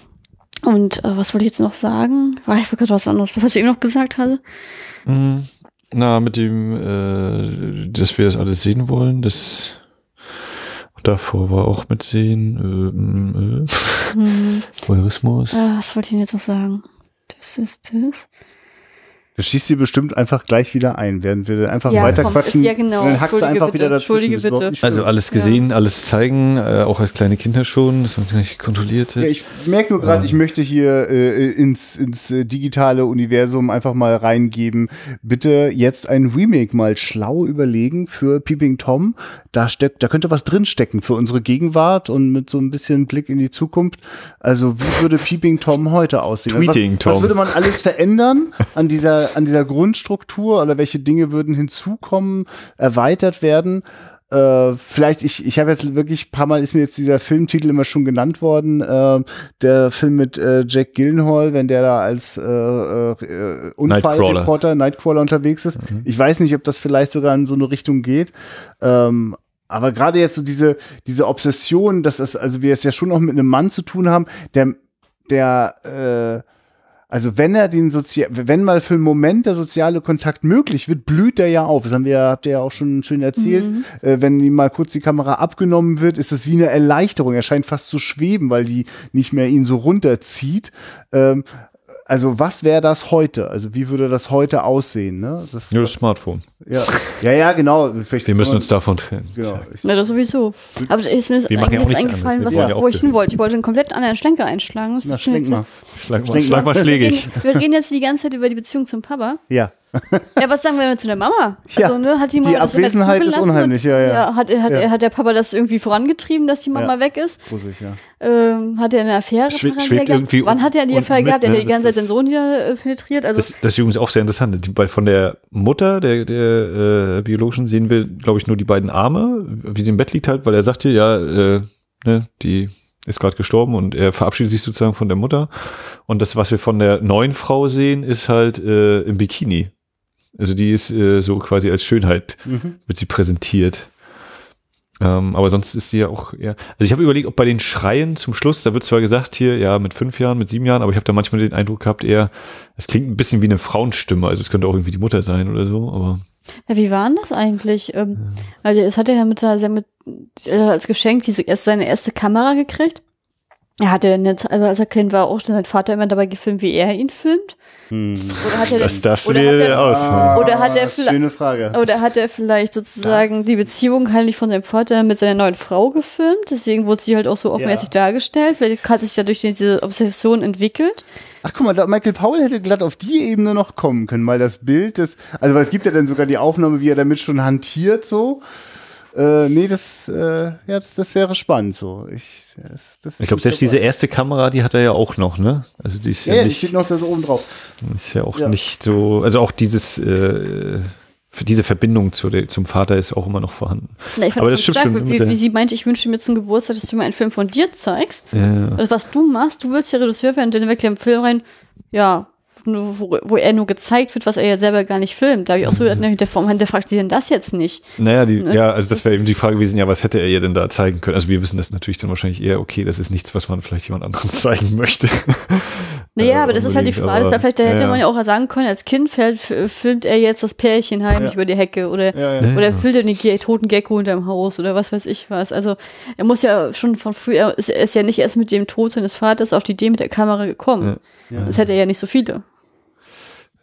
Und äh, was wollte ich jetzt noch sagen? War ich gerade was anderes. Was hast du eben noch gesagt, Halle? Mhm. Na, mit dem, äh, dass wir das alles sehen wollen, das davor war auch mit sehen, äh, äh, mhm. Voyeurismus. Ah, was wollte ich denn jetzt noch sagen? Das ist das. Das schießt dir bestimmt einfach gleich wieder ein, während wir einfach ja, weiter quatschen. Ja, genau. Dann hackst du einfach bitte. wieder dazwischen. Entschuldige bitte. Also alles gesehen, ja. alles zeigen, äh, auch als kleine Kinder schon, dass man es nicht kontrolliert hat. Ja, ich merke nur gerade, ich möchte hier äh, ins, ins äh, digitale Universum einfach mal reingeben. Bitte jetzt ein Remake mal schlau überlegen für Peeping Tom. Da steckt, da könnte was drinstecken für unsere Gegenwart und mit so ein bisschen Blick in die Zukunft. Also wie würde Peeping Tom heute aussehen? Tweeting was, Tom. Was würde man alles verändern an dieser an dieser Grundstruktur oder welche Dinge würden hinzukommen, erweitert werden? Äh, vielleicht, ich, ich habe jetzt wirklich ein paar Mal ist mir jetzt dieser Filmtitel immer schon genannt worden. Äh, der Film mit äh, Jack Gillenhall, wenn der da als äh, äh, Unfallreporter, Nightcrawler. Nightcrawler unterwegs ist. Mhm. Ich weiß nicht, ob das vielleicht sogar in so eine Richtung geht. Ähm, aber gerade jetzt so diese, diese Obsession, dass es, also wir es ja schon noch mit einem Mann zu tun haben, der, der äh, also wenn er den sozial, wenn mal für einen Moment der soziale Kontakt möglich wird, blüht er ja auf. Das haben wir, habt ihr ja auch schon schön erzählt. Mhm. Äh, wenn ihm mal kurz die Kamera abgenommen wird, ist das wie eine Erleichterung. Er scheint fast zu schweben, weil die nicht mehr ihn so runterzieht. Ähm, also was wäre das heute? Also wie würde das heute aussehen? Ne? Das, ja, das Smartphone. Ja, ja, ja genau. Vielleicht wir müssen uns davon trennen. Genau. Ja, das sowieso. Aber ist mir ist wir einiges eingefallen, was, ja. wo ich hin wollte. Ich wollte einen komplett anderen Schlenker einschlagen. Das Na, schlenk mal. Schlag mal, schlag mal schlägig. Wir reden jetzt die ganze Zeit über die Beziehung zum Papa. Ja. Ja, was sagen wir denn zu der Mama? Ja, also, ne, hat die, Mama die Abwesenheit ist unheimlich, ja, ja. ja hat, hat, ja. hat der Papa das irgendwie vorangetrieben, dass die Mama ja. weg ist? Gruselig, ja. Ähm, hat er eine Affäre Schw schwebt irgendwie Wann hat er die Affäre gehabt? Mit, er hat die ganze Zeit seinen Sohn hier äh, penetriert. Also das, das ist übrigens auch sehr interessant, weil von der Mutter, der, der äh, biologischen, sehen wir, glaube ich, nur die beiden Arme, wie sie im Bett liegt halt, weil er sagte, ja, äh, ne, die ist gerade gestorben und er verabschiedet sich sozusagen von der Mutter. Und das, was wir von der neuen Frau sehen, ist halt äh, im Bikini. Also die ist äh, so quasi als Schönheit, mhm. wird sie präsentiert. Ähm, aber sonst ist sie ja auch eher. Also ich habe überlegt, ob bei den Schreien zum Schluss, da wird zwar gesagt hier, ja, mit fünf Jahren, mit sieben Jahren, aber ich habe da manchmal den Eindruck gehabt, eher, es klingt ein bisschen wie eine Frauenstimme, also es könnte auch irgendwie die Mutter sein oder so, aber. Ja, wie war denn das eigentlich? Ähm, ja. Also es hat ja mit, mit äh, als Geschenk diese erst seine erste Kamera gekriegt. Er hatte jetzt, also als er Kind war, auch schon sein Vater immer dabei gefilmt, wie er ihn filmt. Hm. Oder hat er das darfst du dir aus. oder hat er Schöne Frage. Oder hat er vielleicht sozusagen das. die Beziehung heimlich von seinem Vater mit seiner neuen Frau gefilmt? Deswegen wurde sie halt auch so offenherzig ja. dargestellt. Vielleicht hat sich dadurch diese Obsession entwickelt. Ach guck mal, Michael Paul hätte glatt auf die Ebene noch kommen können, weil das Bild des, also weil es gibt ja dann sogar die Aufnahme, wie er damit schon hantiert so. Äh, nee, das, äh, ja, das, das wäre spannend so. Ich, das, das ich glaube, selbst diese erste Kamera, die hat er ja auch noch, ne? Also die ist ja, ja nicht, die steht noch da so oben drauf. Ist ja auch ja. nicht so, also auch dieses, äh, für diese Verbindung zu der, zum Vater ist auch immer noch vorhanden. Na, ich Aber das stimmt stark, schon. Wie, wie, sie meinte, ich wünsche mir zum Geburtstag, dass du mir einen Film von dir zeigst. Ja. Also was du machst, du willst ja Reduzeur werden, dann wirklich im Film rein, ja, wo, wo er nur gezeigt wird, was er ja selber gar nicht filmt. Da habe ich auch so mhm. hinterfragt, hinterfragt sie denn das jetzt nicht? Naja, die, ne? ja, also das wäre eben die Frage gewesen, ja, was hätte er ihr denn da zeigen können? Also wir wissen das natürlich dann wahrscheinlich eher, okay, das ist nichts, was man vielleicht jemand anderem [laughs] zeigen möchte. Naja, äh, aber das ist halt die Frage. Aber, vielleicht da hätte ja, man ja auch sagen können, als Kind filmt er jetzt das Pärchen heimlich ja. über die Hecke oder, oder filmt er den toten Gecko hinterm Haus oder was weiß ich was. Also er muss ja schon von früher, er ist ja nicht erst mit dem Tod seines Vaters auf die Idee mit der Kamera gekommen. Das hätte er ja nicht so viele.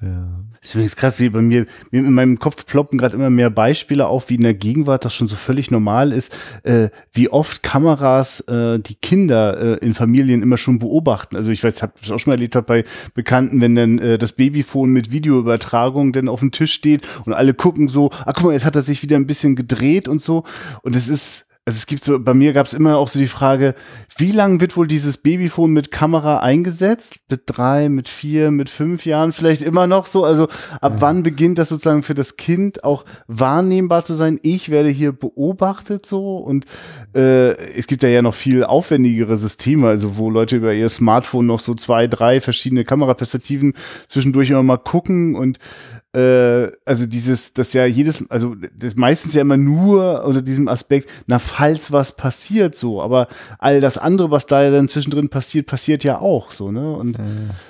Ja. Ist übrigens krass, wie bei mir, in meinem Kopf ploppen gerade immer mehr Beispiele auf, wie in der Gegenwart das schon so völlig normal ist, äh, wie oft Kameras äh, die Kinder äh, in Familien immer schon beobachten. Also ich weiß, habe das auch schon mal erlebt hab bei Bekannten, wenn dann äh, das Babyphone mit Videoübertragung dann auf dem Tisch steht und alle gucken so, ah guck mal, jetzt hat er sich wieder ein bisschen gedreht und so. Und es ist also es gibt so, bei mir gab es immer auch so die Frage, wie lange wird wohl dieses Babyphone mit Kamera eingesetzt? Mit drei, mit vier, mit fünf Jahren vielleicht immer noch so? Also ab ja. wann beginnt das sozusagen für das Kind auch wahrnehmbar zu sein? Ich werde hier beobachtet so und äh, es gibt ja ja noch viel aufwendigere Systeme, also wo Leute über ihr Smartphone noch so zwei, drei verschiedene Kameraperspektiven zwischendurch immer mal gucken und äh, also dieses, das ja jedes, also das meistens ja immer nur unter diesem Aspekt, na, falls was passiert so, aber all das andere, was da dann zwischendrin passiert, passiert ja auch so, ne? Und äh,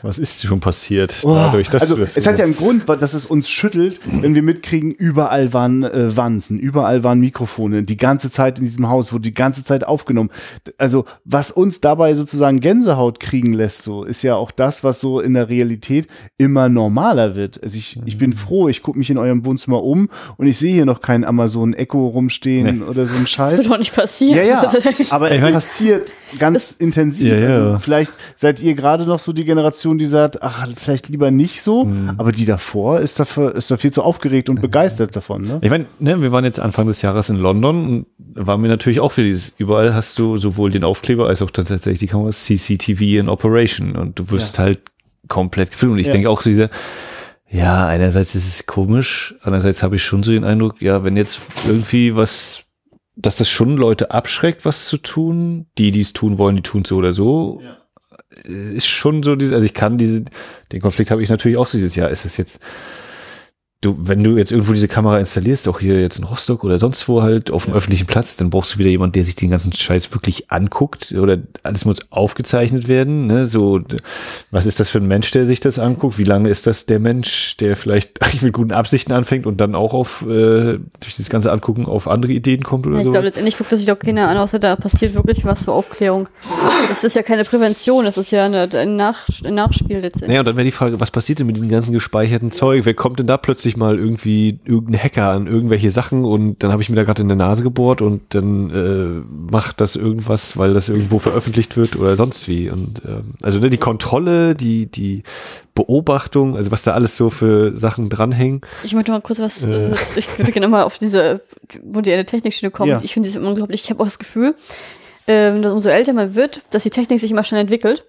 was ist schon passiert oh, dadurch, dass also, es hat ja einen Grund, dass es uns schüttelt, wenn wir mitkriegen, überall waren äh, Wanzen, überall waren Mikrofone, die ganze Zeit in diesem Haus wurde die ganze Zeit aufgenommen. Also, was uns dabei sozusagen Gänsehaut kriegen lässt, so, ist ja auch das, was so in der Realität immer normaler wird. Also ich, ich bin froh, ich gucke mich in eurem Wohnzimmer um und ich sehe hier noch keinen Amazon Echo rumstehen nee. oder so ein Scheiß. Das wird doch nicht passieren. Ja, ja, [laughs] aber es passiert ganz das, intensiv. Ja, ja. Also vielleicht seid ihr gerade noch so die Generation, die sagt, ach, vielleicht lieber nicht so, mhm. aber die davor ist dafür, ist da viel zu aufgeregt und begeistert davon. Ne? Ich meine, ne, wir waren jetzt Anfang des Jahres in London und waren wir natürlich auch für dieses, überall hast du sowohl den Aufkleber als auch tatsächlich die Kamera CCTV in Operation und du wirst ja. halt komplett gefilmt. Und ich denke auch so diese, ja, einerseits ist es komisch, andererseits habe ich schon so den Eindruck, ja, wenn jetzt irgendwie was, dass das schon Leute abschreckt, was zu tun, die, die es tun wollen, die tun es so oder so. Ja. Ist schon so, also ich kann diese, den Konflikt habe ich natürlich auch dieses Jahr. Ist es jetzt, du, wenn du jetzt irgendwo diese Kamera installierst, auch hier jetzt in Rostock oder sonst wo halt auf dem ja. öffentlichen Platz, dann brauchst du wieder jemand, der sich den ganzen Scheiß wirklich anguckt oder alles muss aufgezeichnet werden. Ne? So, was ist das für ein Mensch, der sich das anguckt? Wie lange ist das der Mensch, der vielleicht [laughs] eigentlich mit guten Absichten anfängt und dann auch auf äh, durch das ganze Angucken auf andere Ideen kommt oder ja, ich so? Ich glaube, letztendlich guckt das sich doch keiner an, außer da passiert wirklich was zur Aufklärung. Das ist ja keine Prävention, das ist ja eine, ein, Nach ein Nachspiel letztendlich. Naja, und dann wäre die Frage, was passiert denn mit diesem ganzen gespeicherten Zeug? Wer kommt denn da plötzlich ich mal irgendwie irgendein Hacker an irgendwelche Sachen und dann habe ich mir da gerade in der Nase gebohrt und dann äh, macht das irgendwas, weil das irgendwo veröffentlicht wird oder sonst wie. Und äh, also ne, die Kontrolle, die, die Beobachtung, also was da alles so für Sachen dranhängen. Ich möchte mal kurz was, äh. [laughs] ich würde gerne mal auf diese moderne Technikschiene kommen. Ja. Ich finde das unglaublich, ich habe auch das Gefühl, ähm, dass umso älter man wird, dass die Technik sich immer schnell entwickelt.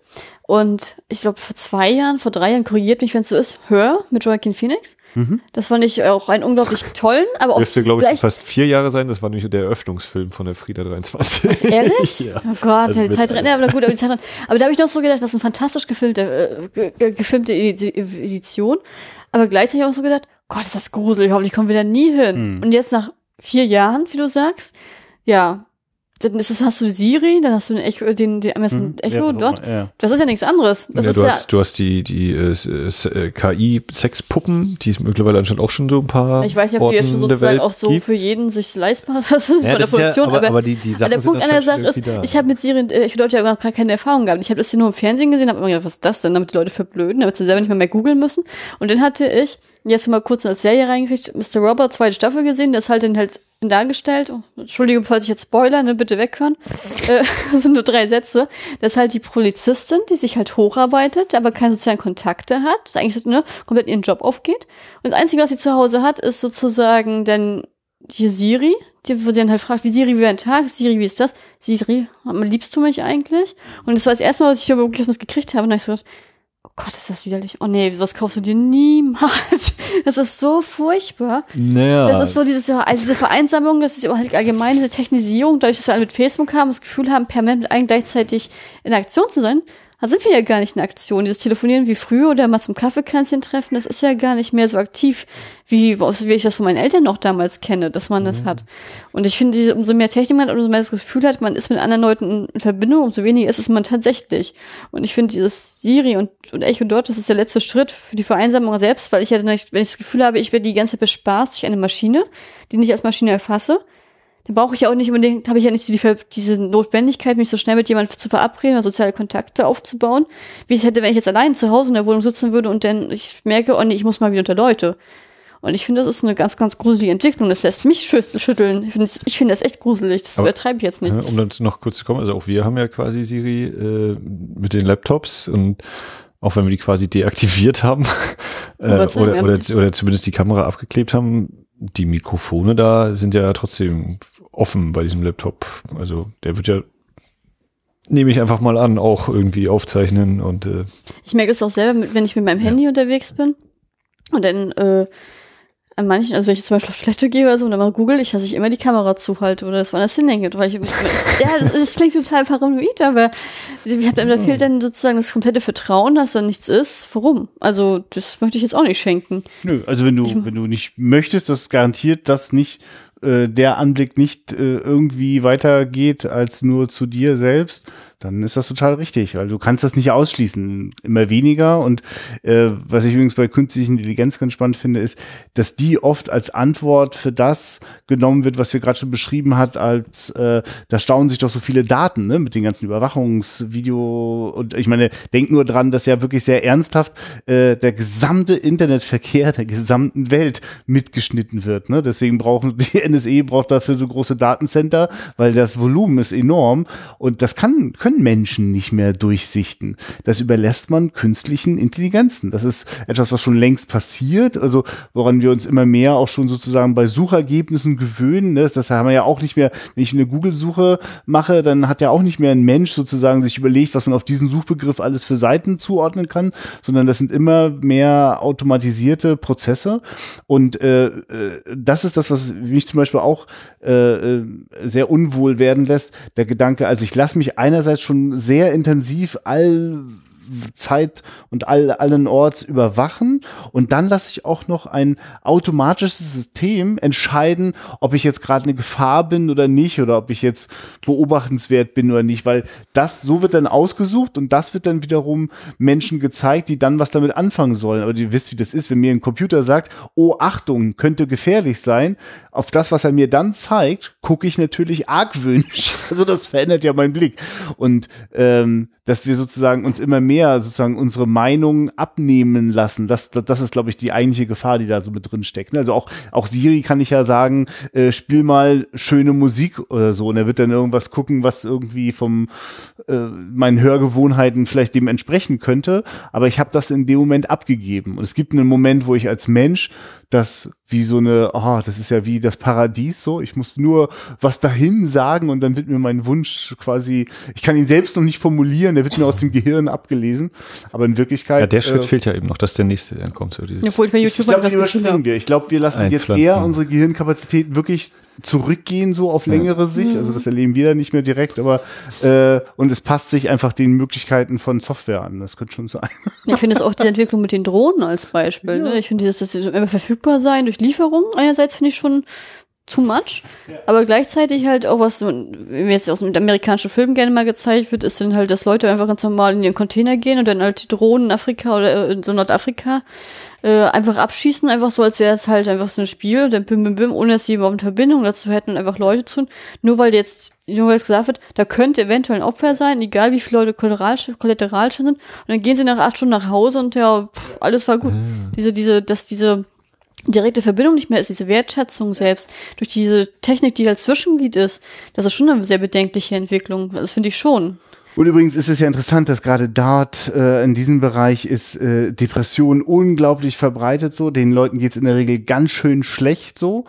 Und ich glaube, vor zwei Jahren, vor drei Jahren, korrigiert mich, wenn es so ist, Hör mit Joaquin Phoenix. Mhm. Das fand ich auch einen unglaublich [laughs] tollen, aber auch. Dürfte, glaube ich, fast vier Jahre sein. Das war nämlich der Eröffnungsfilm von der Frieda 23. Was, ehrlich? [laughs] ja. Oh Gott, also die Zeit rennt, aber gut, aber die Zeit rennt. Aber da habe ich noch so gedacht, was ein fantastisch gefilmte, äh, gefilmte Edition. Aber gleichzeitig auch so gedacht, Gott, ist das gruselig, hoffentlich kommen wir da nie hin. Mhm. Und jetzt nach vier Jahren, wie du sagst, ja, dann ist es, hast du Siri, dann hast du den Echo, den, den Amazon mhm, Echo ja, dort. Ja. Das ist ja nichts anderes. Das ja, ist du, hast, du hast die, die äh, äh KI-Sexpuppen, die es mittlerweile anscheinend auch schon so ein paar. Ich weiß nicht, ob die jetzt schon sozusagen auch so gibt. für jeden sich leistbar [laughs] sind ja, bei der Produktion. aber, aber, aber, die, die Sachen der Punkt an der Sache ist, da. ich habe mit Siri, äh, ich dort ja gar keine Erfahrung gehabt. Ich habe das hier nur im Fernsehen gesehen, habe immer gedacht, was ist das denn, damit die Leute verblöden, damit sie selber nicht mehr, mehr googeln müssen. Und dann hatte ich jetzt mal kurz in das Serie reingekriegt, Mr. Robert, zweite Staffel gesehen, der ist halt dann halt dargestellt. Oh, Entschuldige, falls ich jetzt Spoiler, ne, bitte weghören. äh, [laughs] das sind nur drei Sätze. Das ist halt die Polizistin, die sich halt hocharbeiten, aber keine sozialen Kontakte hat. Das eigentlich ne, komplett ihren Job aufgeht. Und das Einzige, was sie zu Hause hat, ist sozusagen dann die Siri, die, sie dann halt fragt, wie Siri, wie ein Tag? Siri, wie ist das? Siri, liebst du mich eigentlich? Und das war das erste Mal, was ich über Christmas gekriegt habe. Und dann habe ich so gedacht, Gott, ist das widerlich. Oh nee, sowas kaufst du dir niemals. [laughs] Das ist so furchtbar. Naja. Das ist so dieses, also diese Vereinsamung, das ist halt allgemein diese Technisierung, dadurch, dass wir alle mit Facebook haben, das Gefühl haben, permanent mit allen gleichzeitig in Aktion zu sein. Da sind wir ja gar nicht in Aktion. Dieses Telefonieren wie früher oder mal zum Kaffeekränzchen treffen, das ist ja gar nicht mehr so aktiv, wie, wie ich das von meinen Eltern noch damals kenne, dass man das mhm. hat. Und ich finde, umso mehr Technik man hat, umso mehr das Gefühl hat, man ist mit anderen Leuten in Verbindung, umso weniger ist es man tatsächlich. Und ich finde, dieses Siri und, und Echo Dot, das ist der letzte Schritt für die Vereinsamung selbst, weil ich ja, nicht, wenn ich das Gefühl habe, ich werde die ganze Zeit bespaßt durch eine Maschine, die ich als Maschine erfasse, dann brauche ich ja auch nicht unbedingt, habe ich ja nicht die, diese Notwendigkeit, mich so schnell mit jemandem zu verabreden oder soziale Kontakte aufzubauen, wie ich hätte, wenn ich jetzt allein zu Hause in der Wohnung sitzen würde und dann ich merke, oh nee, ich muss mal wieder unter Leute. Und ich finde, das ist eine ganz, ganz gruselige Entwicklung. Das lässt mich schütteln. Ich finde, ich finde das echt gruselig. Das Aber, übertreibe ich jetzt nicht. Um dann noch kurz zu kommen, also auch wir haben ja quasi Siri äh, mit den Laptops und auch wenn wir die quasi deaktiviert haben [laughs] äh, oder, oder, oder zumindest die Kamera abgeklebt haben, die Mikrofone da sind ja trotzdem offen bei diesem Laptop. Also der wird ja, nehme ich einfach mal an, auch irgendwie aufzeichnen und äh Ich merke es auch selber, wenn ich mit meinem Handy ja. unterwegs bin und dann äh, an manchen, also wenn ich zum Beispiel auf Toilette gehe oder so und dann mal google ich, dass ich immer die Kamera zuhalte oder das woanders hinhänge. Weil ich, [laughs] ja, das, das klingt total paranoid, aber ich hab, da fehlt dann sozusagen das komplette Vertrauen, dass da nichts ist. Warum? Also, das möchte ich jetzt auch nicht schenken. Nö, also wenn du, ich, wenn du nicht möchtest, das garantiert das nicht äh, der Anblick nicht äh, irgendwie weitergeht als nur zu dir selbst, dann ist das total richtig, weil du kannst das nicht ausschließen, immer weniger. Und äh, was ich übrigens bei künstlichen Intelligenz ganz spannend finde, ist, dass die oft als Antwort für das genommen wird, was wir gerade schon beschrieben hat, als äh, da staunen sich doch so viele Daten ne, mit den ganzen Überwachungsvideo. Und ich meine, denk nur dran, dass ja wirklich sehr ernsthaft äh, der gesamte Internetverkehr der gesamten Welt mitgeschnitten wird. Ne? Deswegen brauchen die NSE braucht dafür so große Datencenter, weil das Volumen ist enorm und das kann können Menschen nicht mehr durchsichten. Das überlässt man künstlichen Intelligenzen. Das ist etwas, was schon längst passiert, also woran wir uns immer mehr auch schon sozusagen bei Suchergebnissen gewöhnen. Das, das haben wir ja auch nicht mehr, wenn ich eine Google-Suche mache, dann hat ja auch nicht mehr ein Mensch sozusagen sich überlegt, was man auf diesen Suchbegriff alles für Seiten zuordnen kann, sondern das sind immer mehr automatisierte Prozesse. Und äh, äh das ist das, was mich zum Beispiel auch äh, äh sehr unwohl werden lässt. Der Gedanke, also ich lasse mich einerseits schon sehr intensiv all Zeit und all, allen Orts überwachen. Und dann lasse ich auch noch ein automatisches System entscheiden, ob ich jetzt gerade eine Gefahr bin oder nicht oder ob ich jetzt beobachtenswert bin oder nicht, weil das, so wird dann ausgesucht und das wird dann wiederum Menschen gezeigt, die dann was damit anfangen sollen. Aber ihr wisst, wie das ist, wenn mir ein Computer sagt, oh Achtung, könnte gefährlich sein, auf das, was er mir dann zeigt, gucke ich natürlich argwöhnisch. [laughs] Also das verändert ja meinen Blick. Und ähm, dass wir sozusagen uns immer mehr sozusagen unsere Meinung abnehmen lassen. Das, das, das ist, glaube ich, die eigentliche Gefahr, die da so mit drin steckt. Also auch, auch Siri kann ich ja sagen, äh, spiel mal schöne Musik oder so. Und er wird dann irgendwas gucken, was irgendwie vom äh, meinen Hörgewohnheiten vielleicht dem entsprechen könnte. Aber ich habe das in dem Moment abgegeben. Und es gibt einen Moment, wo ich als Mensch das wie so eine, oh, das ist ja wie das Paradies so. Ich muss nur was dahin sagen und dann wird mir mein Wunsch quasi, ich kann ihn selbst noch nicht formulieren, der wird mir aus dem Gehirn abgelesen. Aber in Wirklichkeit. Ja, der Schritt äh, fehlt ja eben noch, dass der nächste dann kommt. So dieses Obwohl bei YouTube ich glaube, überspringen wir. Ich glaube, wir lassen jetzt eher unsere Gehirnkapazität wirklich zurückgehen, so auf längere ja. Sicht. Also das erleben wir dann nicht mehr direkt, aber äh, und es passt sich einfach den Möglichkeiten von Software an. Das könnte schon sein. Ich finde es auch die Entwicklung mit den Drohnen als Beispiel. Ja. Ne? Ich finde, dass das immer verfügbar sein durch Lieferung einerseits finde ich schon too much. Aber gleichzeitig halt auch was, wenn jetzt aus dem amerikanischen Film gerne mal gezeigt wird, ist dann halt, dass Leute einfach ganz normal in ihren Container gehen und dann halt die Drohnen in Afrika oder in so Nordafrika äh, einfach abschießen, einfach so, als wäre es halt einfach so ein Spiel, und dann bim, bim, bim, ohne dass sie überhaupt eine Verbindung dazu hätten und einfach Leute tun. Nur weil jetzt, nur weil es gesagt wird, da könnte eventuell ein Opfer sein, egal wie viele Leute Kollateralschäden sind. Und dann gehen sie nach acht Stunden nach Hause und ja, pff, alles war gut. Mhm. Diese, diese, dass diese direkte Verbindung nicht mehr ist, diese Wertschätzung selbst, durch diese Technik, die als Zwischenglied ist, das ist schon eine sehr bedenkliche Entwicklung. Das finde ich schon. Und übrigens ist es ja interessant, dass gerade dort äh, in diesem Bereich ist äh, Depression unglaublich verbreitet so. Den Leuten geht's in der Regel ganz schön schlecht so.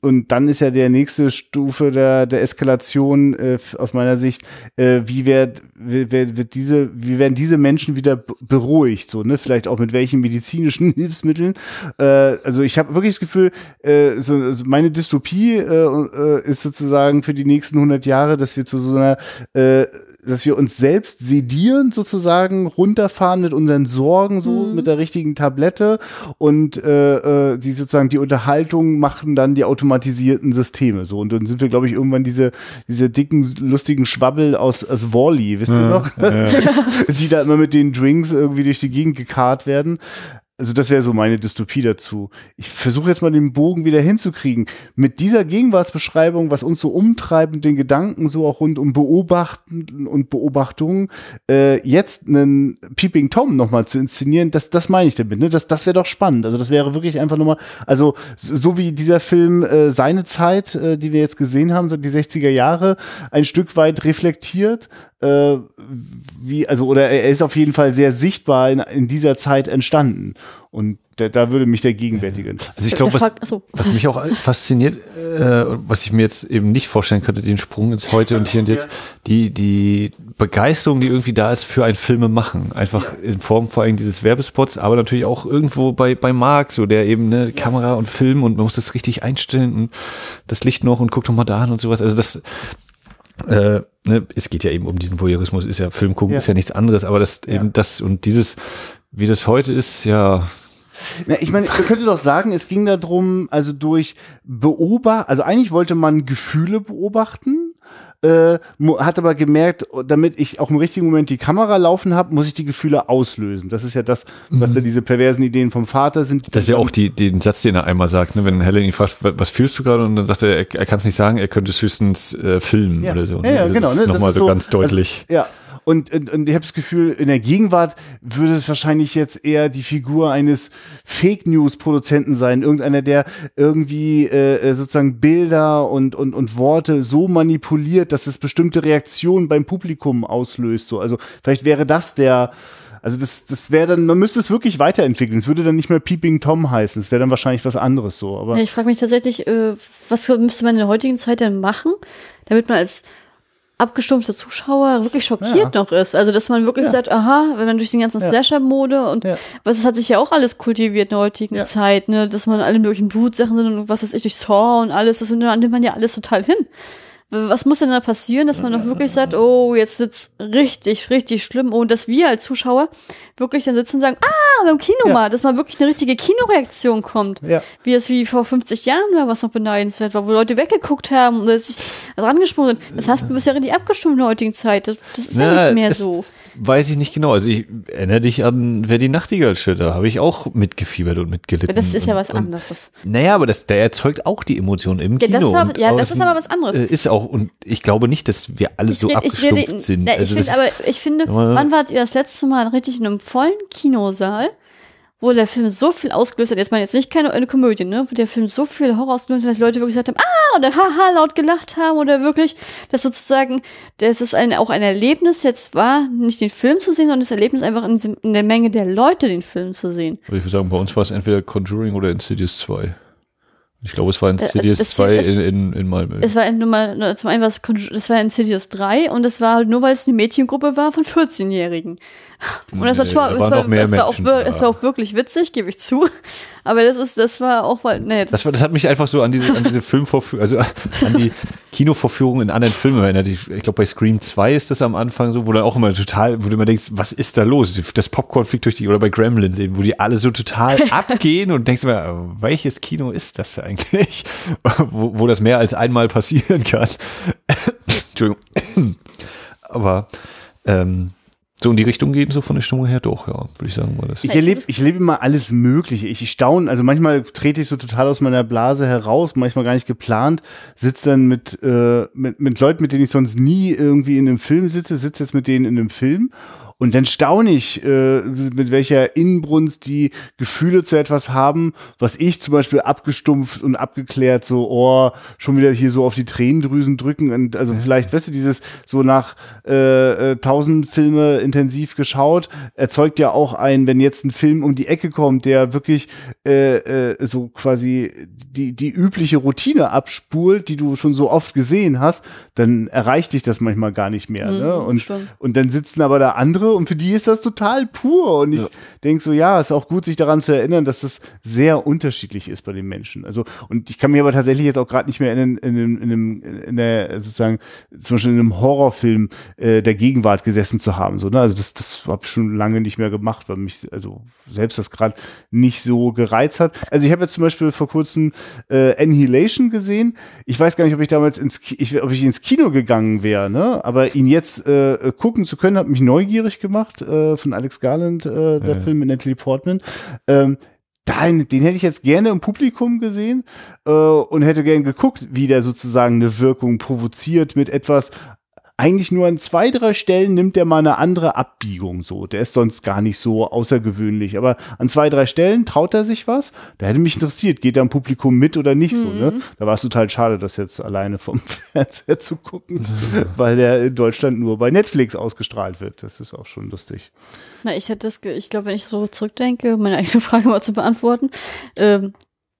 Und dann ist ja der nächste Stufe der, der Eskalation äh, aus meiner Sicht, äh, wie wird, wird, wird diese, wie werden diese Menschen wieder beruhigt so, ne? Vielleicht auch mit welchen medizinischen [laughs] Hilfsmitteln. Äh, also ich habe wirklich das Gefühl, äh, so, also meine Dystopie äh, äh, ist sozusagen für die nächsten 100 Jahre, dass wir zu so einer äh, dass wir uns selbst sedieren sozusagen, runterfahren mit unseren Sorgen so mhm. mit der richtigen Tablette und äh, äh, die sozusagen die Unterhaltung machen dann die automatisierten Systeme so und dann sind wir glaube ich irgendwann diese diese dicken lustigen Schwabbel aus aus Wally, wisst ihr ja, noch? Ja. [laughs] die da immer mit den Drinks irgendwie durch die Gegend gekarrt werden. Also das wäre so meine Dystopie dazu. Ich versuche jetzt mal den Bogen wieder hinzukriegen. Mit dieser Gegenwartsbeschreibung, was uns so umtreibt den Gedanken so auch rund um Beobachten und Beobachtungen, äh, jetzt einen Peeping Tom nochmal zu inszenieren, das, das meine ich damit. Ne? Das, das wäre doch spannend. Also das wäre wirklich einfach nochmal, also so wie dieser Film äh, seine Zeit, äh, die wir jetzt gesehen haben, so die 60er Jahre, ein Stück weit reflektiert, äh, wie, also, oder er ist auf jeden Fall sehr sichtbar in, in dieser Zeit entstanden. Und da, da würde mich der gegenwärtige Also ich glaube, was, was, mich auch [laughs] fasziniert, äh, was ich mir jetzt eben nicht vorstellen könnte, den Sprung ins Heute und hier und jetzt, die, die Begeisterung, die irgendwie da ist für ein Filme machen. Einfach ja. in Form vor allem dieses Werbespots, aber natürlich auch irgendwo bei, bei Marc, so der eben eine ja. Kamera und Film und man muss das richtig einstellen und das Licht noch und guckt doch mal da an und sowas. Also das, äh, ne, es geht ja eben um diesen Voyeurismus, ist ja Film gucken, ja. ist ja nichts anderes, aber das ja. eben das und dieses, wie das heute ist, ja. Na, ich meine, man könnte doch sagen, es ging darum, also durch Beobachten, also eigentlich wollte man Gefühle beobachten äh, hat aber gemerkt, damit ich auch im richtigen Moment die Kamera laufen habe, muss ich die Gefühle auslösen. Das ist ja das, was mhm. da diese perversen Ideen vom Vater sind. Das ist ja auch die, den Satz, den er einmal sagt, ne? wenn Helen ihn fragt, was fühlst du gerade? Und dann sagt er, er, er kann es nicht sagen, er könnte es höchstens äh, filmen ja. oder so. Ne? Ja, ja also genau. Ne? Nochmal so, so ganz deutlich. Also, ja, und, und, und ich habe das Gefühl, in der Gegenwart würde es wahrscheinlich jetzt eher die Figur eines Fake News-Produzenten sein. Irgendeiner, der irgendwie äh, äh, sozusagen Bilder und, und, und Worte so manipuliert, dass es bestimmte Reaktionen beim Publikum auslöst. So. Also vielleicht wäre das der. Also das, das wäre dann, man müsste es wirklich weiterentwickeln. Es würde dann nicht mehr Peeping Tom heißen. Es wäre dann wahrscheinlich was anderes so. Aber ja, ich frage mich tatsächlich, äh, was müsste man in der heutigen Zeit denn machen, damit man als abgestumpfter Zuschauer wirklich schockiert ja. noch ist. Also, dass man wirklich ja. sagt, aha, wenn man durch den ganzen Slasher-Mode und ja. was das hat sich ja auch alles kultiviert in der heutigen ja. Zeit, ne, dass man alle möglichen Blutsachen sind und was weiß ich, durch Saw und alles, das nimmt man ja alles total hin was muss denn da passieren, dass man doch wirklich sagt, oh, jetzt wird's richtig, richtig schlimm und dass wir als Zuschauer wirklich dann sitzen und sagen, ah, beim Kino ja. mal, dass mal wirklich eine richtige Kinoreaktion kommt. Ja. Wie es wie vor 50 Jahren war, was noch beneidenswert war, wo Leute weggeguckt haben und sich also angesprungen sind. Das hast du bisher richtig abgestimmt in der heutigen Zeit. Das, das ist ja, ja nicht mehr so. Weiß ich nicht genau. Also ich erinnere dich an Wer die Nachtigall steht. Da habe ich auch mitgefiebert und mitgelitten. Das ist ja was und, anderes. naja, aber das, der erzeugt auch die Emotionen im ja, Kino. Das ist, ja, das ist aber was anderes. Äh, ist auch, und ich glaube nicht, dass wir alle ich so abgestumpft rede, sind. Na, also ich finde, aber ich finde, wann wart ihr das letzte Mal richtig in einem vollen Kinosaal? Wo der Film so viel ausgelöst hat, jetzt mal jetzt nicht keine eine Komödie, ne, wo der Film so viel Horror ausgelöst hat, dass Leute wirklich gesagt haben, ah, oder haha, laut gelacht haben oder wirklich, dass sozusagen, das ist ein, auch ein Erlebnis jetzt war, nicht den Film zu sehen, sondern das Erlebnis einfach in, in der Menge der Leute den Film zu sehen. Ich würde sagen, bei uns war es entweder Conjuring oder Insidious 2. Ich glaube, es war Insidious äh, 2 in, in, in Malmö. Es war nur mal, zum einen war es, das war Insidious 3 und es war halt nur, weil es eine Mädchengruppe war von 14-Jährigen. Und das, nee, war, es, war, es, war, auch, es war auch wirklich witzig, gebe ich zu. Aber das ist, das war auch, weil, nee, das, das, war, das hat mich einfach so an diese, an diese [laughs] Filmvorführung, also an die Kinovorführung in anderen Filmen erinnert. Ich, ich glaube, bei Scream 2 ist das am Anfang so, wo du auch immer total, wo du immer denkst, was ist da los? Das Popcorn fliegt durch die, oder bei Gremlins eben, wo die alle so total [laughs] abgehen und denkst immer, welches Kino ist das eigentlich? [laughs] wo, wo das mehr als einmal passieren kann. Entschuldigung. Aber ähm, so in die Richtung gehen, so von der Stimmung her doch, ja, würde ich sagen. War das. Ich erlebe ich erlebe immer alles Mögliche. Ich staune, also manchmal trete ich so total aus meiner Blase heraus, manchmal gar nicht geplant, sitze dann mit, äh, mit, mit Leuten, mit denen ich sonst nie irgendwie in einem Film sitze, sitze jetzt mit denen in einem Film und dann staune ich, äh, mit welcher Inbrunst die Gefühle zu etwas haben, was ich zum Beispiel abgestumpft und abgeklärt, so, oh, schon wieder hier so auf die Tränendrüsen drücken. Und also vielleicht, weißt du, dieses so nach äh, äh, tausend Filme intensiv geschaut, erzeugt ja auch ein, wenn jetzt ein Film um die Ecke kommt, der wirklich äh, äh, so quasi die, die übliche Routine abspult, die du schon so oft gesehen hast, dann erreicht dich das manchmal gar nicht mehr. Mhm, ne? und, und dann sitzen aber da andere und für die ist das total pur. Und ich ja. denke so, ja, ist auch gut, sich daran zu erinnern, dass das sehr unterschiedlich ist bei den Menschen. Also, und ich kann mich aber tatsächlich jetzt auch gerade nicht mehr in, in, in, in, in der, sozusagen, zum Beispiel in einem Horrorfilm äh, der Gegenwart gesessen zu haben. So, ne? Also das, das habe ich schon lange nicht mehr gemacht, weil mich, also selbst das gerade nicht so gereizt hat. Also ich habe jetzt zum Beispiel vor kurzem äh, Annihilation gesehen. Ich weiß gar nicht, ob ich damals ins, ich, ob ich ins Kino gegangen wäre, ne? Aber ihn jetzt äh, gucken zu können, hat mich neugierig gemacht, äh, von Alex Garland, äh, der ja. Film mit Natalie Portman. Ähm, den, den hätte ich jetzt gerne im Publikum gesehen äh, und hätte gern geguckt, wie der sozusagen eine Wirkung provoziert mit etwas, eigentlich nur an zwei, drei Stellen nimmt er mal eine andere Abbiegung so. Der ist sonst gar nicht so außergewöhnlich. Aber an zwei, drei Stellen traut er sich was. Da hätte mich interessiert, geht er im Publikum mit oder nicht mhm. so, ne? Mhm. Da war es total schade, das jetzt alleine vom [laughs] Fernseher zu gucken, weil der in Deutschland nur bei Netflix ausgestrahlt wird. Das ist auch schon lustig. Na, ich hätte das, ich glaube, wenn ich so zurückdenke, meine eigene [laughs] Frage mal zu beantworten, ähm,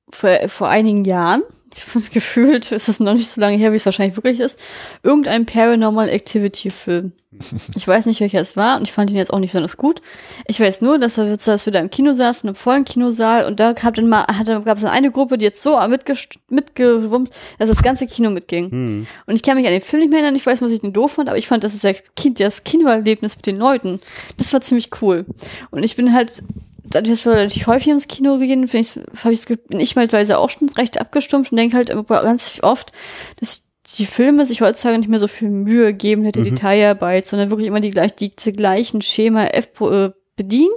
vor, vor einigen Jahren [laughs] gefühlt ist es noch nicht so lange her, wie es wahrscheinlich wirklich ist, irgendein Paranormal Activity Film. [laughs] Ich weiß nicht, welcher es war und ich fand ihn jetzt auch nicht besonders gut. Ich weiß nur, dass, er, dass wir da im Kino saßen, im vollen Kinosaal und da gab es dann eine Gruppe, die jetzt so mitgewummt, dass das ganze Kino mitging. Hm. Und ich kann mich an den Film nicht mehr erinnern, ich weiß, was ich denn doof fand, aber ich fand, das ist das Kinoerlebnis mit den Leuten. Das war ziemlich cool. Und ich bin halt dadurch, dass wir relativ häufig ins Kino gehen, finde ich, habe ich bin ich malweise auch schon recht abgestumpft und denke halt ganz oft, dass die Filme sich heutzutage nicht mehr so viel Mühe geben mit der mhm. Detailarbeit, sondern wirklich immer die, gleich, die, die gleichen Schema F äh, bedienen.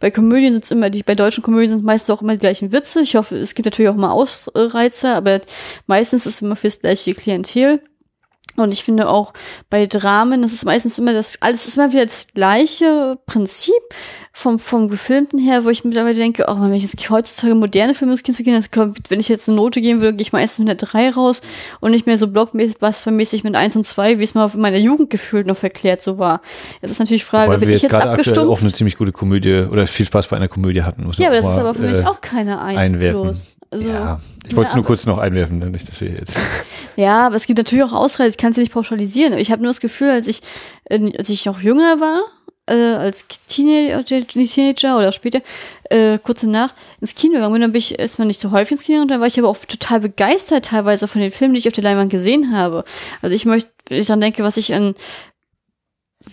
Bei Komödien sind es immer die, bei deutschen Komödien sind es meistens auch immer die gleichen Witze. Ich hoffe, es gibt natürlich auch mal Ausreizer, aber meistens ist es immer fürs gleiche Klientel. Und ich finde auch bei Dramen, das ist meistens immer das, alles ist immer wieder das gleiche Prinzip vom, vom Gefilmten her, wo ich mittlerweile denke, oh, wenn ich jetzt heutzutage moderne Filme ins Kino gehen, wenn ich jetzt eine Note geben würde, gehe ich meistens mit einer 3 raus und nicht mehr so blockmäßig mit 1 und 2, wie es mal in meiner Jugend gefühlt noch verklärt so war. Jetzt ist natürlich die Frage, Wobei bin ich jetzt abgestumpft? auch eine ziemlich gute Komödie oder viel Spaß bei einer Komödie hatten. Muss ja, aber das mal, ist aber für äh, mich auch keine 1 einwerfen. Plus. Also, ja, ich wollte es nur kurz noch einwerfen, ne? nicht, dass wir jetzt. [laughs] Ja, aber es gibt natürlich auch Ausreißer, ich kann es nicht pauschalisieren. Ich habe nur das Gefühl, als ich, äh, als ich noch jünger war, äh, als Teenager, Teenager oder später, äh, kurz danach, ins Kino gegangen bin, dann bin ich erstmal nicht so häufig ins Kino und dann war ich aber auch total begeistert teilweise von den Filmen, die ich auf der Leinwand gesehen habe. Also ich möchte, wenn ich dann denke, was ich an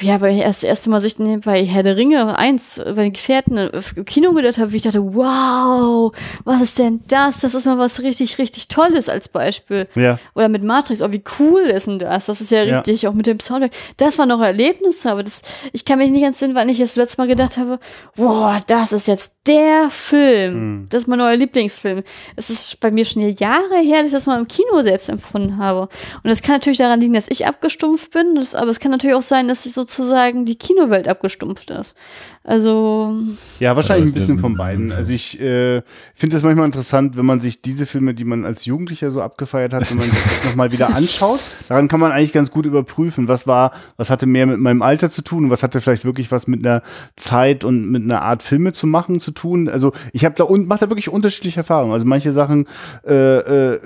ja, weil ich erst das erste Mal sich bei Herr der Ringe 1 bei den Gefährten äh, im Kino gedacht habe, wie ich dachte, wow, was ist denn das? Das ist mal was richtig, richtig Tolles als Beispiel. Ja. Oder mit Matrix, oh, wie cool ist denn das? Das ist ja richtig, ja. auch mit dem Soundtrack. Das waren noch Erlebnisse, aber das, ich kann mich nicht entsinnen, weil ich das letzte Mal gedacht habe, wow, das ist jetzt der Film. Mhm. Das ist mein neuer Lieblingsfilm. Es ist bei mir schon Jahre her, dass ich das mal im Kino selbst empfunden habe. Und das kann natürlich daran liegen, dass ich abgestumpft bin, das, aber es kann natürlich auch sein, dass ich sozusagen die Kinowelt abgestumpft ist. Also. Ja, wahrscheinlich ein bisschen von beiden. Also ich äh, finde es manchmal interessant, wenn man sich diese Filme, die man als Jugendlicher so abgefeiert hat, wenn man sich das nochmal wieder anschaut. Daran kann man eigentlich ganz gut überprüfen, was war, was hatte mehr mit meinem Alter zu tun und was hatte vielleicht wirklich was mit einer Zeit und mit einer Art Filme zu machen zu tun. Also ich habe da und mache da wirklich unterschiedliche Erfahrungen. Also manche Sachen äh, äh,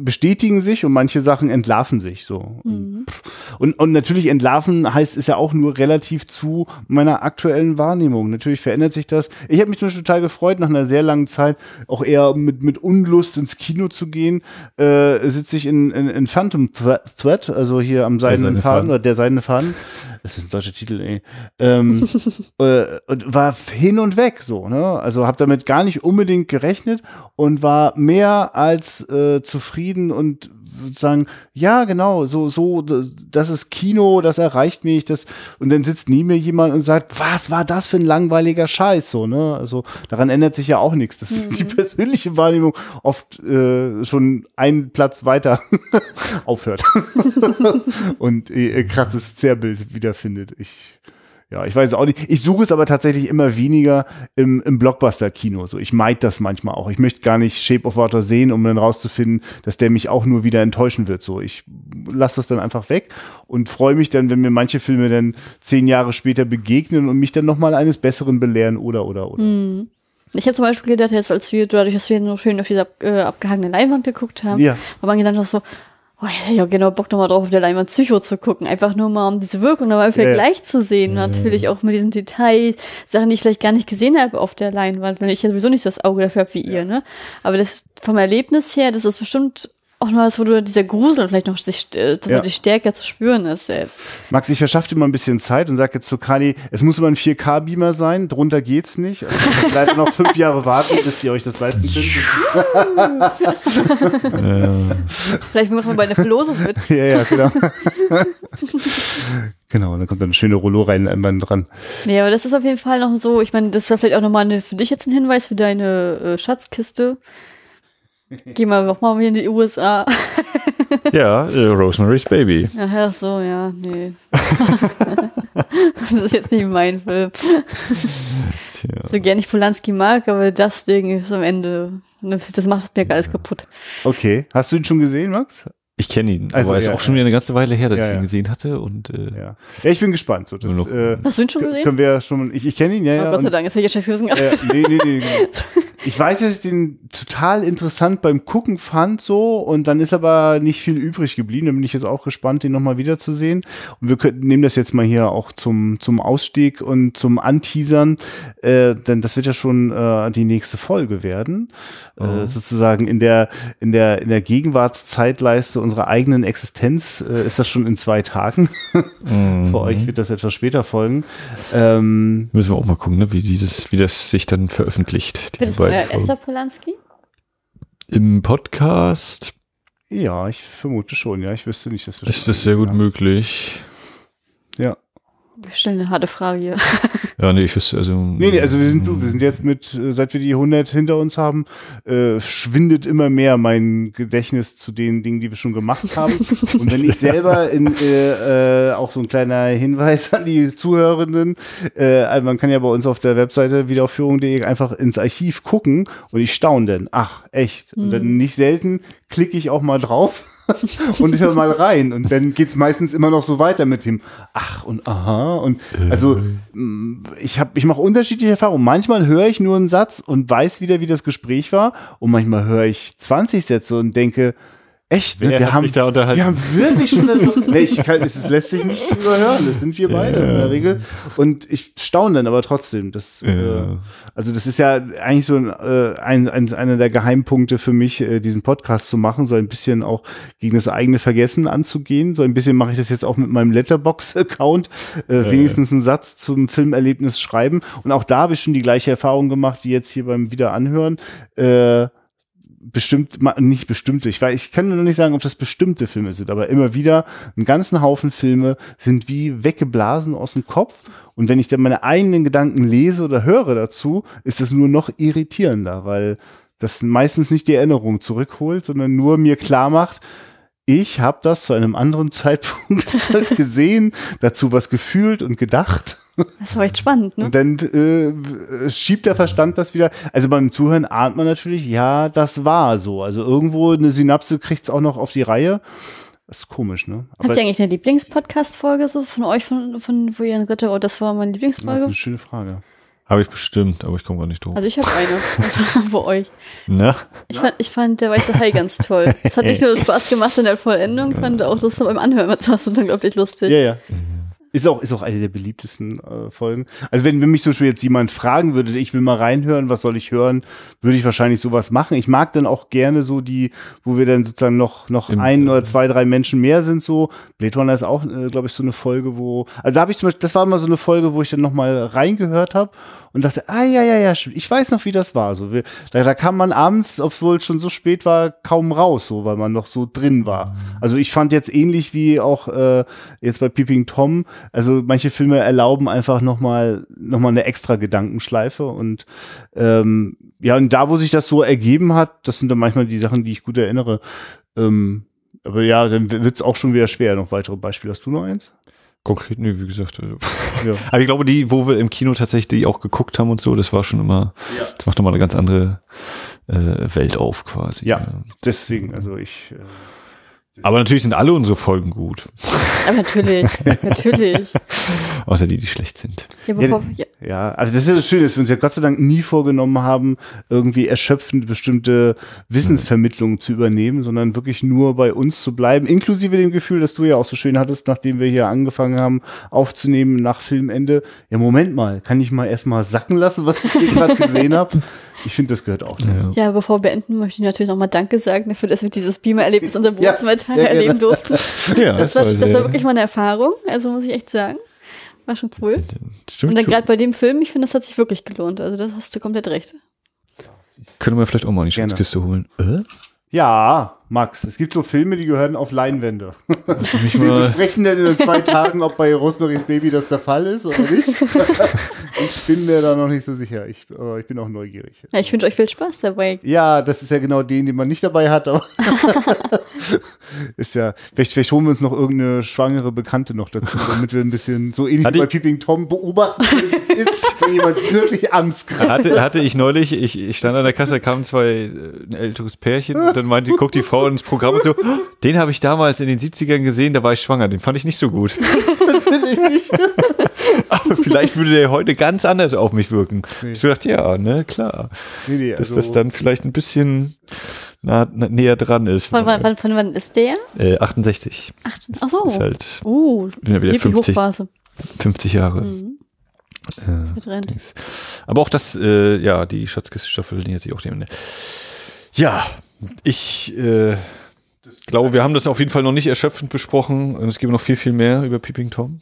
bestätigen sich und manche Sachen entlarven sich so. Mhm. Und, und natürlich entlarven heißt ist ja auch nur relativ zu meiner aktuellen Wahrnehmung. Natürlich verändert sich das. Ich habe mich zum Beispiel total gefreut, nach einer sehr langen Zeit auch eher mit, mit Unlust ins Kino zu gehen, äh, sitze ich in, in, in Phantom Thread, also hier am seidenen Faden oder der seidene Faden. Das ist ein deutscher Titel, ey. Ähm, [laughs] äh, und war hin und weg so, ne? Also habe damit gar nicht unbedingt gerechnet und war mehr als äh, zufrieden und sagen, ja, genau, so, so, das ist Kino, das erreicht mich, das, und dann sitzt nie mehr jemand und sagt, was war das für ein langweiliger Scheiß, so, ne? Also, daran ändert sich ja auch nichts. Das ist die mhm. persönliche Wahrnehmung oft äh, schon einen Platz weiter [laughs] aufhört [laughs] und äh, krasses Zerrbild wiederfindet. Ich, ja, ich weiß auch nicht. Ich suche es aber tatsächlich immer weniger im, im Blockbuster-Kino. So, ich meide das manchmal auch. Ich möchte gar nicht Shape of Water sehen, um dann rauszufinden, dass der mich auch nur wieder enttäuschen wird. So, ich lasse das dann einfach weg und freue mich dann, wenn mir manche Filme dann zehn Jahre später begegnen und mich dann nochmal eines Besseren belehren oder oder oder. Hm. Ich habe zum Beispiel gedacht, jetzt als wir, dadurch, dass wir noch schön auf dieser äh, abgehangene Leinwand geguckt haben, ja. war man gedacht, so, Oh, ich hätte ja genau Bock nochmal drauf, auf der Leinwand Psycho zu gucken. Einfach nur mal, um diese Wirkung nochmal im Vergleich ja. zu sehen. Ja. Natürlich auch mit diesen Details, Sachen, die ich vielleicht gar nicht gesehen habe auf der Leinwand, weil ich ja sowieso nicht so das Auge dafür habe wie ihr, ne? Aber das vom Erlebnis her, das ist bestimmt auch noch was, wo du dieser Grusel vielleicht noch sich, äh, ja. stärker zu spüren ist selbst. Max, ich verschaffe dir mal ein bisschen Zeit und sage jetzt zu Kali, es muss immer ein 4K-Beamer sein, drunter geht's nicht. Also leider [laughs] noch fünf Jahre warten, bis ihr euch das leisten könnt. [laughs] Vielleicht machen wir bei einer Verlosung mit. [laughs] ja, ja, genau. genau, dann kommt dann eine schöne Rollo-Reinleinwand dran. Nee, aber das ist auf jeden Fall noch so, ich meine, das wäre vielleicht auch nochmal eine, für dich jetzt ein Hinweis für deine äh, Schatzkiste. Geh mal noch mal in die USA. [laughs] ja, äh, Rosemary's Baby. Ach so, ja, nee. [laughs] das ist jetzt nicht mein Film. Tja. So gern ich Polanski mag, aber das Ding ist am Ende, ne, das macht mir alles kaputt. Okay. Hast du ihn schon gesehen, Max? Ich kenne ihn, also, aber es ja, ist auch schon wieder eine ganze Weile her, dass ja, ich ihn gesehen hatte. Und, äh, ja. ja, ich bin gespannt. So, das, äh, Hast du ihn schon gesehen? Können wir schon, ich, ich kenne ihn, ja. Oh, ja Gott sei Dank, jetzt hätte ich ja scheiß Gewissen Äh, nee, nee, nee. nee. [laughs] Ich weiß, dass ich den total interessant beim Gucken fand, so, und dann ist aber nicht viel übrig geblieben. Da bin ich jetzt auch gespannt, den nochmal wiederzusehen. Und wir können, nehmen das jetzt mal hier auch zum, zum Ausstieg und zum Anteasern, äh, denn das wird ja schon äh, die nächste Folge werden. Äh, oh. Äh, sozusagen in der, in der, in der Gegenwartszeitleiste unserer eigenen Existenz äh, ist das schon in zwei Tagen. [laughs] mhm. Für euch wird das etwas später folgen. Ähm, Müssen wir auch mal gucken, ne, wie dieses, wie das sich dann veröffentlicht. Die euer Esther Polanski? Im Podcast? Ja, ich vermute schon, ja. Ich wüsste nicht, dass wir Ist das sehr gut haben. möglich. Stellen eine harte Frage hier. [laughs] Ja, nee, ich wüsste, also. Nee, nee, also wir sind, wir sind jetzt mit, äh, seit wir die 100 hinter uns haben, äh, schwindet immer mehr mein Gedächtnis zu den Dingen, die wir schon gemacht haben. Und wenn ich selber in, äh, äh, auch so ein kleiner Hinweis an die Zuhörenden, äh, also man kann ja bei uns auf der Webseite wiederaufführung.de einfach ins Archiv gucken und ich staune dann, ach, echt. Und dann mhm. nicht selten klicke ich auch mal drauf [laughs] und ich höre mal rein. Und dann geht's meistens immer noch so weiter mit dem Ach und aha. Und also mm, ich habe, ich mache unterschiedliche Erfahrungen. Manchmal höre ich nur einen Satz und weiß wieder, wie das Gespräch war. Und manchmal höre ich 20 Sätze und denke, Echt, ne? wir, haben, wir haben wirklich schon [laughs] nee, ich kann, es lässt sich nicht überhören. Das sind wir beide ja. in der Regel. Und ich staune dann aber trotzdem. Das, ja. äh, also das ist ja eigentlich so ein, äh, ein, ein, einer der Geheimpunkte für mich, äh, diesen Podcast zu machen, so ein bisschen auch gegen das eigene Vergessen anzugehen. So ein bisschen mache ich das jetzt auch mit meinem Letterbox-Account, äh, wenigstens einen Satz zum Filmerlebnis schreiben. Und auch da habe ich schon die gleiche Erfahrung gemacht wie jetzt hier beim Wiederanhören. Äh, bestimmt, nicht bestimmte, ich weiß, ich kann nur nicht sagen, ob das bestimmte Filme sind, aber immer wieder einen ganzen Haufen Filme sind wie weggeblasen aus dem Kopf. Und wenn ich dann meine eigenen Gedanken lese oder höre dazu, ist es nur noch irritierender, weil das meistens nicht die Erinnerung zurückholt, sondern nur mir klar macht, ich habe das zu einem anderen [laughs] Zeitpunkt [laughs] gesehen, dazu was gefühlt und gedacht. Das war echt spannend, ne? Und dann äh, schiebt der Verstand das wieder. Also beim Zuhören ahnt man natürlich, ja, das war so. Also irgendwo eine Synapse kriegt es auch noch auf die Reihe. Das ist komisch, ne? Aber Habt ihr eigentlich eine Lieblingspodcast-Folge so von euch, von, von wo ihr in Ritter, oh, das war meine Lieblingsfolge? Das ist eine schöne Frage. Habe ich bestimmt, aber ich komme gar nicht drauf. Also ich habe eine [laughs] bei euch. Na? Ich fand, ich fand der Weiße Hai ganz toll. Es hat nicht nur [laughs] Spaß gemacht in der Vollendung, fand auch das beim Anhören war es unglaublich lustig. Ja, ja. Ist auch, ist auch eine der beliebtesten äh, Folgen. Also wenn, wenn mich zum Beispiel jetzt jemand fragen würde, ich will mal reinhören, was soll ich hören, würde ich wahrscheinlich sowas machen. Ich mag dann auch gerne so die, wo wir dann sozusagen noch, noch Im, ein oder zwei, drei Menschen mehr sind so. Blade Runner ist auch, äh, glaube ich, so eine Folge, wo, also habe ich zum Beispiel, das war mal so eine Folge, wo ich dann noch mal reingehört habe und dachte, ah ja, ja, ja, ich weiß noch, wie das war. So, wir, da, da kam man abends, obwohl es schon so spät war, kaum raus, so, weil man noch so drin war. Also ich fand jetzt ähnlich wie auch äh, jetzt bei Peeping Tom, also manche Filme erlauben einfach noch mal, noch mal eine extra Gedankenschleife und ähm, ja, und da, wo sich das so ergeben hat, das sind dann manchmal die Sachen, die ich gut erinnere. Ähm, aber ja, dann wird es auch schon wieder schwer. Noch weitere Beispiele. Hast du noch eins? Konkret, nee, wie gesagt. Also. [laughs] Ja. Aber ich glaube, die, wo wir im Kino tatsächlich die auch geguckt haben und so, das war schon immer, ja. das macht nochmal eine ganz andere äh, Welt auf quasi. Ja, ja. deswegen, also ich. Äh aber natürlich sind alle unsere Folgen gut. Aber natürlich, [laughs] natürlich. Außer die, die schlecht sind. Ja, bevor, ja, ja, also das ist ja das Schöne, dass wir uns ja Gott sei Dank nie vorgenommen haben, irgendwie erschöpfend bestimmte Wissensvermittlungen mhm. zu übernehmen, sondern wirklich nur bei uns zu bleiben, inklusive dem Gefühl, dass du ja auch so schön hattest, nachdem wir hier angefangen haben aufzunehmen nach Filmende. Ja, Moment mal, kann ich mal erstmal sacken lassen, was ich hier gerade gesehen habe? Ich finde, das gehört auch dazu. Ja. bevor wir beenden, möchte ich natürlich nochmal Danke sagen dafür, dass wir dieses Beamer-Erlebnis unser Wohnzimmer ja, erleben durften. [laughs] ja, das, war, das war wirklich mal eine Erfahrung, also muss ich echt sagen. War schon cool. Stimmt Und dann gerade bei dem Film, ich finde, das hat sich wirklich gelohnt. Also das hast du komplett recht. Können wir vielleicht auch mal die Schatzkiste holen? Äh? Ja, Max, es gibt so Filme, die gehören auf Leinwände. Wir besprechen dann in zwei Tagen, ob bei Rosemary's Baby das der Fall ist oder nicht. ich bin mir da noch nicht so sicher. Ich, aber ich bin auch neugierig. Ja, ich wünsche euch viel Spaß dabei. Ja, das ist ja genau den, den man nicht dabei hat. [laughs] [laughs] Ist ja, vielleicht, vielleicht holen wir uns noch irgendeine schwangere Bekannte noch dazu, damit wir ein bisschen so ähnlich wie bei Peeping Tom beobachten, wie es ist, wenn jemand wirklich Angst kriegt. Hatte, hatte ich neulich, ich, ich stand an der Kasse, kamen zwei äh, ein älteres Pärchen und dann meinte, guck die Frau Frau ins Programm und so, [laughs] den habe ich damals in den 70ern gesehen, da war ich schwanger, den fand ich nicht so gut. [laughs] Natürlich nicht. Aber vielleicht würde der heute ganz anders auf mich wirken. Nee. Ich dachte, ja, ne, klar. Nee, nee, also Dass das dann vielleicht ein bisschen nah, na, näher dran ist. Von, von, von, von wann ist der? Äh, 68. Ach, ach so. Ist halt, uh, bin ja wieder 50, 50 Jahre. Mhm. Äh, aber auch das, äh, ja, die Schatzkiste-Staffel nähert sich auch dem Ende. Ja, ich äh, glaube, wir haben das auf jeden Fall noch nicht erschöpfend besprochen es gibt noch viel, viel mehr über Peeping Tom.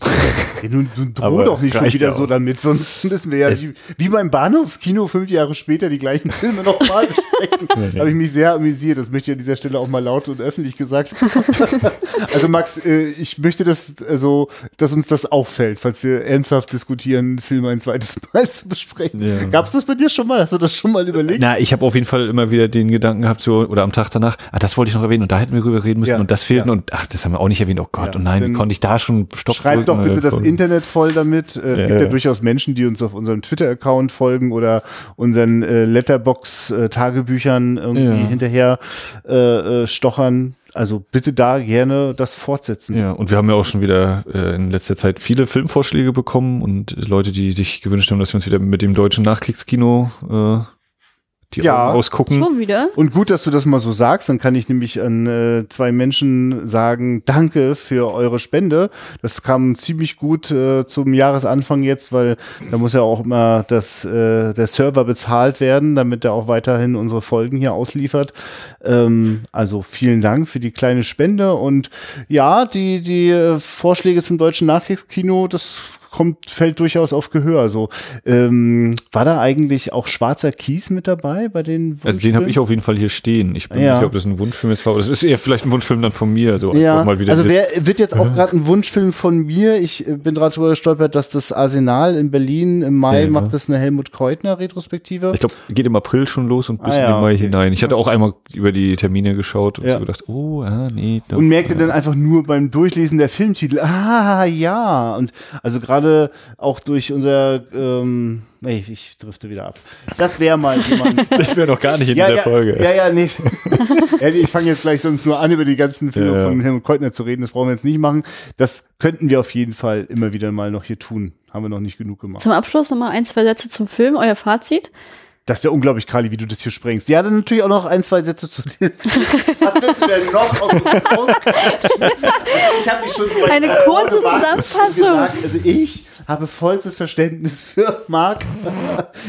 Ja, nun, du droh doch nicht schon wieder so damit, sonst [laughs] müssen wir ja wie, wie, beim Bahnhofskino fünf Jahre später die gleichen Filme nochmal besprechen. [laughs] ja, ja. Habe ich mich sehr amüsiert, das möchte ich an dieser Stelle auch mal laut und öffentlich gesagt. [laughs] also Max, äh, ich möchte, dass, also, dass uns das auffällt, falls wir ernsthaft diskutieren, Filme ein zweites Mal zu besprechen. Ja. Gab es das bei dir schon mal? Hast du das schon mal überlegt? Na, ich habe auf jeden Fall immer wieder den Gedanken gehabt, so, oder am Tag danach, ah, das wollte ich noch erwähnen und da hätten wir drüber reden müssen und das fehlt und ach, das haben wir auch nicht erwähnt. Oh Gott, und nein, wie konnte ich da schon stoppen? Schreib doch bitte das Internet voll damit. Äh, es ja, gibt ja, durchaus Menschen, die uns auf unserem Twitter-Account folgen oder unseren äh, Letterbox-Tagebüchern irgendwie ja. hinterher äh, äh, stochern. Also bitte da gerne das fortsetzen. Ja, und wir haben ja auch schon wieder äh, in letzter Zeit viele Filmvorschläge bekommen und Leute, die sich gewünscht haben, dass wir uns wieder mit dem deutschen Nachkriegskino äh, die ja, Augen ausgucken. Schon wieder. Und gut, dass du das mal so sagst. Dann kann ich nämlich an äh, zwei Menschen sagen, danke für eure Spende. Das kam ziemlich gut äh, zum Jahresanfang jetzt, weil da muss ja auch immer das, äh, der Server bezahlt werden, damit er auch weiterhin unsere Folgen hier ausliefert. Ähm, also vielen Dank für die kleine Spende. Und ja, die, die äh, Vorschläge zum deutschen Nachkriegskino, das kommt, fällt durchaus auf Gehör. So, ähm, war da eigentlich auch schwarzer Kies mit dabei bei den Also den habe ich auf jeden Fall hier stehen. Ich bin ja. nicht sicher, ob das ein Wunschfilm ist, aber das ist eher vielleicht ein Wunschfilm dann von mir. So ja. mal wieder also wer wird jetzt auch gerade ein Wunschfilm von mir? Ich äh, bin gerade drüber gestolpert, dass das Arsenal in Berlin im Mai ja. macht das eine Helmut Keutner Retrospektive. Ich glaube, geht im April schon los und bis ah, in den Mai okay. hinein. Ich hatte auch einmal über die Termine geschaut und so gedacht, oh, ah, nee. Doch. Und merkte dann einfach nur beim Durchlesen der Filmtitel, ah, ja. Und also gerade gerade auch durch unser, ähm, nee, ich drifte wieder ab. Das wäre mal jemand. [laughs] das wäre noch gar nicht in ja, dieser ja, Folge. Ja, ja, nee. [laughs] ich fange jetzt gleich sonst nur an, über die ganzen Filme ja, von Helmut Keutner zu reden. Das brauchen wir jetzt nicht machen. Das könnten wir auf jeden Fall immer wieder mal noch hier tun. Haben wir noch nicht genug gemacht. Zum Abschluss nochmal ein, zwei Sätze zum Film, euer Fazit. Das ist ja unglaublich, Kali, wie du das hier sprengst. Ja, dann natürlich auch noch ein, zwei Sätze zu dir. [laughs] Was willst du denn noch aus uns? Also [laughs] ich habe mich schon so Eine kurze Zusammenfassung. Gesagt, also ich habe vollstes Verständnis [laughs] für Marc.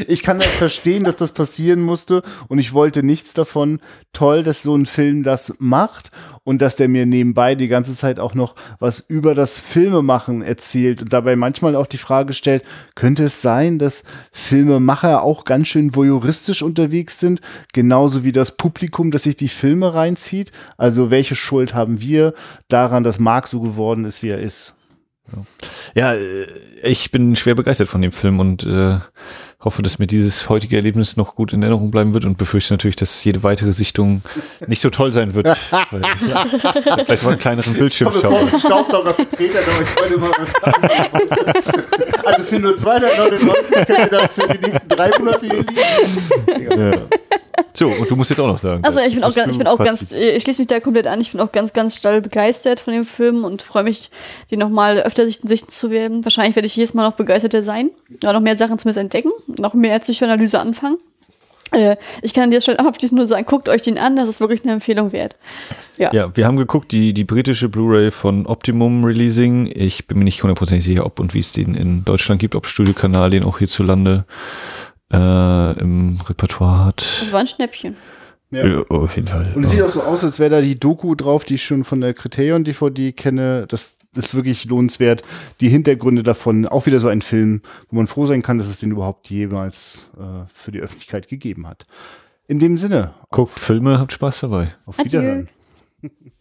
Ich kann das verstehen, dass das passieren musste und ich wollte nichts davon. Toll, dass so ein Film das macht und dass der mir nebenbei die ganze Zeit auch noch was über das Filmemachen erzählt und dabei manchmal auch die Frage stellt, könnte es sein, dass Filmemacher auch ganz schön voyeuristisch unterwegs sind, genauso wie das Publikum, das sich die Filme reinzieht? Also welche Schuld haben wir daran, dass Marc so geworden ist, wie er ist? Ja, äh, ich bin schwer begeistert von dem Film und äh, hoffe, dass mir dieses heutige Erlebnis noch gut in Erinnerung bleiben wird und befürchte natürlich, dass jede weitere Sichtung nicht so toll sein wird. [laughs] weil ich vielleicht mal einen kleineren Bildschirm schauen. Staubsaugervertreter, aber ich wollte mal was sagen. Also für nur 299 könnt ihr das für die nächsten drei Monate hier liegen. Ja. So, und du musst jetzt auch noch sagen. Also ich bin auch, ganz, ich bin auch ganz, ich schließe mich da komplett an. Ich bin auch ganz, ganz steil begeistert von dem Film und freue mich, die nochmal öfter sichten, zu werden. Wahrscheinlich werde ich jedes Mal noch begeisterter sein, ja, noch mehr Sachen zumindest entdecken, noch mehr Psychoanalyse anfangen. Äh, ich kann an dieser Stelle abschließend nur sagen, guckt euch den an, das ist wirklich eine Empfehlung wert. Ja, ja wir haben geguckt, die, die britische Blu-ray von Optimum Releasing. Ich bin mir nicht hundertprozentig sicher, ob und wie es den in Deutschland gibt, ob Studiokanal den auch hierzulande äh, im Repertoire hat. Das war ein Schnäppchen. Ja. ja. auf jeden Fall. Und es sieht auch so aus, als wäre da die Doku drauf, die ich schon von der Criterion DVD kenne. Das ist wirklich lohnenswert. Die Hintergründe davon, auch wieder so ein Film, wo man froh sein kann, dass es den überhaupt jemals äh, für die Öffentlichkeit gegeben hat. In dem Sinne. Guckt Filme, habt Spaß dabei. Auf Wiederhören. [laughs]